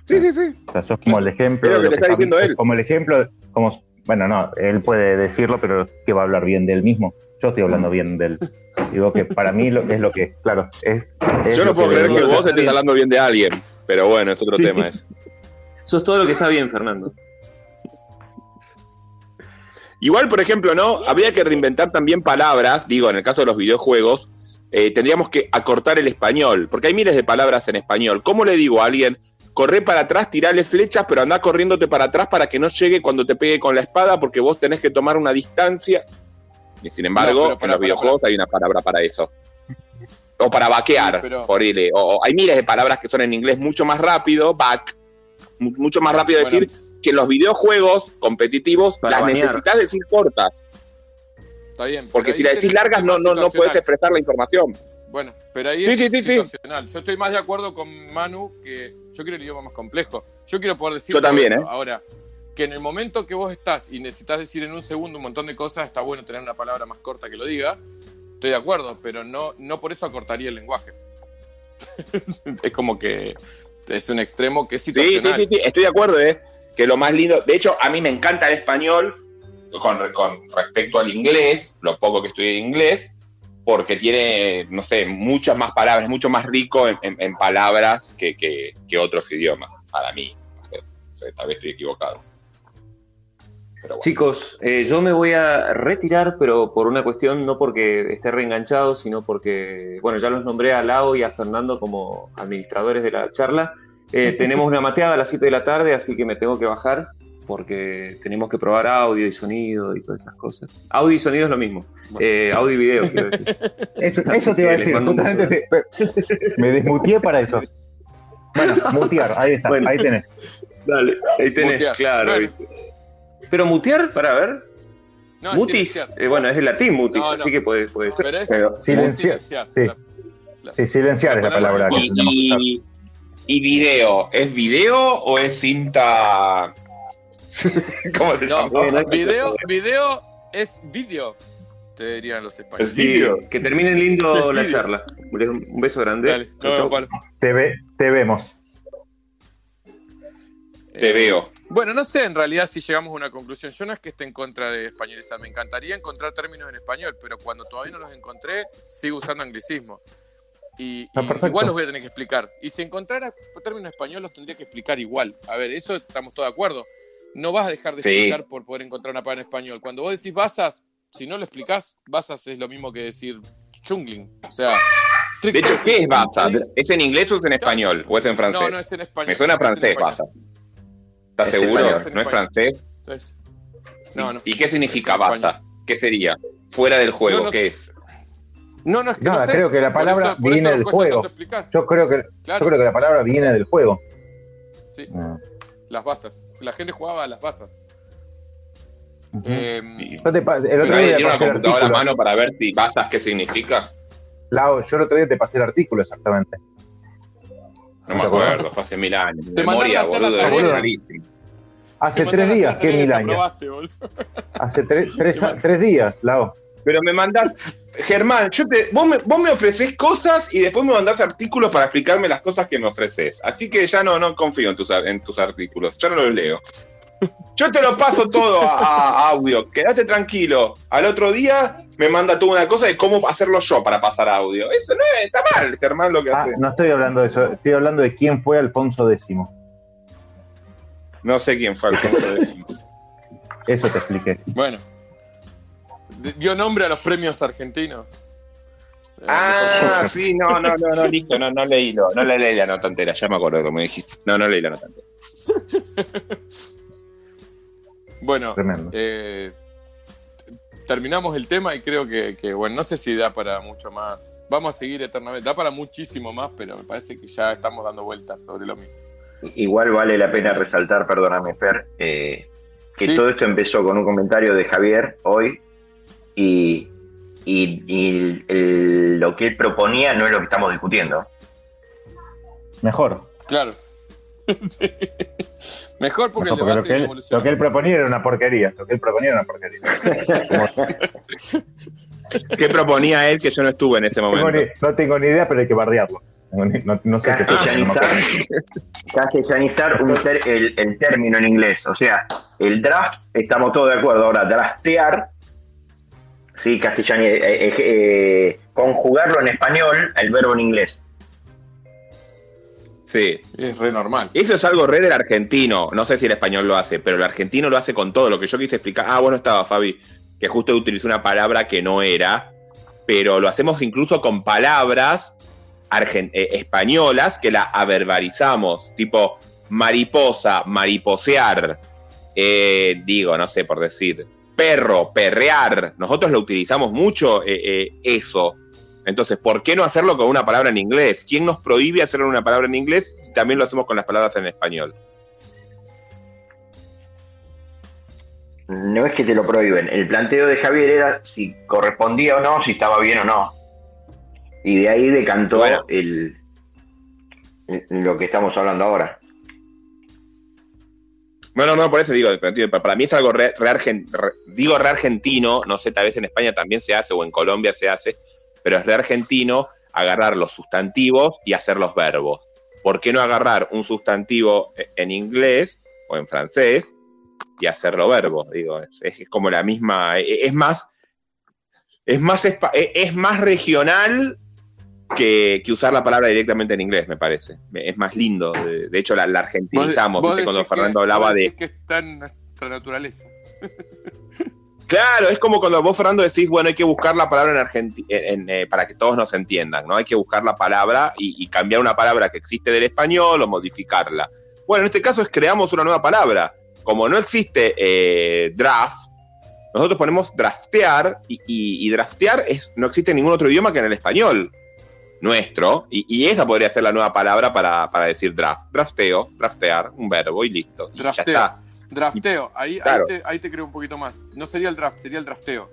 Sí, sí, sí. O sea, sos como el ejemplo Es lo de que lo está diciendo sos él. Como el ejemplo, como, bueno, no, él puede decirlo, pero que va a hablar bien de él mismo. Yo estoy hablando bien de él. Digo que para mí lo, es lo que, claro, es. es Yo no puedo creer que vos estés hablando bien de alguien, pero bueno, es otro Sí. tema es todo lo que está bien, Fernando. Igual, por ejemplo, ¿no? Habría que reinventar también palabras, digo, en el caso de los videojuegos, eh, tendríamos que acortar el español, porque hay miles de palabras en español. ¿Cómo le digo a alguien, corre para atrás, tirale flechas, pero anda corriéndote para atrás para que no llegue cuando te pegue con la espada, porque vos tenés que tomar una distancia? Y sin embargo, No, en los videojuegos hay una palabra para eso. O para vaquear, Sí, pero- por ir, o, o hay miles de palabras que son en inglés mucho más rápido, back, mu- mucho más rápido Bueno. decir que en los videojuegos competitivos las banear. necesitas decir cortas. Está bien. Porque si la decís largas no, no, no situacional. puedes expresar la información. Bueno, pero ahí Sí, es sí, situacional. Yo estoy más de acuerdo con Manu que yo quiero el idioma más complejo. Yo quiero poder decir. Yo también, eso. ¿eh? Ahora, que en el momento que vos estás y necesitas decir en un segundo un montón de cosas, está bueno tener una palabra más corta que lo diga. Estoy de acuerdo, pero no, no por eso acortaría el lenguaje. es como que es un extremo que es Sí, sí, situacional. sí, sí, estoy de acuerdo, ¿eh? Que lo más lindo, de hecho, a mí me encanta el español con, con respecto al inglés, lo poco que estudié de inglés, porque tiene, no sé, muchas más palabras, mucho más rico en, en- en palabras que, que- que otros idiomas, para mí. No sé, tal vez estoy equivocado. Bueno. Chicos, eh, yo me voy a retirar, pero por una cuestión, no porque esté reenganchado, sino porque, bueno, ya los nombré a Lau y a Fernando como administradores de la charla. Eh, tenemos una mateada a las 7 de la tarde, así que me tengo que bajar porque tenemos que probar audio y sonido y todas esas cosas. Audio y sonido es lo mismo. Eh, audio y video, quiero decir. Eso, eso te iba a decir, justamente te- me desmuteé para eso. Bueno, mutear, ahí está, Bueno. ahí tenés. Dale, ahí tenés, Mutear. claro. Pero mutear, para ver. No, mutis, eh, bueno, es de latín mutis, No, no. así que puede, puede ser. Pero es Pero silenciar, silenciar. sí. La- la- Sí, silenciar es la palabra que y- y video, ¿es video o es cinta? ¿Cómo se No, llama? video, video es video, te dirían los españoles. Es video. Que terminen lindo la Video. charla. Un beso grande. Dale, Chau, chau. Te, ve- te vemos. Te veo. Bueno, no sé en realidad si llegamos a una conclusión. Yo no es que esté en contra de españolizar, me encantaría encontrar términos en español, pero cuando todavía no los encontré, sigo usando anglicismo. Y, Ah, y igual los voy a tener que explicar. Y si encontrara términos en español, los tendría que explicar igual. A ver, eso estamos todos de acuerdo. No vas a dejar de Sí. explicar por poder encontrar una palabra en español. Cuando vos decís basas, si no lo explicás, basas es lo mismo que decir Jungling. O sea. De hecho, ¿qué es Baza? ¿Es en inglés o es en español? ¿O es en francés? No, no es en español. Me suena Es en francés. Baza. ¿Estás Es seguro? español, es en ¿No es francés? Entonces, no, no. ¿Y qué significa Baza? ¿Qué sería? Fuera del juego, No, no. ¿qué es? No, no es que Nada, no sé. creo que la Por palabra eso- por viene del juego. Yo creo que, Claro. yo creo que la palabra viene del juego. Sí. Las basas. La gente jugaba a las basas. Eh, te el otro ¿Nadie día te tiene una computadora a artículo. mano para ver si Bazas qué significa? Lau, yo el otro día te pasé el artículo exactamente. No me acuerdo, fue hace mil años. Te memoria, hacer la boludo. Hace te tres días, ¿qué la mil años? boludo. Hace tres, tres, tres días, Lau. Pero me mandás, Germán, yo te, vos, me, vos me ofreces cosas y después me mandás artículos para explicarme las cosas que me ofreces. Así que ya no, no confío en tus, en tus artículos, yo no los leo. Yo te lo paso todo a, a audio, quédate tranquilo. Al otro día me manda tú una cosa de cómo hacerlo yo para pasar audio. Eso no es, está mal, Germán, lo que Ah, hace. no estoy hablando de eso, estoy hablando de quién fue Alfonso X. No sé quién fue Alfonso X. Eso te expliqué. Bueno. Dio nombre a los premios argentinos. Eh, Ah, sí, no, no, no, no, listo, no, no leí, no le leí la nota entera, ya me acuerdo como dijiste. No, no leí la nota entera. Bueno, eh, terminamos el tema y creo que, que, bueno, no sé si da para mucho más. Vamos a seguir eternamente. Da para muchísimo más, pero me parece que ya estamos dando vueltas sobre lo mismo. Igual vale la pena resaltar, perdóname, Fer, eh, que Sí. todo esto empezó con un comentario de Javier hoy y, y- y el- lo que él proponía no es lo que estamos discutiendo. Mejor. Claro. Sí. Mejor porque Mejor, porque el lo, que él, lo que él proponía era una porquería. Lo que él proponía era una porquería. ¿Qué proponía él que yo no estuve en ese Tengo momento? ni- no tengo ni idea, pero hay que bardearlo. No, no- sé qué Castellanizar, castellanizar un ter- el, el término en inglés. O sea, el draft, estamos todos de acuerdo. Ahora, draftear, sí, castellani- eh, eh, eh, conjugarlo en español, el verbo en inglés. Sí. Es re normal. Eso es algo re del argentino. No sé si el español lo hace, pero el argentino lo hace con todo. Lo que yo quise explicar. Ah, bueno, estaba Fabi, que justo utilicé una palabra que no era, pero lo hacemos incluso con palabras argen- eh, españolas que la averbarizamos, tipo mariposa, mariposear, eh, digo, no sé por decir, perro, perrear. Nosotros lo utilizamos mucho eh, eh, eso. Entonces, ¿por qué no hacerlo con una palabra en inglés? ¿Quién nos prohíbe hacerlo una palabra en inglés? También lo hacemos con las palabras en español. No es que te lo prohíben. El planteo de Javier era si correspondía o no, si estaba bien o no. Y de ahí decantó Bueno. el, el- lo que estamos hablando ahora. Bueno, no, por eso digo, para mí es algo re, re digo re argentino, no sé, tal vez en España también se hace o en Colombia se hace, pero es re argentino agarrar los sustantivos y hacer los verbos. ¿Por qué no agarrar un sustantivo e- en inglés o en francés y hacerlo verbo? Digo, es, como la misma, e- es más, es más, e- es más regional que, que usar la palabra directamente en inglés, me parece. Es más lindo. De, hecho, la, la argentinizamos. Vos. Cuando que- Fernando vos hablaba decís de. que está en nuestra naturaleza. Claro, es como cuando vos, Fernando, decís, bueno, hay que buscar la palabra en Argentina para que todos nos entiendan, ¿no? Hay que buscar la palabra y, y cambiar una palabra que existe del español o modificarla. Bueno, en este caso es creamos una nueva palabra. Como no existe eh, draft, nosotros ponemos draftear y, y- y draftear es, no existe en ningún otro idioma que en el español nuestro. Y, y esa podría ser la nueva palabra para, para decir draft. Drafteo, draftear, un verbo y listo. Y ya Drafteo. está. Drafteo. Ahí, Claro. ahí, te, ahí te creo un poquito más. No sería el draft, sería el drafteo.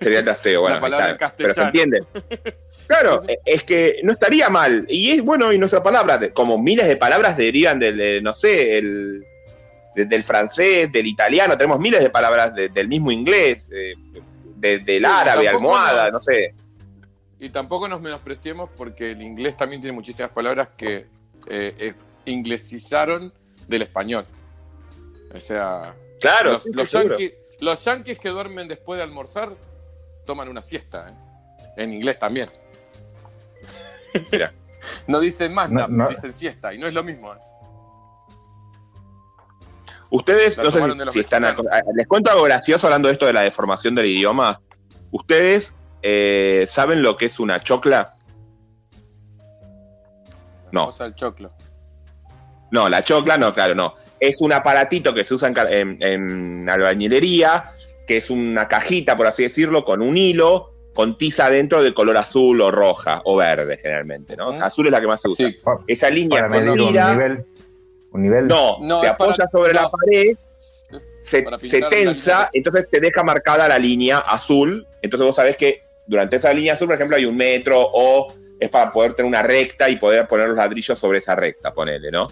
Sería el drafteo, bueno. La palabra en está. Pero se castellano. entiende. Claro, e- es que no estaría mal. Y es bueno, y nuestra palabra, de- como miles de palabras derivan del, eh, no sé, el, de- del francés, del italiano, tenemos miles de palabras de- del mismo inglés, eh, de- del Sí, árabe, almohada, no sé. Y tampoco nos menospreciemos porque el inglés también tiene muchísimas palabras que eh, eh, inglesizaron del español. O sea, Claro, los, los yanquis, los yanquis que duermen después de almorzar toman una siesta. ¿eh? En inglés también. Mira. No dicen más, No, dicen siesta. Y no es lo mismo. ¿eh? Ustedes, La no sé si, de los si están. Les cuento algo gracioso hablando de esto de la deformación del idioma. Ustedes eh, ¿saben lo que es una chocla? No. O sea, el choclo. No, la chocla no, claro, no. Es un aparatito que se usa en, ca- en- en albañilería, que es una cajita, por así decirlo, con un hilo, con tiza dentro de color azul o roja o verde, generalmente, ¿no? Azul es la que más se usa. Esa línea Para medir con un nivel. Un nivel. no, No, se para- apoya sobre la pared, se, se tensa, entonces te deja marcada la línea azul. Entonces vos sabés que durante esa línea azul, por ejemplo, hay un metro o es para poder tener una recta y poder poner los ladrillos sobre esa recta, ponele, ¿no?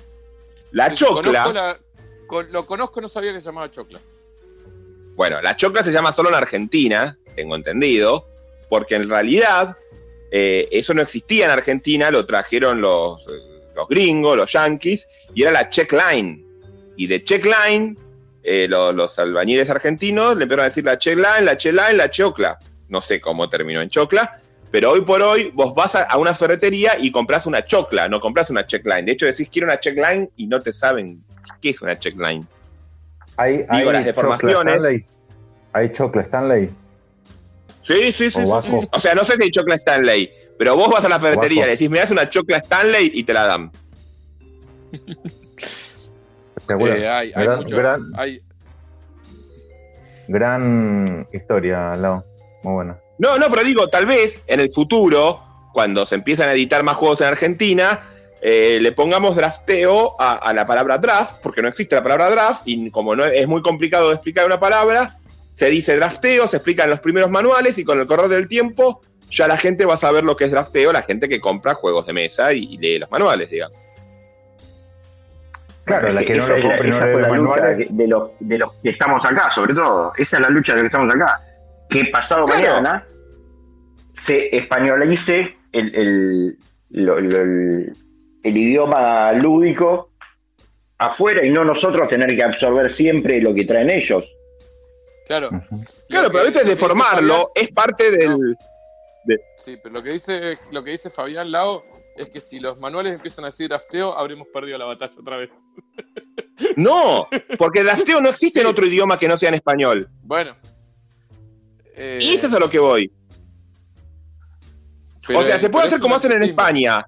La Sí, chocla, conozco la- con- lo conozco, no sabía que se llamaba chocla. bueno, la chocla se llama solo en Argentina, tengo entendido, porque en realidad eh, eso no existía en Argentina, lo trajeron los, eh, los gringos, los yankees, y era la check line. Y de check line, eh, lo- los albañiles argentinos le empezaron a decir la check line, la check line, la chocla. No sé cómo terminó en chocla, pero hoy por hoy vos vas a, a una ferretería y compras una chocla, no compras una check line. De hecho, decís quiero una check line y no te saben qué es una check line. Hay, Digo, las chocla deformaciones. Stanley. Hay chocla Stanley. Sí, sí, sí, O sí, sí. Sea, no sé si hay chocla Stanley, pero vos vas a la ferretería le decís, me das una chocla Stanley y te la dan. Seguro. Eh, hay, hay gran, mucho- gran, hay- gran historia, Lau. Muy buena. No, no, pero digo, tal vez en el futuro, cuando se empiezan a editar más juegos en Argentina, eh, le pongamos drafteo a, a la palabra draft, porque no existe la palabra draft, y como no es muy complicado de explicar una palabra, se dice drafteo, se explica en los primeros manuales, y con el correr del tiempo, ya la gente va a saber lo que es drafteo, la gente que compra juegos de mesa y, y lee los manuales, digamos. Claro, la que no lo compre no esa lee fue los manuales. de, de los, de los que estamos acá, sobre todo. Esa es la lucha de los que estamos acá. Que pasado Claro. mañana se españolice el, el, lo- lo- el- el idioma lúdico afuera y no nosotros tener que absorber siempre lo que traen ellos. Claro. Claro, pero a veces deformarlo es parte del... de- Sí, pero lo que dice, lo que dice Fabián Lao es que si los manuales empiezan a decir drafteo, habremos perdido la batalla otra vez. No, porque drafteo no existe en otro idioma que no sea en español. Bueno. Eh, Y eso es a lo que voy. pero- o sea, se puede hacer como hacen en. España.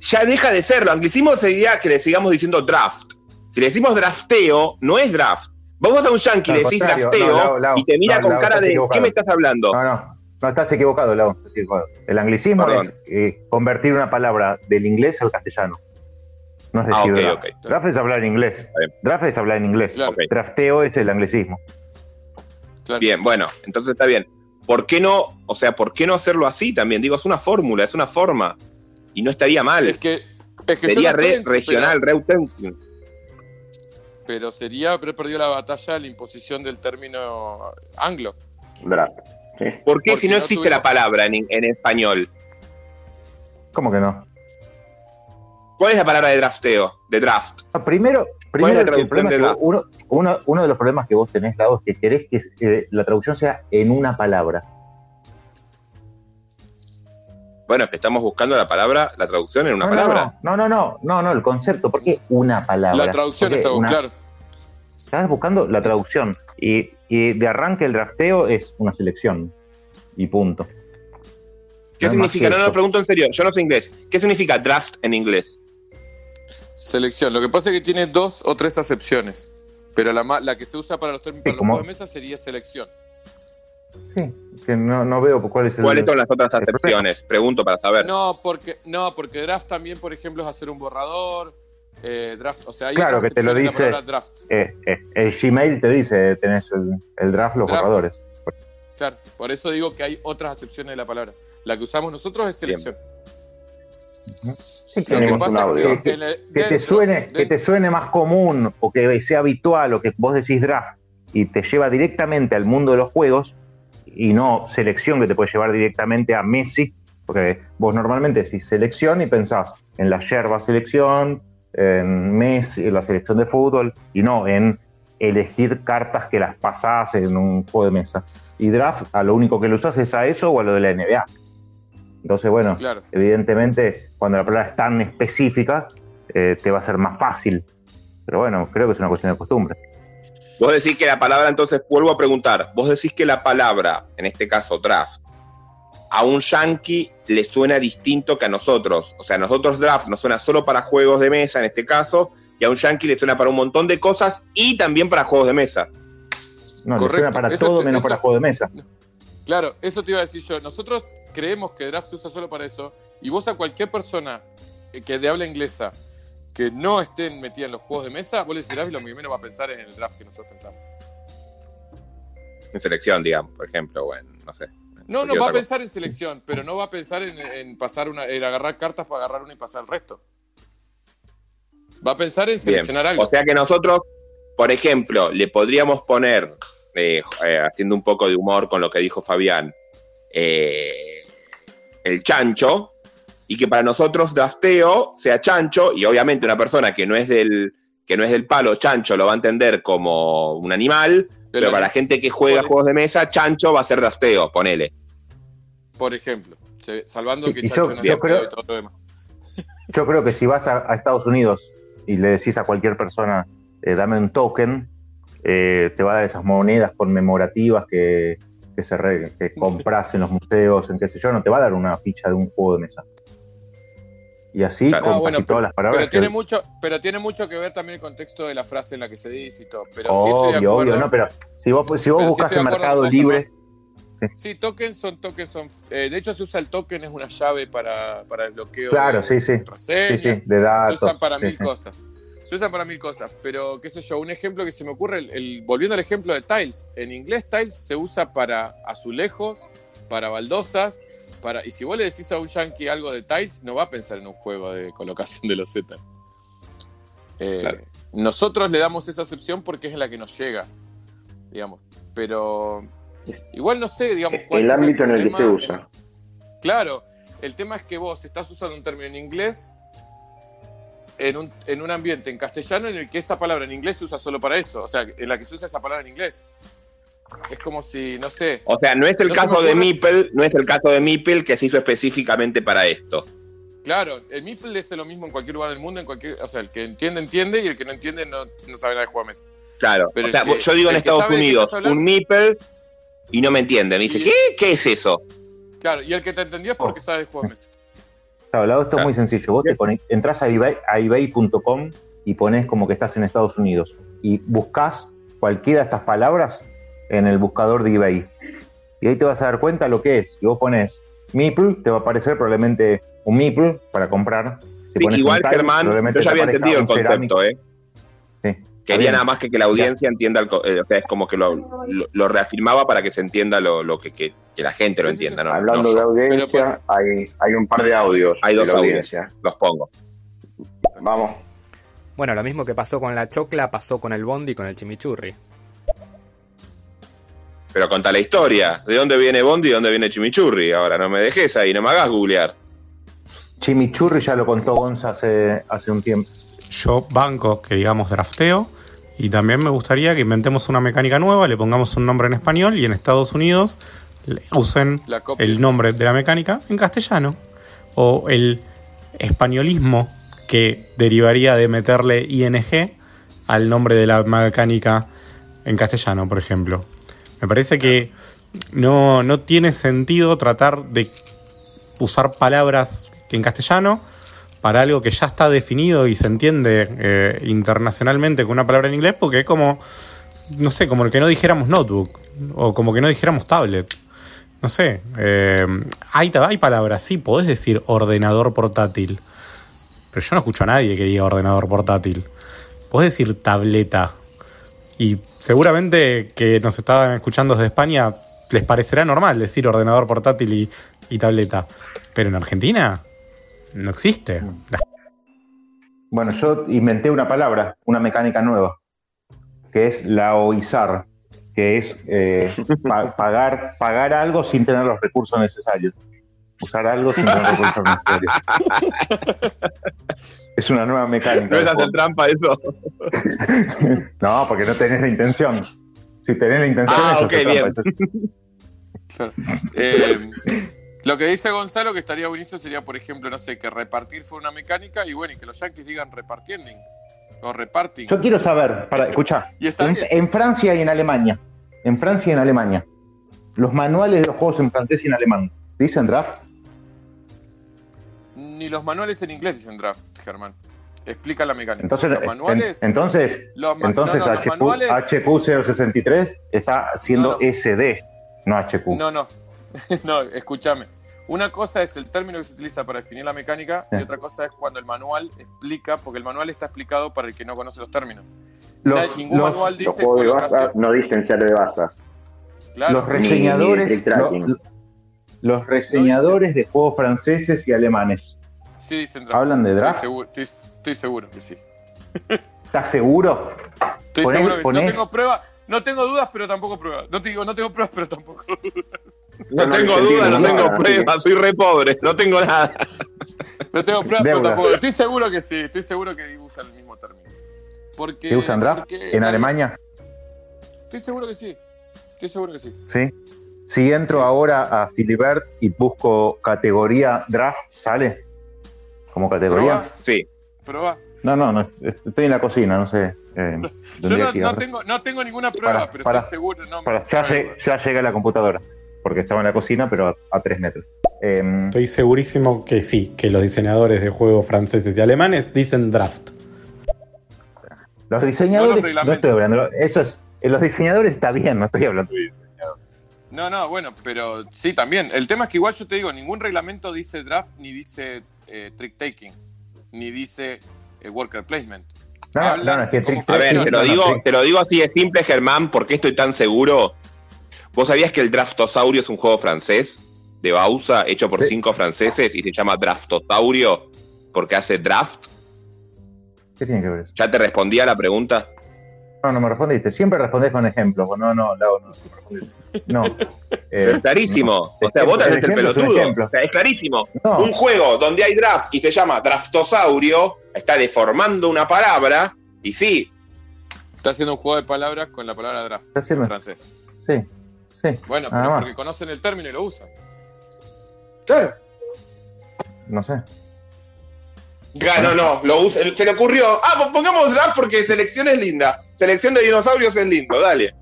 Ya deja de serlo. Anglicismo sería que le sigamos diciendo draft. Si le decimos drafteo, no es draft. Vamos a un yankee, Al le decís drafteo no, Lau, Lau, y te mira no, con Lau, cara de equivocado. ¿qué me estás hablando? No, no. No, estás equivocado, Lau. estás equivocado. El anglicismo Perdón. es eh, convertir una palabra del inglés al castellano. No es Ah, decir ok, draft. es hablar en inglés. Draft es hablar en inglés. Claro. Drafteo es el anglicismo. Claro. Bien, bueno, entonces está bien. ¿Por qué no, o sea, por qué no hacerlo así también? Digo, es una fórmula, es una forma. Y no estaría mal. Es que, es que Sería re- regional, re auténtico. Pero, pero sería haber perdido la batalla la imposición del término anglo. Draft. Sí. ¿Por qué Porque si no no existe tuvimos- la palabra en, en español? ¿Cómo que no? ¿Cuál es la palabra de drafteo? De draft. No, primero, ¿Cuál es primero la el traducción problema de es que draft? uno, uno, uno de los problemas que vos tenés, Lau, es que querés que eh, la traducción sea en una palabra. Bueno, es que estamos buscando la palabra, la traducción en una no, palabra. No, no, no, no, no, el concepto. ¿Por qué una palabra? La traducción ¿Por qué está una- claro. Estás buscando la traducción. Y, y de arranque el drafteo es una selección. Y punto. ¿Qué No significa? No, no, eso. pregunto en serio. Yo no sé inglés. ¿Qué significa draft en inglés? Selección. Lo que pasa es que tiene dos o tres acepciones. Pero la, ma- la que se usa para los, términos para los como- juegos de mesa sería selección. Sí, que no, no veo cuál es el. ¿Cuáles son las otras acepciones? Pregunto para saber. No, porque, no, porque draft también, por ejemplo, es hacer un borrador. eh, draft, o sea, hay Claro, que te lo dice. palabra draft. Eh, eh, el Gmail te dice, tenés el, el draft, los Draft. borradores. Claro, por eso digo que hay otras acepciones de la palabra. La que usamos nosotros es selección. Sí, que Tenemos pasa un es audio. que, en el- que te dentro- suene, que te suene más común o que sea habitual o que vos decís draft y te lleva directamente al mundo de los juegos y no selección que te puede llevar directamente a Messi, porque vos normalmente decís selección y pensás en la yerba selección, en Messi, en la selección de fútbol y no en elegir cartas que las pasás en un juego de mesa. Y draft, a lo único que lo usás es a eso o a lo de la NBA. Entonces, bueno, Claro. evidentemente, cuando la palabra es tan específica, eh, te va a ser más fácil. Pero bueno, creo que es una cuestión de costumbre. Vos decís que la palabra, entonces vuelvo a preguntar, vos decís que la palabra, en este caso draft, a un yankee le suena distinto que a nosotros. O sea, a nosotros draft nos suena solo para juegos de mesa, en este caso, y a un yankee le suena para un montón de cosas y también para juegos de mesa. No, le Correcto. suena para Eso todo te- menos eso- para juego de mesa. Claro, eso te iba a decir yo. Nosotros creemos que draft se usa solo para eso. Y vos a cualquier persona eh, que de habla inglesa que no esté metida en los juegos de mesa, vos le draft y lo primero va a pensar en el draft que nosotros pensamos. En selección, digamos, por ejemplo, bueno, no sé. No, no, va a pensar en selección, pero no va a pensar en, en pasar una, en agarrar cartas para agarrar una y pasar el resto. Va a pensar en Bien. seleccionar algo. O sea que nosotros, por ejemplo, le podríamos poner, eh, eh, haciendo un poco de humor con lo que dijo Fabián, eh, el chancho, y que para nosotros drafteo sea chancho, y obviamente una persona que no es del, que no es del palo, chancho lo va a entender como un animal, pero para la gente que juega juegos de mesa, chancho va a ser drafteo, ponele. Por ejemplo, salvando que Y yo- Chancho no yo es creo- y todo lo demás. Yo creo que si vas a, a Estados Unidos y le decís a cualquier persona, eh, dame un token, eh, te va a dar esas monedas conmemorativas que, que, se re- que compras en los museos, en qué sé yo, no te va a dar una ficha de un juego de mesa. Y así Claro. con Ah, bueno, casi todas las palabras. Pero tiene, que- mucho, pero tiene mucho que ver también el contexto de la frase en la que se dice y todo. Pero sí estoy de obvio, acuerdo. obvio, no, pero si vos, si vos sí buscas de acuerdo Mercado Libre, Sí, tokens son tokens, son. eh, de hecho, se usa el token, es una llave para, para el bloqueo. claro, de sí, sí. contraseña. Sí, sí, de Se datos. usan para sí, mil sí. cosas. Se usan para mil cosas. Pero, qué sé yo, un ejemplo que se me ocurre, el, el- volviendo al ejemplo de tiles. En inglés, tiles se usa para azulejos, para baldosas. Para, y si vos le decís a un yankee algo de tiles, no va a pensar en un juego de colocación de los zetas. Eh, Claro. Nosotros le damos esa acepción porque es la que nos llega, digamos. Pero igual no sé, digamos, cuál El ámbito en el que se usa. Claro, el tema es que vos estás usando un término en inglés en un, en un ambiente en castellano en el que esa palabra en inglés se usa solo para eso. O sea, en la que se usa esa palabra en inglés. Es como si, no sé. O sea, no es el No caso de Meeple, no es el caso de Meeple que se hizo específicamente para esto. Claro, el Meeple es lo mismo en cualquier lugar del mundo, en cualquier, o sea, el que entiende, entiende, y el que no entiende no, no sabe nada de juego a mesa. Claro. Pero o sea, el que- yo digo en Estados Unidos, hablando- un Meeple y no me entiende. Me dice, ¿qué? ¿Qué es eso? Claro, y el que te entendió es porque sabe de juego a mesa. Claro, lado esto es muy sencillo. Vos te conect- entras a eBay- a ebay.com y pones como que estás en Estados Unidos y buscas cualquiera de estas palabras en el buscador de eBay. Y ahí te vas a dar cuenta lo que es. Si vos pones Meeple, te va a aparecer probablemente un Meeple para comprar. Si Sí, igual, Germán, yo ya había entendido el cerámico. concepto, ¿eh? Sí. Quería nada más que, que la audiencia entienda, el, eh, o sea, es como que lo, lo- lo reafirmaba para que se entienda lo, lo que, que- que la gente lo entienda, ¿no? Hablando No de audiencia, hay, hay un par de audios Hay de dos la audios, audiencia. los pongo. Vamos. Bueno, lo mismo que pasó con la chocla, pasó con el bondi y con el chimichurri. Pero conta la historia. ¿De dónde viene Bondi y de dónde viene Chimichurri? Ahora no me dejes ahí, no me hagas googlear. Chimichurri ya lo contó Gonza hace, hace un tiempo. Yo banco que digamos drafteo y también me gustaría que inventemos una mecánica nueva, le pongamos un nombre en español y en Estados Unidos le usen el nombre de la mecánica en castellano o el españolismo que derivaría de meterle ing al nombre de la mecánica en castellano, por ejemplo. Me parece que no, no tiene sentido tratar de usar palabras en castellano para algo que ya está definido y se entiende eh, internacionalmente con una palabra en inglés, porque es como, no sé, como el que no dijéramos notebook o como que no dijéramos tablet. No sé, eh, hay, hay palabras, sí, podés decir ordenador portátil, pero yo no escucho a nadie que diga ordenador portátil. Podés decir tableta. Y seguramente que nos estaban escuchando desde España les parecerá normal decir ordenador portátil y, y tableta. Pero en Argentina no existe. La- Bueno, yo inventé una palabra, una mecánica nueva, que es laoizar, que es eh, pa- pagar, pagar algo sin tener los recursos necesarios. Usar algo sin tener los recursos necesarios. Es una nueva mecánica. ¿No es hacer trampa eso? No, porque no tenés la intención. Si tenés la intención, Ah, es bien. trampa. Eh, lo que dice Gonzalo que estaría buenísimo sería, por ejemplo, no sé, que repartir fue una mecánica y bueno, y que los yankees digan repartiendo. O reparting. Yo quiero saber, para, escucha, Y está en, en Francia y en Alemania, en Francia y en Alemania, los manuales de los juegos en francés y en alemán, ¿dicen draft? Ni los manuales en inglés dicen draft, Germán. Explica la mecánica. Entonces, los en- manuales. entonces, los ma- entonces no, no, HQ, manuales- HQ063 está haciendo SD, no HQ. No, no. no, escúchame. Una cosa es el término que se utiliza para definir la mecánica y otra cosa es cuando el manual explica, porque el manual está explicado para el que no conoce los términos. Los- ningún los- manual dice de baza no dicen ser de baza. Claro. los Ni- ni reseñadores, los reseñadores de juegos franceses y alemanes, Sí, dicen draft. ¿Hablan de draft? Estoy seguro, estoy, estoy seguro que sí. ¿estás seguro? Estoy Ponés- seguro que sí. ponés- No tengo pruebas, no tengo dudas, pero tampoco pruebas. No te digo, no tengo pruebas, pero tampoco dudas. No, no tengo duda, no tengo pruebas, soy re pobre, no tengo nada. No tengo pruebas, pero tampoco. Estoy seguro que sí, estoy seguro que usan el mismo término. Porque, ¿Que usan draft porque- en Alemania? Estoy seguro que sí. Estoy seguro que sí. Sí. Si entro ahora a Filibert y busco categoría draft, ¿sale? ¿Como categoría? Probá. Sí. Probá. No, no, no, estoy en la cocina, no sé. eh, Yo no, no tengo, no tengo ninguna prueba, Para, pero para, estoy seguro. No, para, ya, lle- ya llega la computadora, porque estaba en la cocina, pero a, a tres metros. Em, Estoy segurísimo que sí, que los diseñadores de juegos franceses y alemanes dicen draft. los No diseñadores, no, estoy hablando, eso es, en los diseñadores está bien, no estoy hablando de diseñadores. No, no, bueno, pero sí también. El tema es que igual yo te digo, ningún reglamento dice draft, ni dice eh, trick taking, ni dice eh, worker placement. No, no, no, es que trick- A ver, te lo no, digo, te lo digo así de simple, Germán, ¿por qué estoy tan seguro? ¿Vos sabías que el Draftosaurio es un juego francés de Bausa hecho por Sí. cinco franceses y se llama Draftosaurio porque hace draft? ¿Qué tiene que ver eso? ¿Ya te respondí a la pregunta? No, no me respondiste. Siempre respondés con ejemplos. No, no, no, no. No. Eh, Es clarísimo. no. O sea, vos te haces el es pelotudo. O sea, es clarísimo. No. Un juego donde hay draft y se llama Draftosaurio está deformando una palabra y sí, Está haciendo un juego de palabras con la palabra draft Está haciendo- en francés. Sí, sí. Bueno, pero más. porque conocen el término y lo usan. claro. No sé. Ah, no, no, lo usa- se le ocurrió. Ah, pues pongamos draft porque selección es linda. Selección de dinosaurios es lindo, dale.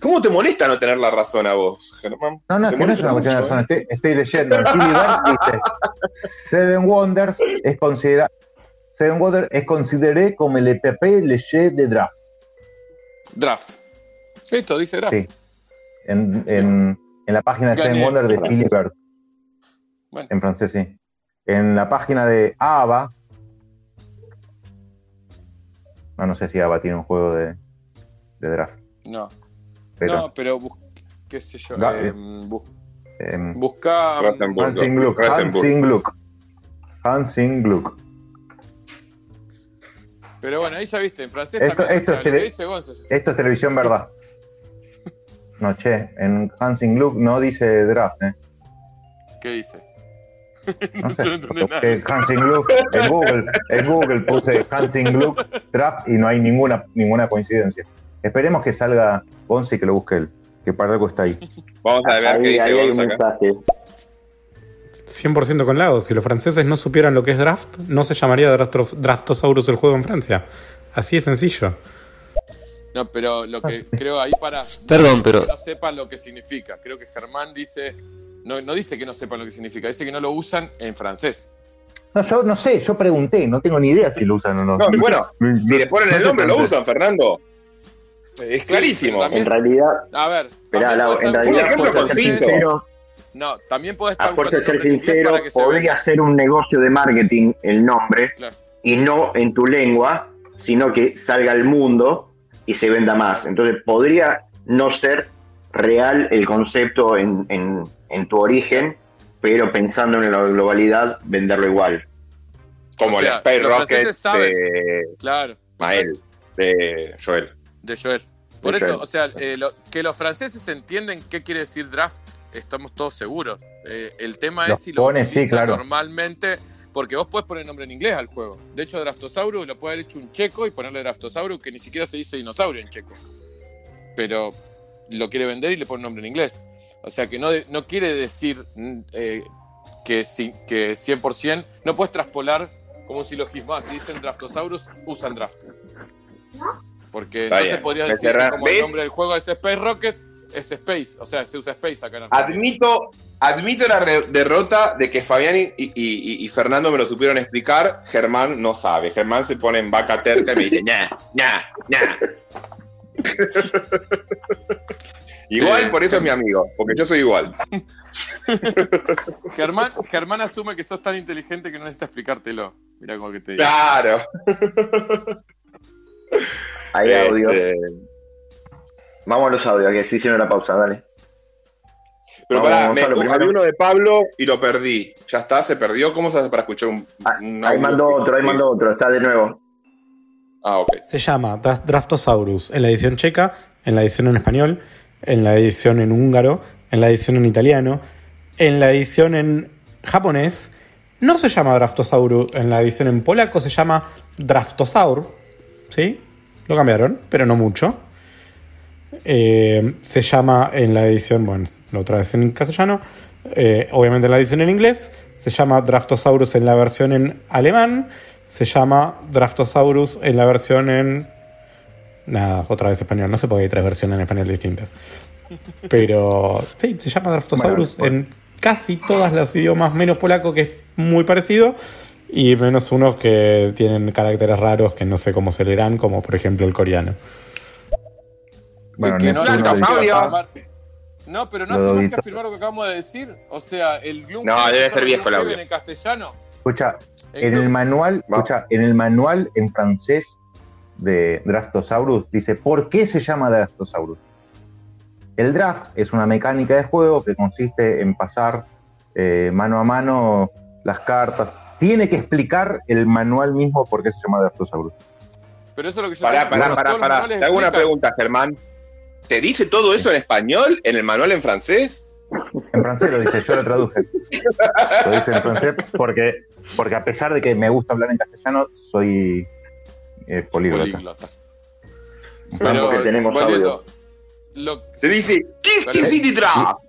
¿Cómo te molesta no tener la razón a vos, Germán? No, no, que no es una cuestión de razón. ¿eh? Estoy, estoy leyendo. Seven Wonders es considerado. Seven Wonders es consideré como el EPP léger de draft. Draft. Esto dice draft. Sí. En, en, en la página de. Wonders de Philibert. Bueno. En francés, sí. En la página de ABA. No, no sé si ABA tiene un juego de, de draft. No. Pero, No, pero bus- qué sé yo. Eh, bu- em, busca. Rosenborg. Hansing Gluck. Rosenborg. Hansing Gluck. Pero bueno, ahí ya viste, en francés Esto- también. es lo tele- que dice Gonzo. Esto es televisión verdad. No, che, en Hansing Gluck no dice draft, ¿eh? ¿Qué dice? No sé. No nada. porque Hansing Gluck, en Google, en Google puse Hansing Gluck draft y no hay ninguna, ninguna coincidencia. Esperemos que salga Gonzi y que lo busque él, que para algo está ahí. Vamos a ver qué Ahí, dice ahí hay un Gonza acá. mensaje. 100% con Lago. Si los franceses no supieran lo que es draft, no se llamaría Drafto- Draftosaurus el juego en Francia. Así de sencillo. No, pero lo que creo ahí para. Perdón, pero- Que no sepan lo que significa. Creo que Germán dice. No, no dice que no sepan lo que significa, dice que no lo usan en francés. No, yo no sé, yo pregunté, no tengo ni idea si lo usan o no. No, bueno, si le ponen el nombre, lo usan, Fernando. Es clarísimo. pero también- En realidad, A ver. esperá, en realidad, un ejemplo conciso. No, también puede a estar fuerza de ser sincero, se podría ser un negocio de marketing el nombre Claro. y no en tu lengua, sino que salga al mundo y se venda más. Entonces podría no ser real el concepto en, en- en tu origen, pero pensando en la globalidad, venderlo igual. Como O sea, el Space Rocket saben. de Claro. Mael, de Joel. De Joel. Por De eso, Joel. o sea, eh, lo- que los franceses entienden qué quiere decir draft, estamos todos seguros. Eh, el tema Los es si lo pone, sí, claro. normalmente, porque vos podés poner nombre en inglés al juego. De hecho, Draftosaurus lo puede haber hecho un checo y ponerle Draftosaurus, que ni siquiera se dice dinosaurio en checo. Pero lo quiere vender y le pone nombre en inglés. O sea que no, de- no quiere decir mm, eh, que, sí- que 100% no puedes traspolar como un silogismo. Si dicen Draftosaurus, usan draft. Porque Está entonces Me decir como el nombre del juego es Space Rocket, es Space. O sea, se usa Space acá en Argentina. Admito, admito la derrota de que Fabián y, y- y- y Fernando me lo supieron explicar. Germán no sabe. Germán se pone en vaca terca y me dice, ña, ña, ña. igual, Eh, por eso es mi amigo, porque yo soy igual. Germán, Germán asume que sos tan inteligente que no necesita explicártelo. Mira cómo que te digo. Claro. Hay audio. Este, Vamos a los audios, que se hicieron la pausa, dale. Pero Vamos, pará, me, Gonzalo, primero. uno de Pablo y lo perdí. Ya está, se perdió. ¿Cómo se hace para escuchar un, un Ahí mandó otro, ahí Sí. mandó otro, está de nuevo. Ah, ok. Se llama Dra- Draftosaurus en la edición checa, en la edición en español, en la edición en húngaro, en la edición en italiano, en la edición en japonés. No se llama Draftosaurus en la edición en polaco, se llama Draftosaur. ¿Sí? Lo cambiaron, pero no mucho. Eh, se llama en la edición, bueno, la otra vez en castellano, eh, obviamente en la edición en inglés, se llama Draftosaurus en la versión en alemán, se llama Draftosaurus en la versión en... Nada, otra vez español, no sé por qué hay tres versiones en español distintas. Pero sí, se llama Draftosaurus Bueno, en casi todas las idiomas, menos polaco, que es muy parecido, y menos unos que tienen caracteres raros que no sé cómo se leerán, como por ejemplo el coreano. Bueno, que no, Neptuno no, pero no Lo hacemos que afirmar lo que acabamos de decir. O sea, el Gloom No, debe se ser viejo el audio. En castellano. Escucha, El en el manual, escucha, en el manual en francés de Draftosaurus dice ¿por qué se llama Draftosaurus? El draft es una mecánica de juego que consiste en pasar eh, mano a mano las cartas. Tiene que explicar el manual mismo por qué se llama Draftosaurus. Pero eso es lo que yo Pará, pará, pará, pará. Te hago una pregunta, Germán. ¿Te dice todo eso en español? ¿En el manual en francés? En francés lo dice, yo lo traduje. Lo dice en francés porque, porque a pesar de que me gusta hablar en castellano, soy eh, políglota. Que tenemos volviendo, lo- Te dice, ¿qué es City Draft?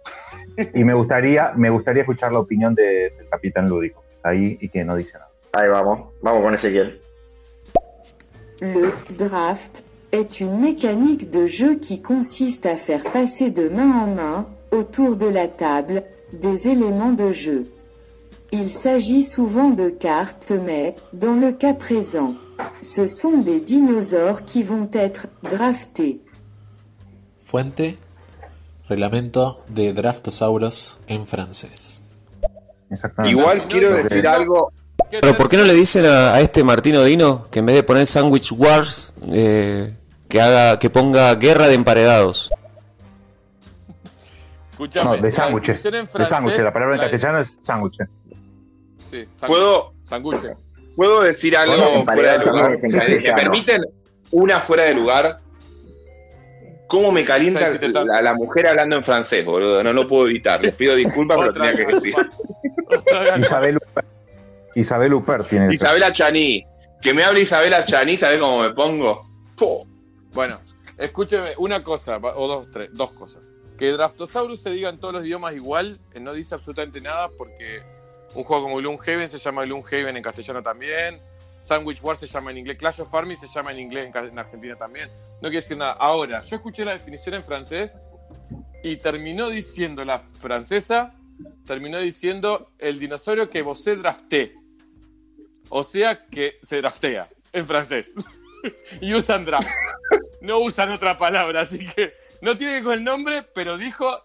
Y me gustaría, me gustaría escuchar la opinión de- del capitán lúdico ahí y que no dice nada. Ahí vamos, vamos con Ezequiel. Le draft est une mécanique de jeu qui consiste à faire passer de main en main, autour de la table, des éléments de jeu. Il s'agit souvent de cartes mais, dans le cas présent, ce sont des dinosaures qui vont être draftés. Fuente, reglamento de Draftosaurus en francés. Igual quiero decir algo. Pero ¿por qué no le dicen a, a este Martín Odino que en vez de poner Sandwich Wars, eh, que haga, que ponga Guerra de Emparedados? Escuchame, No, de sándwiches. De sándwiches. La palabra en la- castellano es sándwiches. Sí, ¿Puedo, sanguche. ¿Puedo decir algo fuera de lugar? ¿Me- ¿Me castellano. permiten una fuera de lugar? ¿Cómo me calienta la, la mujer hablando en francés, boludo? No lo puedo evitar. Les pido disculpas, pero tenía que decir. Isabel Huppert, Isabel Huppert tiene eso. Isabela Chaní. Que me hable Isabela Chaní, ¿sabés cómo me pongo? Po. Bueno, escúcheme una cosa, o dos, tres, dos cosas. Que Draftosaurus se diga en todos los idiomas igual, no dice absolutamente nada porque un juego como Gloomhaven se llama Gloomhaven en castellano también. Sandwich War se llama en inglés. Clash of Armies se llama en inglés en Argentina también. No quiere decir nada. Ahora, yo escuché la definición en francés y terminó diciendo la francesa, terminó diciendo el dinosaurio que vos drafté. O sea que se draftea en francés. y usan draft. No usan otra palabra, así que no tiene que ver con el nombre, pero dijo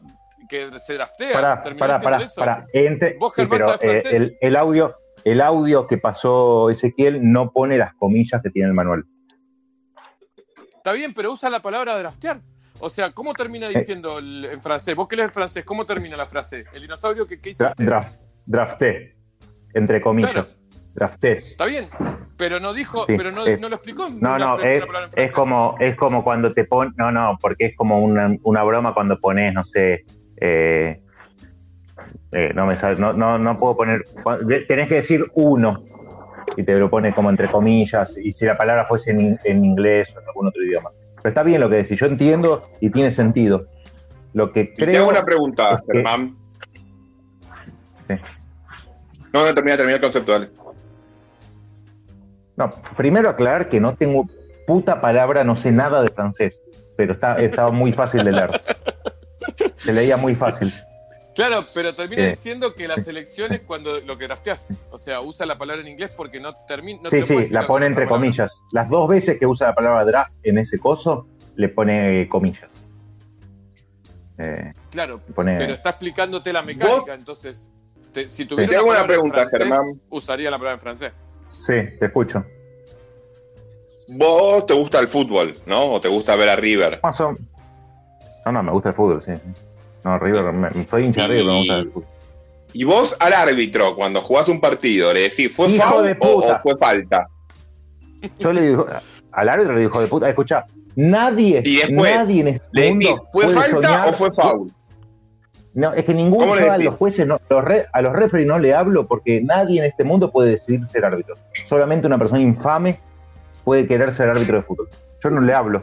que se draftea. Pará, Terminó pará, diciendo pará, eso. pará. Entre- Vos, sí, pero eh, el, el audio, el audio que pasó Ezequiel no pone las comillas que tiene el manual. Está bien, pero usa la palabra draftear. O sea, ¿cómo termina diciendo el- en francés? Vos que lees francés, ¿cómo termina la frase? El dinosaurio que, que hizo. Dra- draft, drafté, entre comillas. Claro. Drafté. Está bien, pero no dijo, Sí, pero no, no lo explicó. No, no, es, es como, es como cuando te pones, no, no, porque es como una, una broma cuando pones, no sé, eh, eh, no me sale, no, no, no puedo poner, tenés que decir uno y te lo pone como entre comillas y si la palabra fuese en, en inglés o en algún otro idioma. Pero está bien lo que decís, yo entiendo y tiene sentido. Lo que Y te creo hago una pregunta, que- Germán. Sí. No, no, termina, termina el concepto, dale. No, primero aclarar que no tengo puta palabra, no sé nada de francés, pero está, estaba muy fácil de leer. Se leía muy fácil. Claro, pero termina Sí. diciendo que las elecciones cuando lo que drafteas, o sea, usa la palabra en inglés porque no termina. No sí, te sí, la pone entre palabra. comillas. Las dos veces que usa la palabra draft en ese coso, le pone eh, comillas. Eh, Claro, pone- pero está explicándote la mecánica, entonces, te- si tuviera Te hago una pregunta, francés, Germán. Usaría la palabra en francés. Sí, te escucho. Vos te gusta el fútbol, ¿no? O te gusta ver a River. No, no, me gusta el fútbol, sí. No, River, me- soy hincha de River, me gusta el fútbol. Y vos al árbitro, cuando jugás un partido, le decís, ¿fue foul de o, fue falta? Yo le digo, al árbitro le dijo de puta, escucha, nadie, Y después, nadie en este le mundo decís, ¿fue puede falta soñar- o fue foul? No, es que ningún ¿Cómo le yo a decís? los jueces, no, los re- a los referees no le hablo porque nadie en este mundo puede decidir ser árbitro. Solamente una persona infame puede querer ser árbitro de fútbol. Yo no le hablo.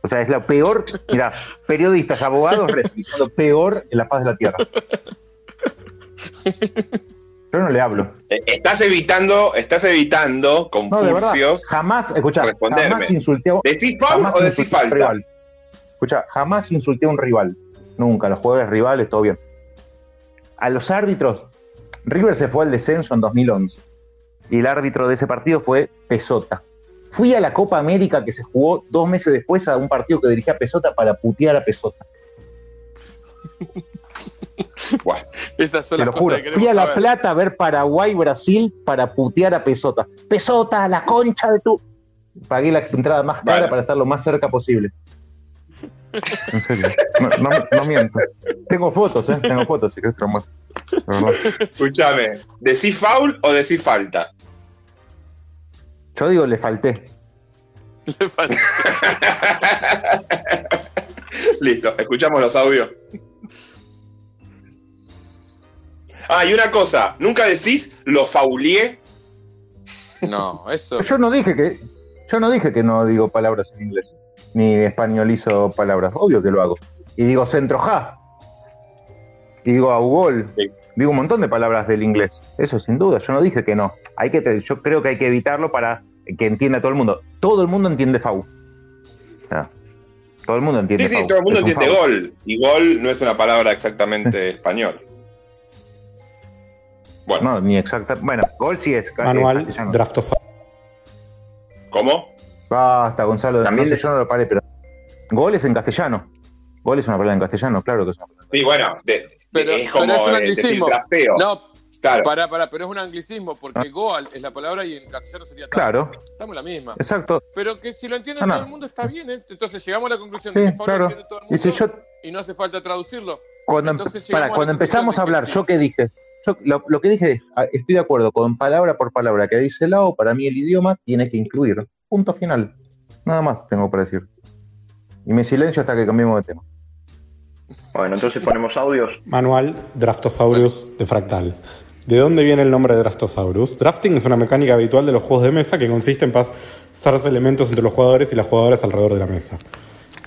O sea, es lo peor. Mira, periodistas, abogados, referees, son lo peor en la faz de la tierra. Yo no le hablo. Eh, Estás evitando, estás evitando con No, furcios. jamás, escucha, responderme. jamás insulté a ¿Decís foul jamás o decís un falta? rival. Escucha, jamás insulté a un rival. Nunca, los jugadores rivales, todo bien. A los árbitros, River se fue al descenso en 2011 y el árbitro de ese partido fue Pesota. Fui a la Copa América que se jugó dos meses después a un partido que dirigía Pesota para putear a Pesota. Esas son Te las lo cosas juro. que queremos Fui a La saber. Plata a ver Paraguay-Brasil para putear a Pesota. Pesota, la concha de tu. Pagué la entrada más cara Vale. para estar lo más cerca posible. En serio. No, no- no miento. Tengo fotos, ¿eh? Tengo fotos, si querés te. Escúchame, ¿decís foul o decís falta? Yo digo, le falté. Le falta. Listo, escuchamos los audios. Ah, y una cosa, nunca decís lo faulié. No, eso. Yo no dije que. Yo no dije que no digo palabras en inglés. Ni españolizo palabras. Obvio que lo hago. Y digo centro ja. Y digo augol. Digo un montón de palabras del inglés. Eso sin duda. Yo no dije que no. Hay que, yo creo que hay que evitarlo para que entienda todo el mundo. Todo el mundo entiende FAU. Sea, todo el mundo entiende Sí, sí, FAU. todo el mundo Es entiende FAU. gol. Y gol no es una palabra exactamente español. Bueno. No, ni exacta. Bueno, gol sí es. Manual, eh, draftosaurio. ¿Cómo? Basta, Gonzalo. También no sé, yo no lo paré, pero. Gol es en castellano. Gol es una palabra en castellano, claro que es una palabra. Sí, bueno, de- Pero, es como pero es un decir anglicismo. No, Claro. para, para, pero es un anglicismo, porque goal es la palabra y en castellano sería tal. Claro. Estamos la misma. Exacto. Pero que si lo entiende no. todo el mundo está bien, ¿eh? Entonces llegamos a la conclusión Sí, de que Fabio claro. entiende todo el mundo Y si yo- y no hace falta traducirlo. Cuando, Entonces para, a cuando empezamos a que hablar, sí. ¿yo qué dije? Yo, lo, lo que dije es, ah, estoy de acuerdo con palabra por palabra que dice Lao, para mí el idioma tiene que incluir. Punto final. Nada más tengo para decir. Y me silencio hasta que cambiemos de tema. Bueno, entonces ponemos audios. Manual Draftosaurus de Fractal. ¿De dónde viene el nombre de Draftosaurus? Drafting es una mecánica habitual de los juegos de mesa que consiste en pasarse elementos entre los jugadores y las jugadoras alrededor de la mesa.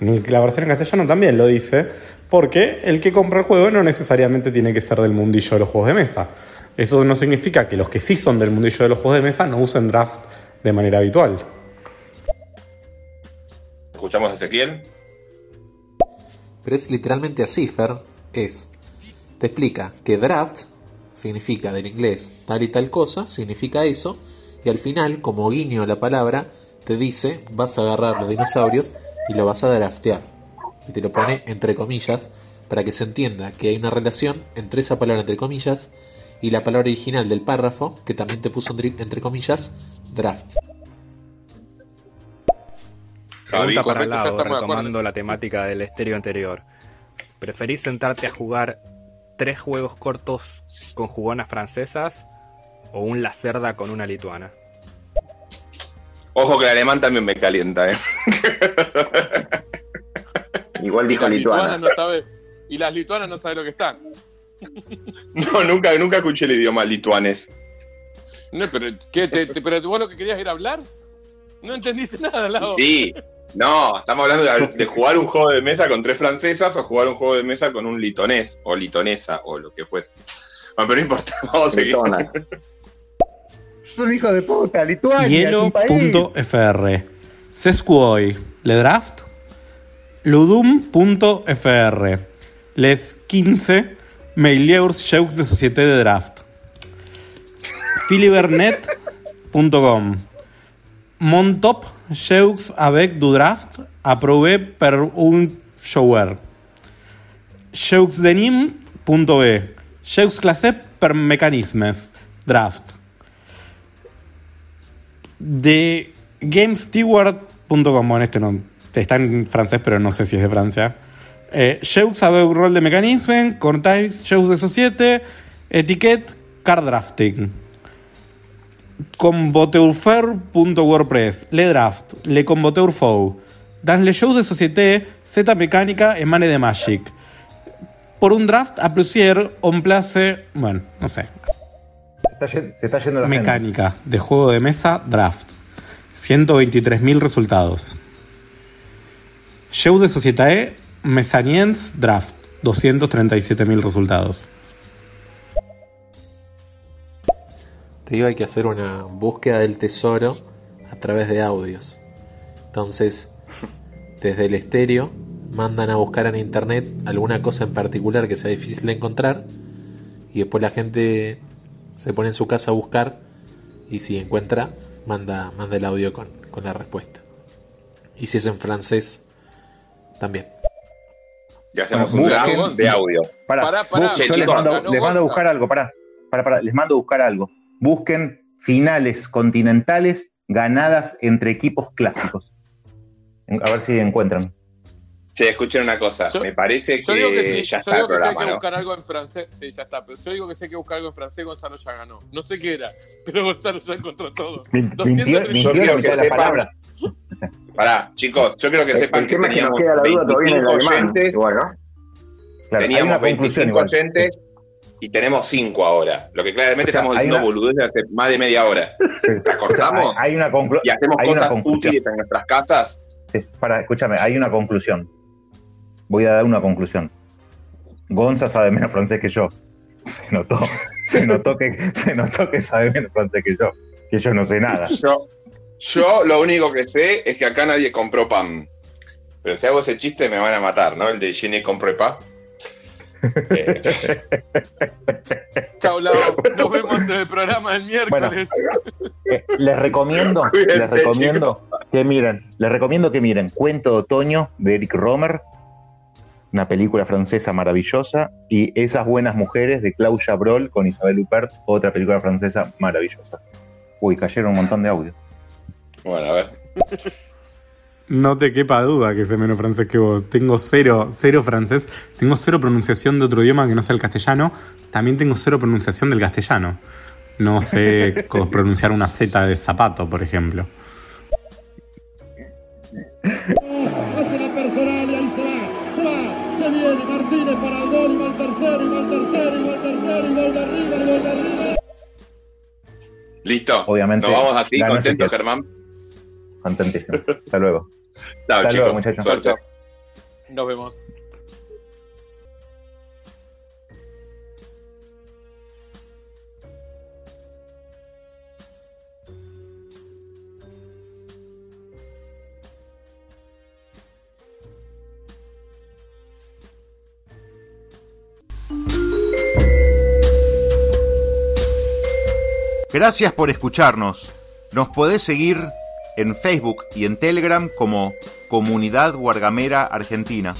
La versión en castellano también lo dice, porque el que compra el juego no necesariamente tiene que ser del mundillo de los juegos de mesa. Eso no significa que los que sí son del mundillo de los juegos de mesa no usen draft de manera habitual. Escuchamos a Ezequiel. Pero es literalmente así, Fer. Es. Te explica que draft significa del inglés tal y tal cosa, significa eso, y al final, como guiño a la palabra, te dice vas a agarrar los dinosaurios y lo vas a draftear. Y te lo pone entre comillas para que se entienda que hay una relación entre esa palabra entre comillas y la palabra original del párrafo, que también te puso entre, entre comillas, draft. Javi, Pregunta para Lau, retomando la temática del estéreo anterior. ¿Preferís sentarte a jugar tres juegos cortos con jugonas francesas o un La Cerda con una lituana? Ojo que el alemán también me calienta, ¿eh? Igual dijo las lituana. lituanas no sabe, y las lituanas no saben lo que están. No, nunca, nunca escuché el idioma lituanés. No, pero, ¿qué, te- te- pero vos lo que querías era hablar. No entendiste nada, Lau. Sí, no, estamos hablando de, de jugar un juego de mesa con tres francesas o jugar un juego de mesa con un litonés o litonesa o lo que fuese. Bueno, pero no importa, vamos a seguir. Es un hijo de puta, Lituania. Hielo.fr. Sesquoi. Le draft. Ludum.fr. Les 15 meilleurs jeux de société de draft. Filibernet.com. Montop jeux avec du draft approuvé per un joueur. Jeuxdenim.be. Jeux classés per mécanismes. Draft. De GameSteward.com. Bueno, este no. Está en francés, pero no sé si es de Francia. Eh, Jeux avec rol de mécanisme. Cortais Jeux de société. Etiquette. Card drafting. Comboteurfer.wordpress. Le draft. Le comboteurfou. Dans les jeux de société, Z mécánica et mane de Magic. Por un draft a plusieurs, on place. Bueno, no sé. Se está, ye- se está yendo la gente. Mecánica de juego de mesa draft. 123.000 resultados. Show de Société Mesaniens Draft. 237.000 resultados. Te digo, hay que hacer una búsqueda del tesoro a través de audios. Entonces, desde el estéreo, mandan a buscar en internet alguna cosa en particular que sea difícil de encontrar. Y después la gente se pone en su casa a buscar. Y si encuentra, manda, manda el audio con, con la respuesta. Y si es en francés, también. Y hacemos Bueno, un busquen- de audio. Pará, Pará, pará. bus- Che, yo les mando, ganó les mando a buscar algo, pará, pará, pará, les mando a buscar algo. Busquen finales continentales ganadas entre equipos clásicos. A ver si encuentran. Che, escuchen una cosa. Yo- Me parece Yo que digo que sí, ya yo está el digo que sí hay programa, que ¿no? buscar algo en francés. Sí, ya está. Pero yo digo que sí hay que buscar algo en francés. Gonzalo ya ganó. No sé qué era, pero Gonzalo ya encontró todo. Min- 230. mintió- Yo mitad que sepan. Pará, chicos, yo creo que sepan el que tema es que nos teníamos queda la duda todavía en el 25 alemán. oyentes, Igual, ¿no? Claro, teníamos una conclusión 25 igual. oyentes y tenemos 5 ahora. Lo que claramente O sea, estamos diciendo una- boludeces hace más de media hora. ¿La cortamos? Hay, hay una conclu- y hacemos hay una cosas conclusión. útiles en nuestras casas. Sí, Para, escúchame, hay una conclusión. Voy a dar una conclusión. Gonza sabe menos francés que yo. Se notó, se notó que, se notó que sabe menos francés que yo. Que yo no sé nada. Yo, yo lo único que sé es que acá nadie compró pan. Pero si hago ese chiste me van a matar, ¿no? El de je ne compré Chao, Lau. Nos vemos en el programa del miércoles. Eh, les recomiendo, Cuídense, les recomiendo que miren, les recomiendo que miren Cuento de Otoño de Eric Romer, una película francesa maravillosa, y Esas buenas mujeres de Claude Chabrol con Isabel Huppert, otra película francesa maravillosa. Uy, cayeron un montón de audio. bueno, a ver. No te quepa duda que sé menos francés que vos. Tengo cero, cero francés. Tengo cero pronunciación de otro idioma que no sea el castellano. También tengo cero pronunciación del castellano. No sé pronunciar una Z de zapato, por ejemplo. Hace la personal y ahí se va. Se va. Se viene Martínez para el gol. Y va el tercero. Y va el tercero. Y va el tercero. Y gol de arriba. Y gol de arriba. Listo. Obviamente, Nos vamos así, Ezequiel. Germán. Contentísimo. Hasta luego. Chao, Hasta chicos. luego, muchachos. Suerte. Nos vemos. Gracias por escucharnos. Nos podés seguir en Facebook y en Telegram como Comunidad Guargamera Argentina.